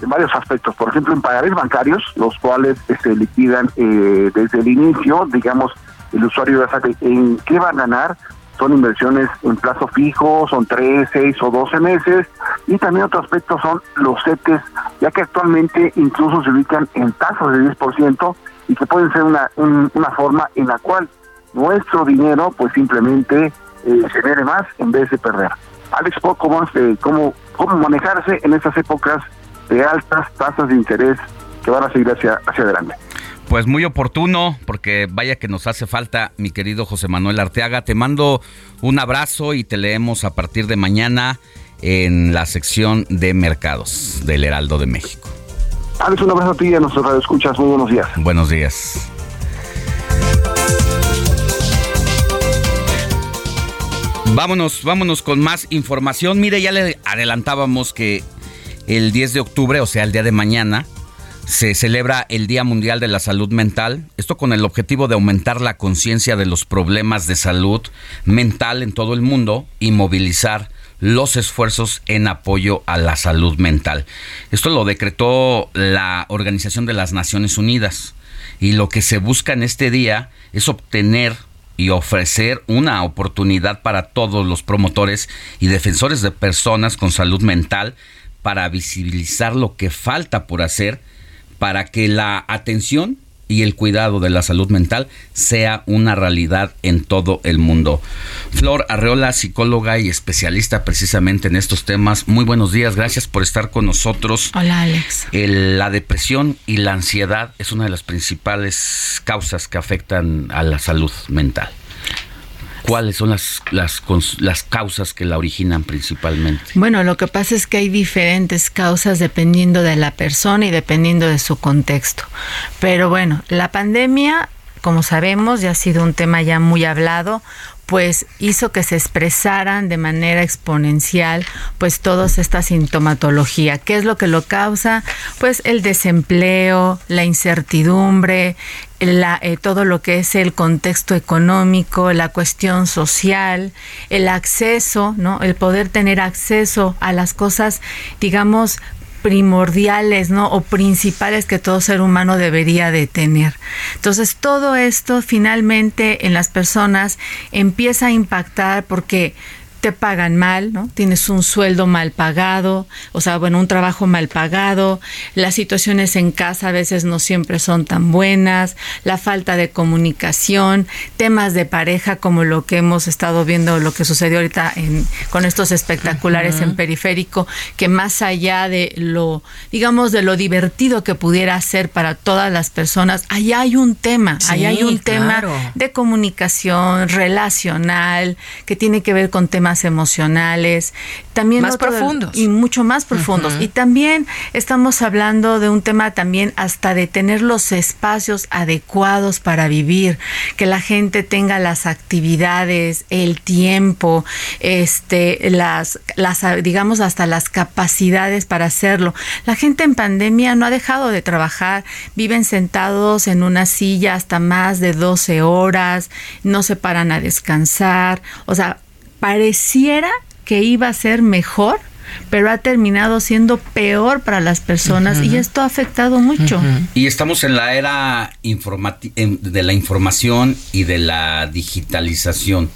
en varios aspectos, por ejemplo, en pagares bancarios, los cuales se este, liquidan eh, desde el inicio, digamos, el usuario ya sabe en qué va a ganar, son inversiones en plazo fijo, son 3, 6 o 12 meses, y también otro aspecto son los CETES, ya que actualmente incluso se ubican en tasas de 10% y que pueden ser una, una forma en la cual nuestro dinero pues simplemente eh, genere más en vez de perder. Alex, más de cómo, cómo manejarse en estas épocas de altas tasas de interés que van a seguir hacia, hacia adelante. Pues muy oportuno, porque vaya que nos hace falta, mi querido José Manuel Arteaga. Te mando un abrazo y te leemos a partir de mañana en la sección de mercados del Heraldo de México. Alex, un abrazo a ti y a nuestros escuchas. Muy buenos días. Buenos días. Vámonos, vámonos con más información. Mire, ya le adelantábamos que el 10 de octubre, o sea, el día de mañana, se celebra el Día Mundial de la Salud Mental, esto con el objetivo de aumentar la conciencia de los problemas de salud mental en todo el mundo y movilizar los esfuerzos en apoyo a la salud mental. Esto lo decretó la Organización de las Naciones Unidas y lo que se busca en este día es obtener y ofrecer una oportunidad para todos los promotores y defensores de personas con salud mental para visibilizar lo que falta por hacer para que la atención y el cuidado de la salud mental sea una realidad en todo el mundo. Flor Arreola, psicóloga y especialista precisamente en estos temas. Muy buenos días, gracias por estar con nosotros. Hola Alex. la depresión y la ansiedad es una de las principales causas que afectan a la salud mental. ¿Cuáles son las, las, las causas que la originan principalmente? Bueno, lo que pasa es que hay diferentes causas dependiendo de la persona y dependiendo de su contexto. Pero bueno, la pandemia, como sabemos, ya ha sido un tema ya muy hablado pues hizo que se expresaran de manera exponencial pues toda esta sintomatología. ¿Qué es lo que lo causa? Pues el desempleo, la incertidumbre, la, eh, todo lo que es el contexto económico, la cuestión social, el acceso, ¿no? El poder tener acceso a las cosas, digamos, primordiales, ¿no? O principales que todo ser humano debería de tener. Entonces, todo esto finalmente en las personas empieza a impactar porque te pagan mal, ¿no? Tienes un sueldo mal pagado, o sea, bueno, un trabajo mal pagado, las situaciones en casa a veces no siempre son tan buenas, la falta de comunicación, temas de pareja como lo que hemos estado viendo, lo que sucedió ahorita en, con estos espectaculares en periférico, que más allá de lo, digamos, de lo divertido que pudiera ser para todas las personas, allá hay un tema, allá hay un tema de comunicación relacional que tiene que ver con temas emocionales, también más profundos y mucho más profundos. Y también estamos hablando de un tema también hasta de tener los espacios adecuados para vivir, que la gente tenga las actividades, el tiempo, este, las, las, digamos hasta las capacidades para hacerlo. La gente en pandemia no ha dejado de trabajar, viven sentados en una silla hasta más de 12 horas, no se paran a descansar, o sea, pareciera que iba a ser mejor pero ha terminado siendo peor para las personas y esto ha afectado mucho. Y estamos en la era de la información y de la digitalización.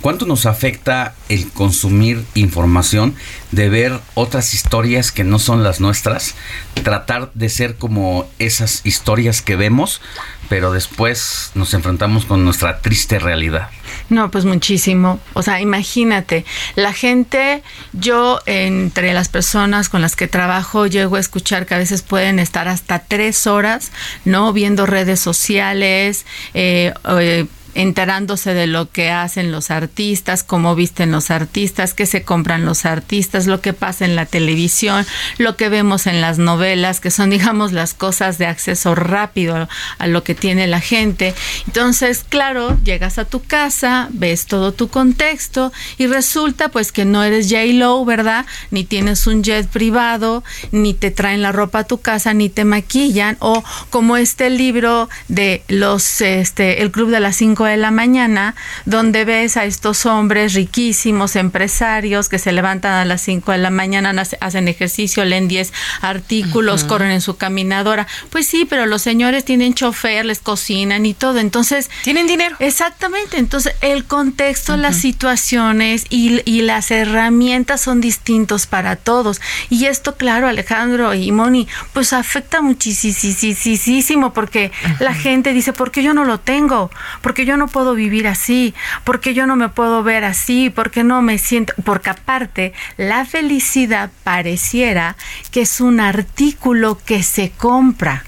¿Cuánto nos afecta el consumir información, de ver otras historias que no son las nuestras, tratar de ser como esas historias que vemos, pero después nos enfrentamos con nuestra triste realidad? No, pues muchísimo. O sea, imagínate, la gente, yo entre las personas con las que trabajo, llego a escuchar que a veces pueden estar hasta tres horas, ¿no? Viendo redes sociales, eh, eh enterándose de lo que hacen los artistas, cómo visten los artistas, qué se compran los artistas, lo que pasa en la televisión, lo que vemos en las novelas, que son, digamos, las cosas de acceso rápido a lo que tiene la gente. Entonces, claro, llegas a tu casa, ves todo tu contexto y resulta pues que no eres J-Lo, ¿verdad? Ni tienes un jet privado, ni te traen la ropa a tu casa, ni te maquillan, o como este libro de los, este, el Club de las Cinco de la mañana, donde ves a estos hombres riquísimos, empresarios, que se levantan a las 5 de la mañana, hacen ejercicio, leen 10 artículos, corren en su caminadora. Pues sí, pero los señores tienen chofer, les cocinan y todo. Entonces... Tienen dinero. Exactamente. Entonces, el contexto, las situaciones y, y las herramientas son distintos para todos. Y esto, claro, Alejandro y Moni, pues afecta muchísimo porque la gente dice, ¿por qué yo no lo tengo? Porque yo no puedo vivir así? porque yo no me puedo ver así? porque no me siento? Porque aparte, la felicidad pareciera que es un artículo que se compra,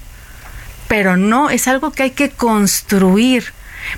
pero no, es algo que hay que construir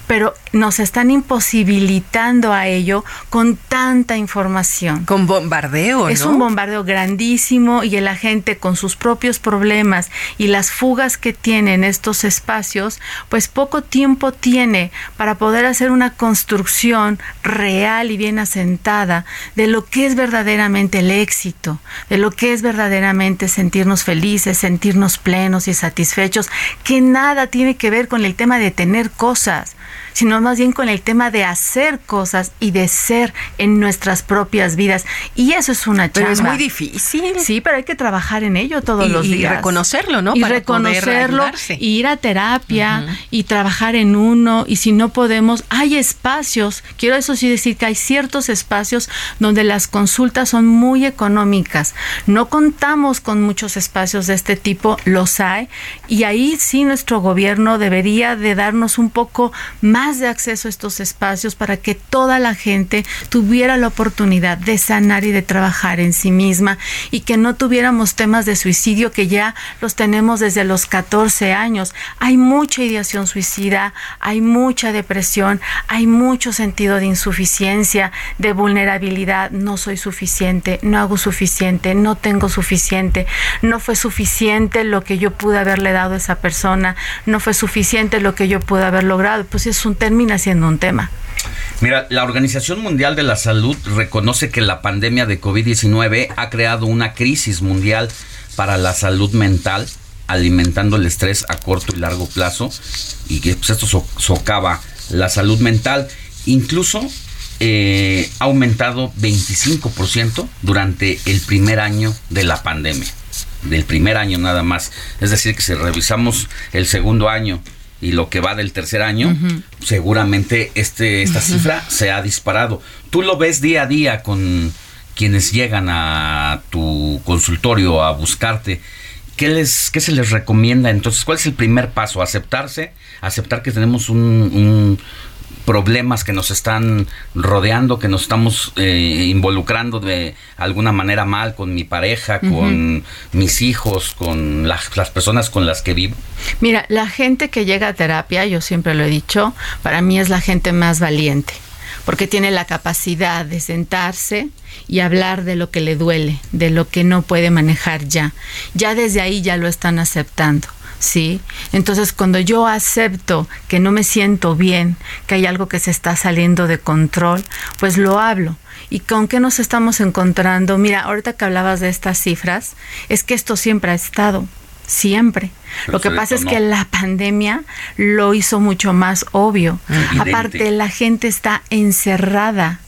pero nos están imposibilitando a ello con tanta información. Con bombardeo. Es un bombardeo grandísimo y la gente con sus propios problemas y las fugas que tienen estos espacios, pues poco tiempo tiene para poder hacer una construcción real y bien asentada de lo que es verdaderamente el éxito, de lo que es verdaderamente sentirnos felices, sentirnos plenos y satisfechos, que nada tiene que ver con el tema de tener cosas sino más bien con el tema de hacer cosas y de ser en nuestras propias vidas. Y eso es una chamba. Pero es muy difícil. Sí, pero hay que trabajar en ello todos los días. Y reconocerlo, ¿no? Y reconocerlo, ir a terapia y trabajar en uno. Y si no podemos, hay espacios. Quiero eso sí decir que hay ciertos espacios donde las consultas son muy económicas. No contamos con muchos espacios de este tipo, los hay. Y ahí sí nuestro gobierno debería de darnos un poco más de acceso a estos espacios para que toda la gente tuviera la oportunidad de sanar y de trabajar en sí misma y que no tuviéramos temas de suicidio que ya los tenemos desde los 14 años. Hay mucha ideación suicida, hay mucha depresión, hay mucho sentido de insuficiencia, de vulnerabilidad, no soy suficiente, no hago suficiente, no tengo suficiente, no fue suficiente lo que yo pude haberle dado a esa persona, no fue suficiente lo que yo pude haber logrado. Pues es un, termina siendo un tema. Mira, la Organización Mundial de la Salud reconoce que la pandemia de COVID-19 ha creado una crisis mundial para la salud mental, alimentando el estrés a corto y largo plazo, y que pues, esto socava la salud mental. Incluso eh, ha aumentado 25% durante el primer año de la pandemia, del primer año nada más. Es decir, que si revisamos el segundo año y lo que va del tercer año, seguramente este, esta cifra se ha disparado. Tú lo ves día a día con quienes llegan a tu consultorio a buscarte. ¿Qué, les, ¿Qué se les recomienda entonces? ¿Cuál es el primer paso? ¿Aceptarse? ¿Aceptar que tenemos un, problemas que nos están rodeando, que nos estamos eh, involucrando de alguna manera mal con mi pareja, con mis hijos, con las personas con las que vivo? Mira, la gente que llega a terapia, yo siempre lo he dicho, para mí es la gente más valiente, porque tiene la capacidad de sentarse y hablar de lo que le duele, de lo que no puede manejar ya. Ya desde ahí ya lo están aceptando. ¿Sí? Entonces, cuando yo acepto que no me siento bien, que hay algo que se está saliendo de control, pues lo hablo. ¿Y con qué nos estamos encontrando? Mira, ahorita que hablabas de estas cifras, es que esto siempre ha estado, siempre. lo que pasa es que la pandemia lo hizo mucho más obvio. Aparte, la gente está encerrada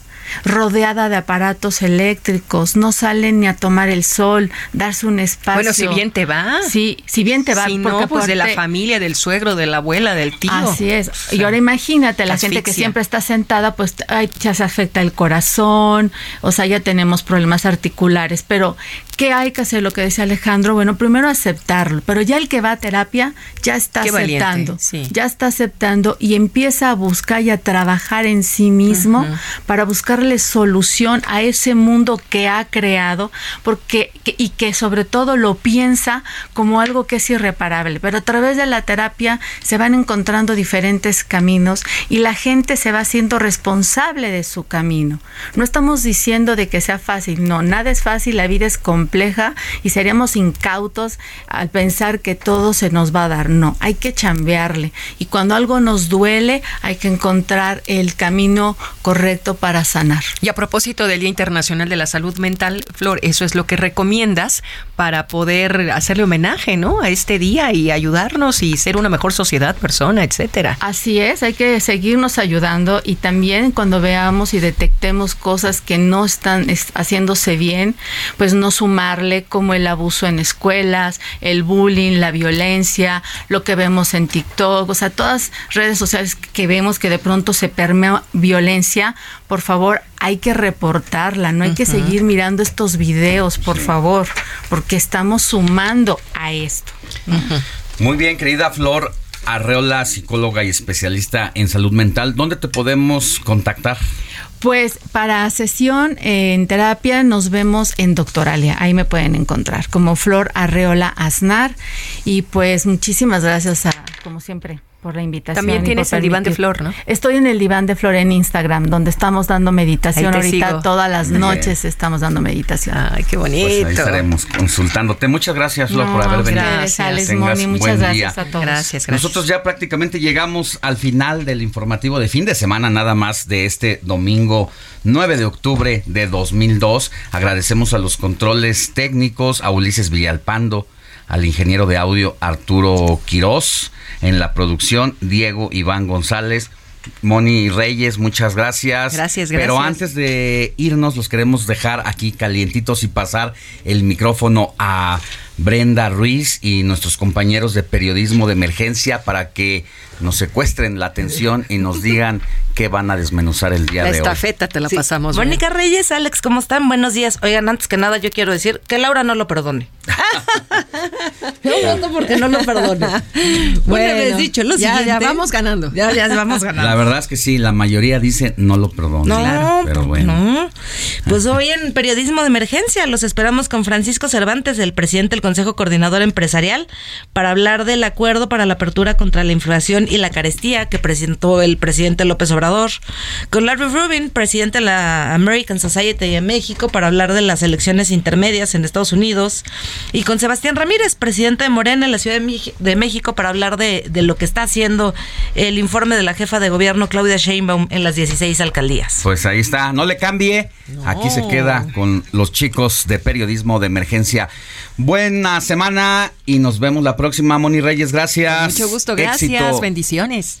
rodeada de aparatos eléctricos, no salen ni a tomar el sol, darse un espacio. Bueno, si bien te va. Sí, si bien te va. Si no, pues de la familia, del suegro, de la abuela, del tío. Así es. Y ahora imagínate, la gente que siempre está sentada, pues ya se afecta el corazón, o sea, ya tenemos problemas articulares, pero ¿qué hay que hacer? Lo que decía Alejandro, bueno, primero aceptarlo, pero ya el que va a terapia ya está aceptando, ya está aceptando y empieza a buscar y a trabajar en sí mismo para solución a ese mundo que ha creado, porque y que sobre todo lo piensa como algo que es irreparable, pero a través de la terapia se van encontrando diferentes caminos y la gente se va haciendo responsable de su camino. No estamos diciendo de que sea fácil, no, nada es fácil, la vida es compleja y seríamos incautos al pensar que todo se nos va a dar. No, hay que chambearle y cuando algo nos duele hay que encontrar el camino correcto para sanar. Y a propósito del Día Internacional de la Salud Mental, Flor, eso es lo que para poder hacerle homenaje, ¿no? A este día y ayudarnos y ser una mejor sociedad, persona, etcétera. Así es, hay que seguirnos ayudando y también cuando veamos y detectemos cosas que no están haciéndose bien, pues no sumarle como el abuso en escuelas, el bullying, la violencia, lo que vemos en TikTok, o sea, todas redes sociales que vemos que de pronto se permea violencia, por favor, hay que reportarla, no hay que seguir mirando estos videos, por favor, porque estamos sumando a esto. Muy bien, querida Flor Arreola, psicóloga y especialista en salud mental, ¿dónde te podemos contactar? Pues para sesión en terapia nos vemos en Doctoralia, ahí me pueden encontrar como Flor Arreola Aznar y pues muchísimas gracias a, como siempre por la invitación. También tienes el diván de flor, ¿no? Estoy en el diván de flor en Instagram, donde estamos dando meditación. Ahorita todas las noches estamos dando meditación. Ay, qué bonito. Pues ahí estaremos consultándote. Muchas gracias, Flor, por haber venido. Gracias, Moni. Muchas gracias a todos. Gracias, gracias. Nosotros ya prácticamente llegamos al final del informativo de fin de semana, nada más de este domingo 9 de octubre de 2002. Agradecemos a los controles técnicos, a Ulises Villalpando, al ingeniero de audio Arturo Quirós en la producción, Diego Iván González. Moni Reyes, muchas gracias. Gracias, gracias. Pero antes de irnos, los queremos dejar aquí calientitos y pasar el micrófono a Brenda Ruiz y nuestros compañeros de periodismo de emergencia para que nos secuestren la atención y nos digan qué van a desmenuzar el día de hoy. La estafeta te la pasamos. Mónica Reyes, Alex, ¿cómo están? Buenos días. Oigan, antes que nada yo quiero decir que Laura no lo perdone. no porque no lo perdone. bueno, dicho, lo ya, ya vamos ganando. Ya, ya vamos ganando. La verdad es que sí, la mayoría dice no lo perdone. No, claro, pero bueno. No. Pues hoy en Periodismo de Emergencia los esperamos con Francisco Cervantes, el presidente del Consejo Coordinador Empresarial, para hablar del acuerdo para la apertura contra la inflación y la carestía que presentó el presidente López Obrador, con Larry Rubin, presidente de la American Society de México, para hablar de las elecciones intermedias en Estados Unidos, y con Sebastián Ramírez, presidente de Morena en la Ciudad de México, para hablar de, de lo que está haciendo el informe de la jefa de gobierno Claudia Sheinbaum en las 16 alcaldías. Pues ahí está, no le cambie, aquí se queda con los chicos de periodismo de emergencia. Buena semana y nos vemos la próxima, Moni Reyes. Gracias. Mucho gusto, gracias. Bendiciones.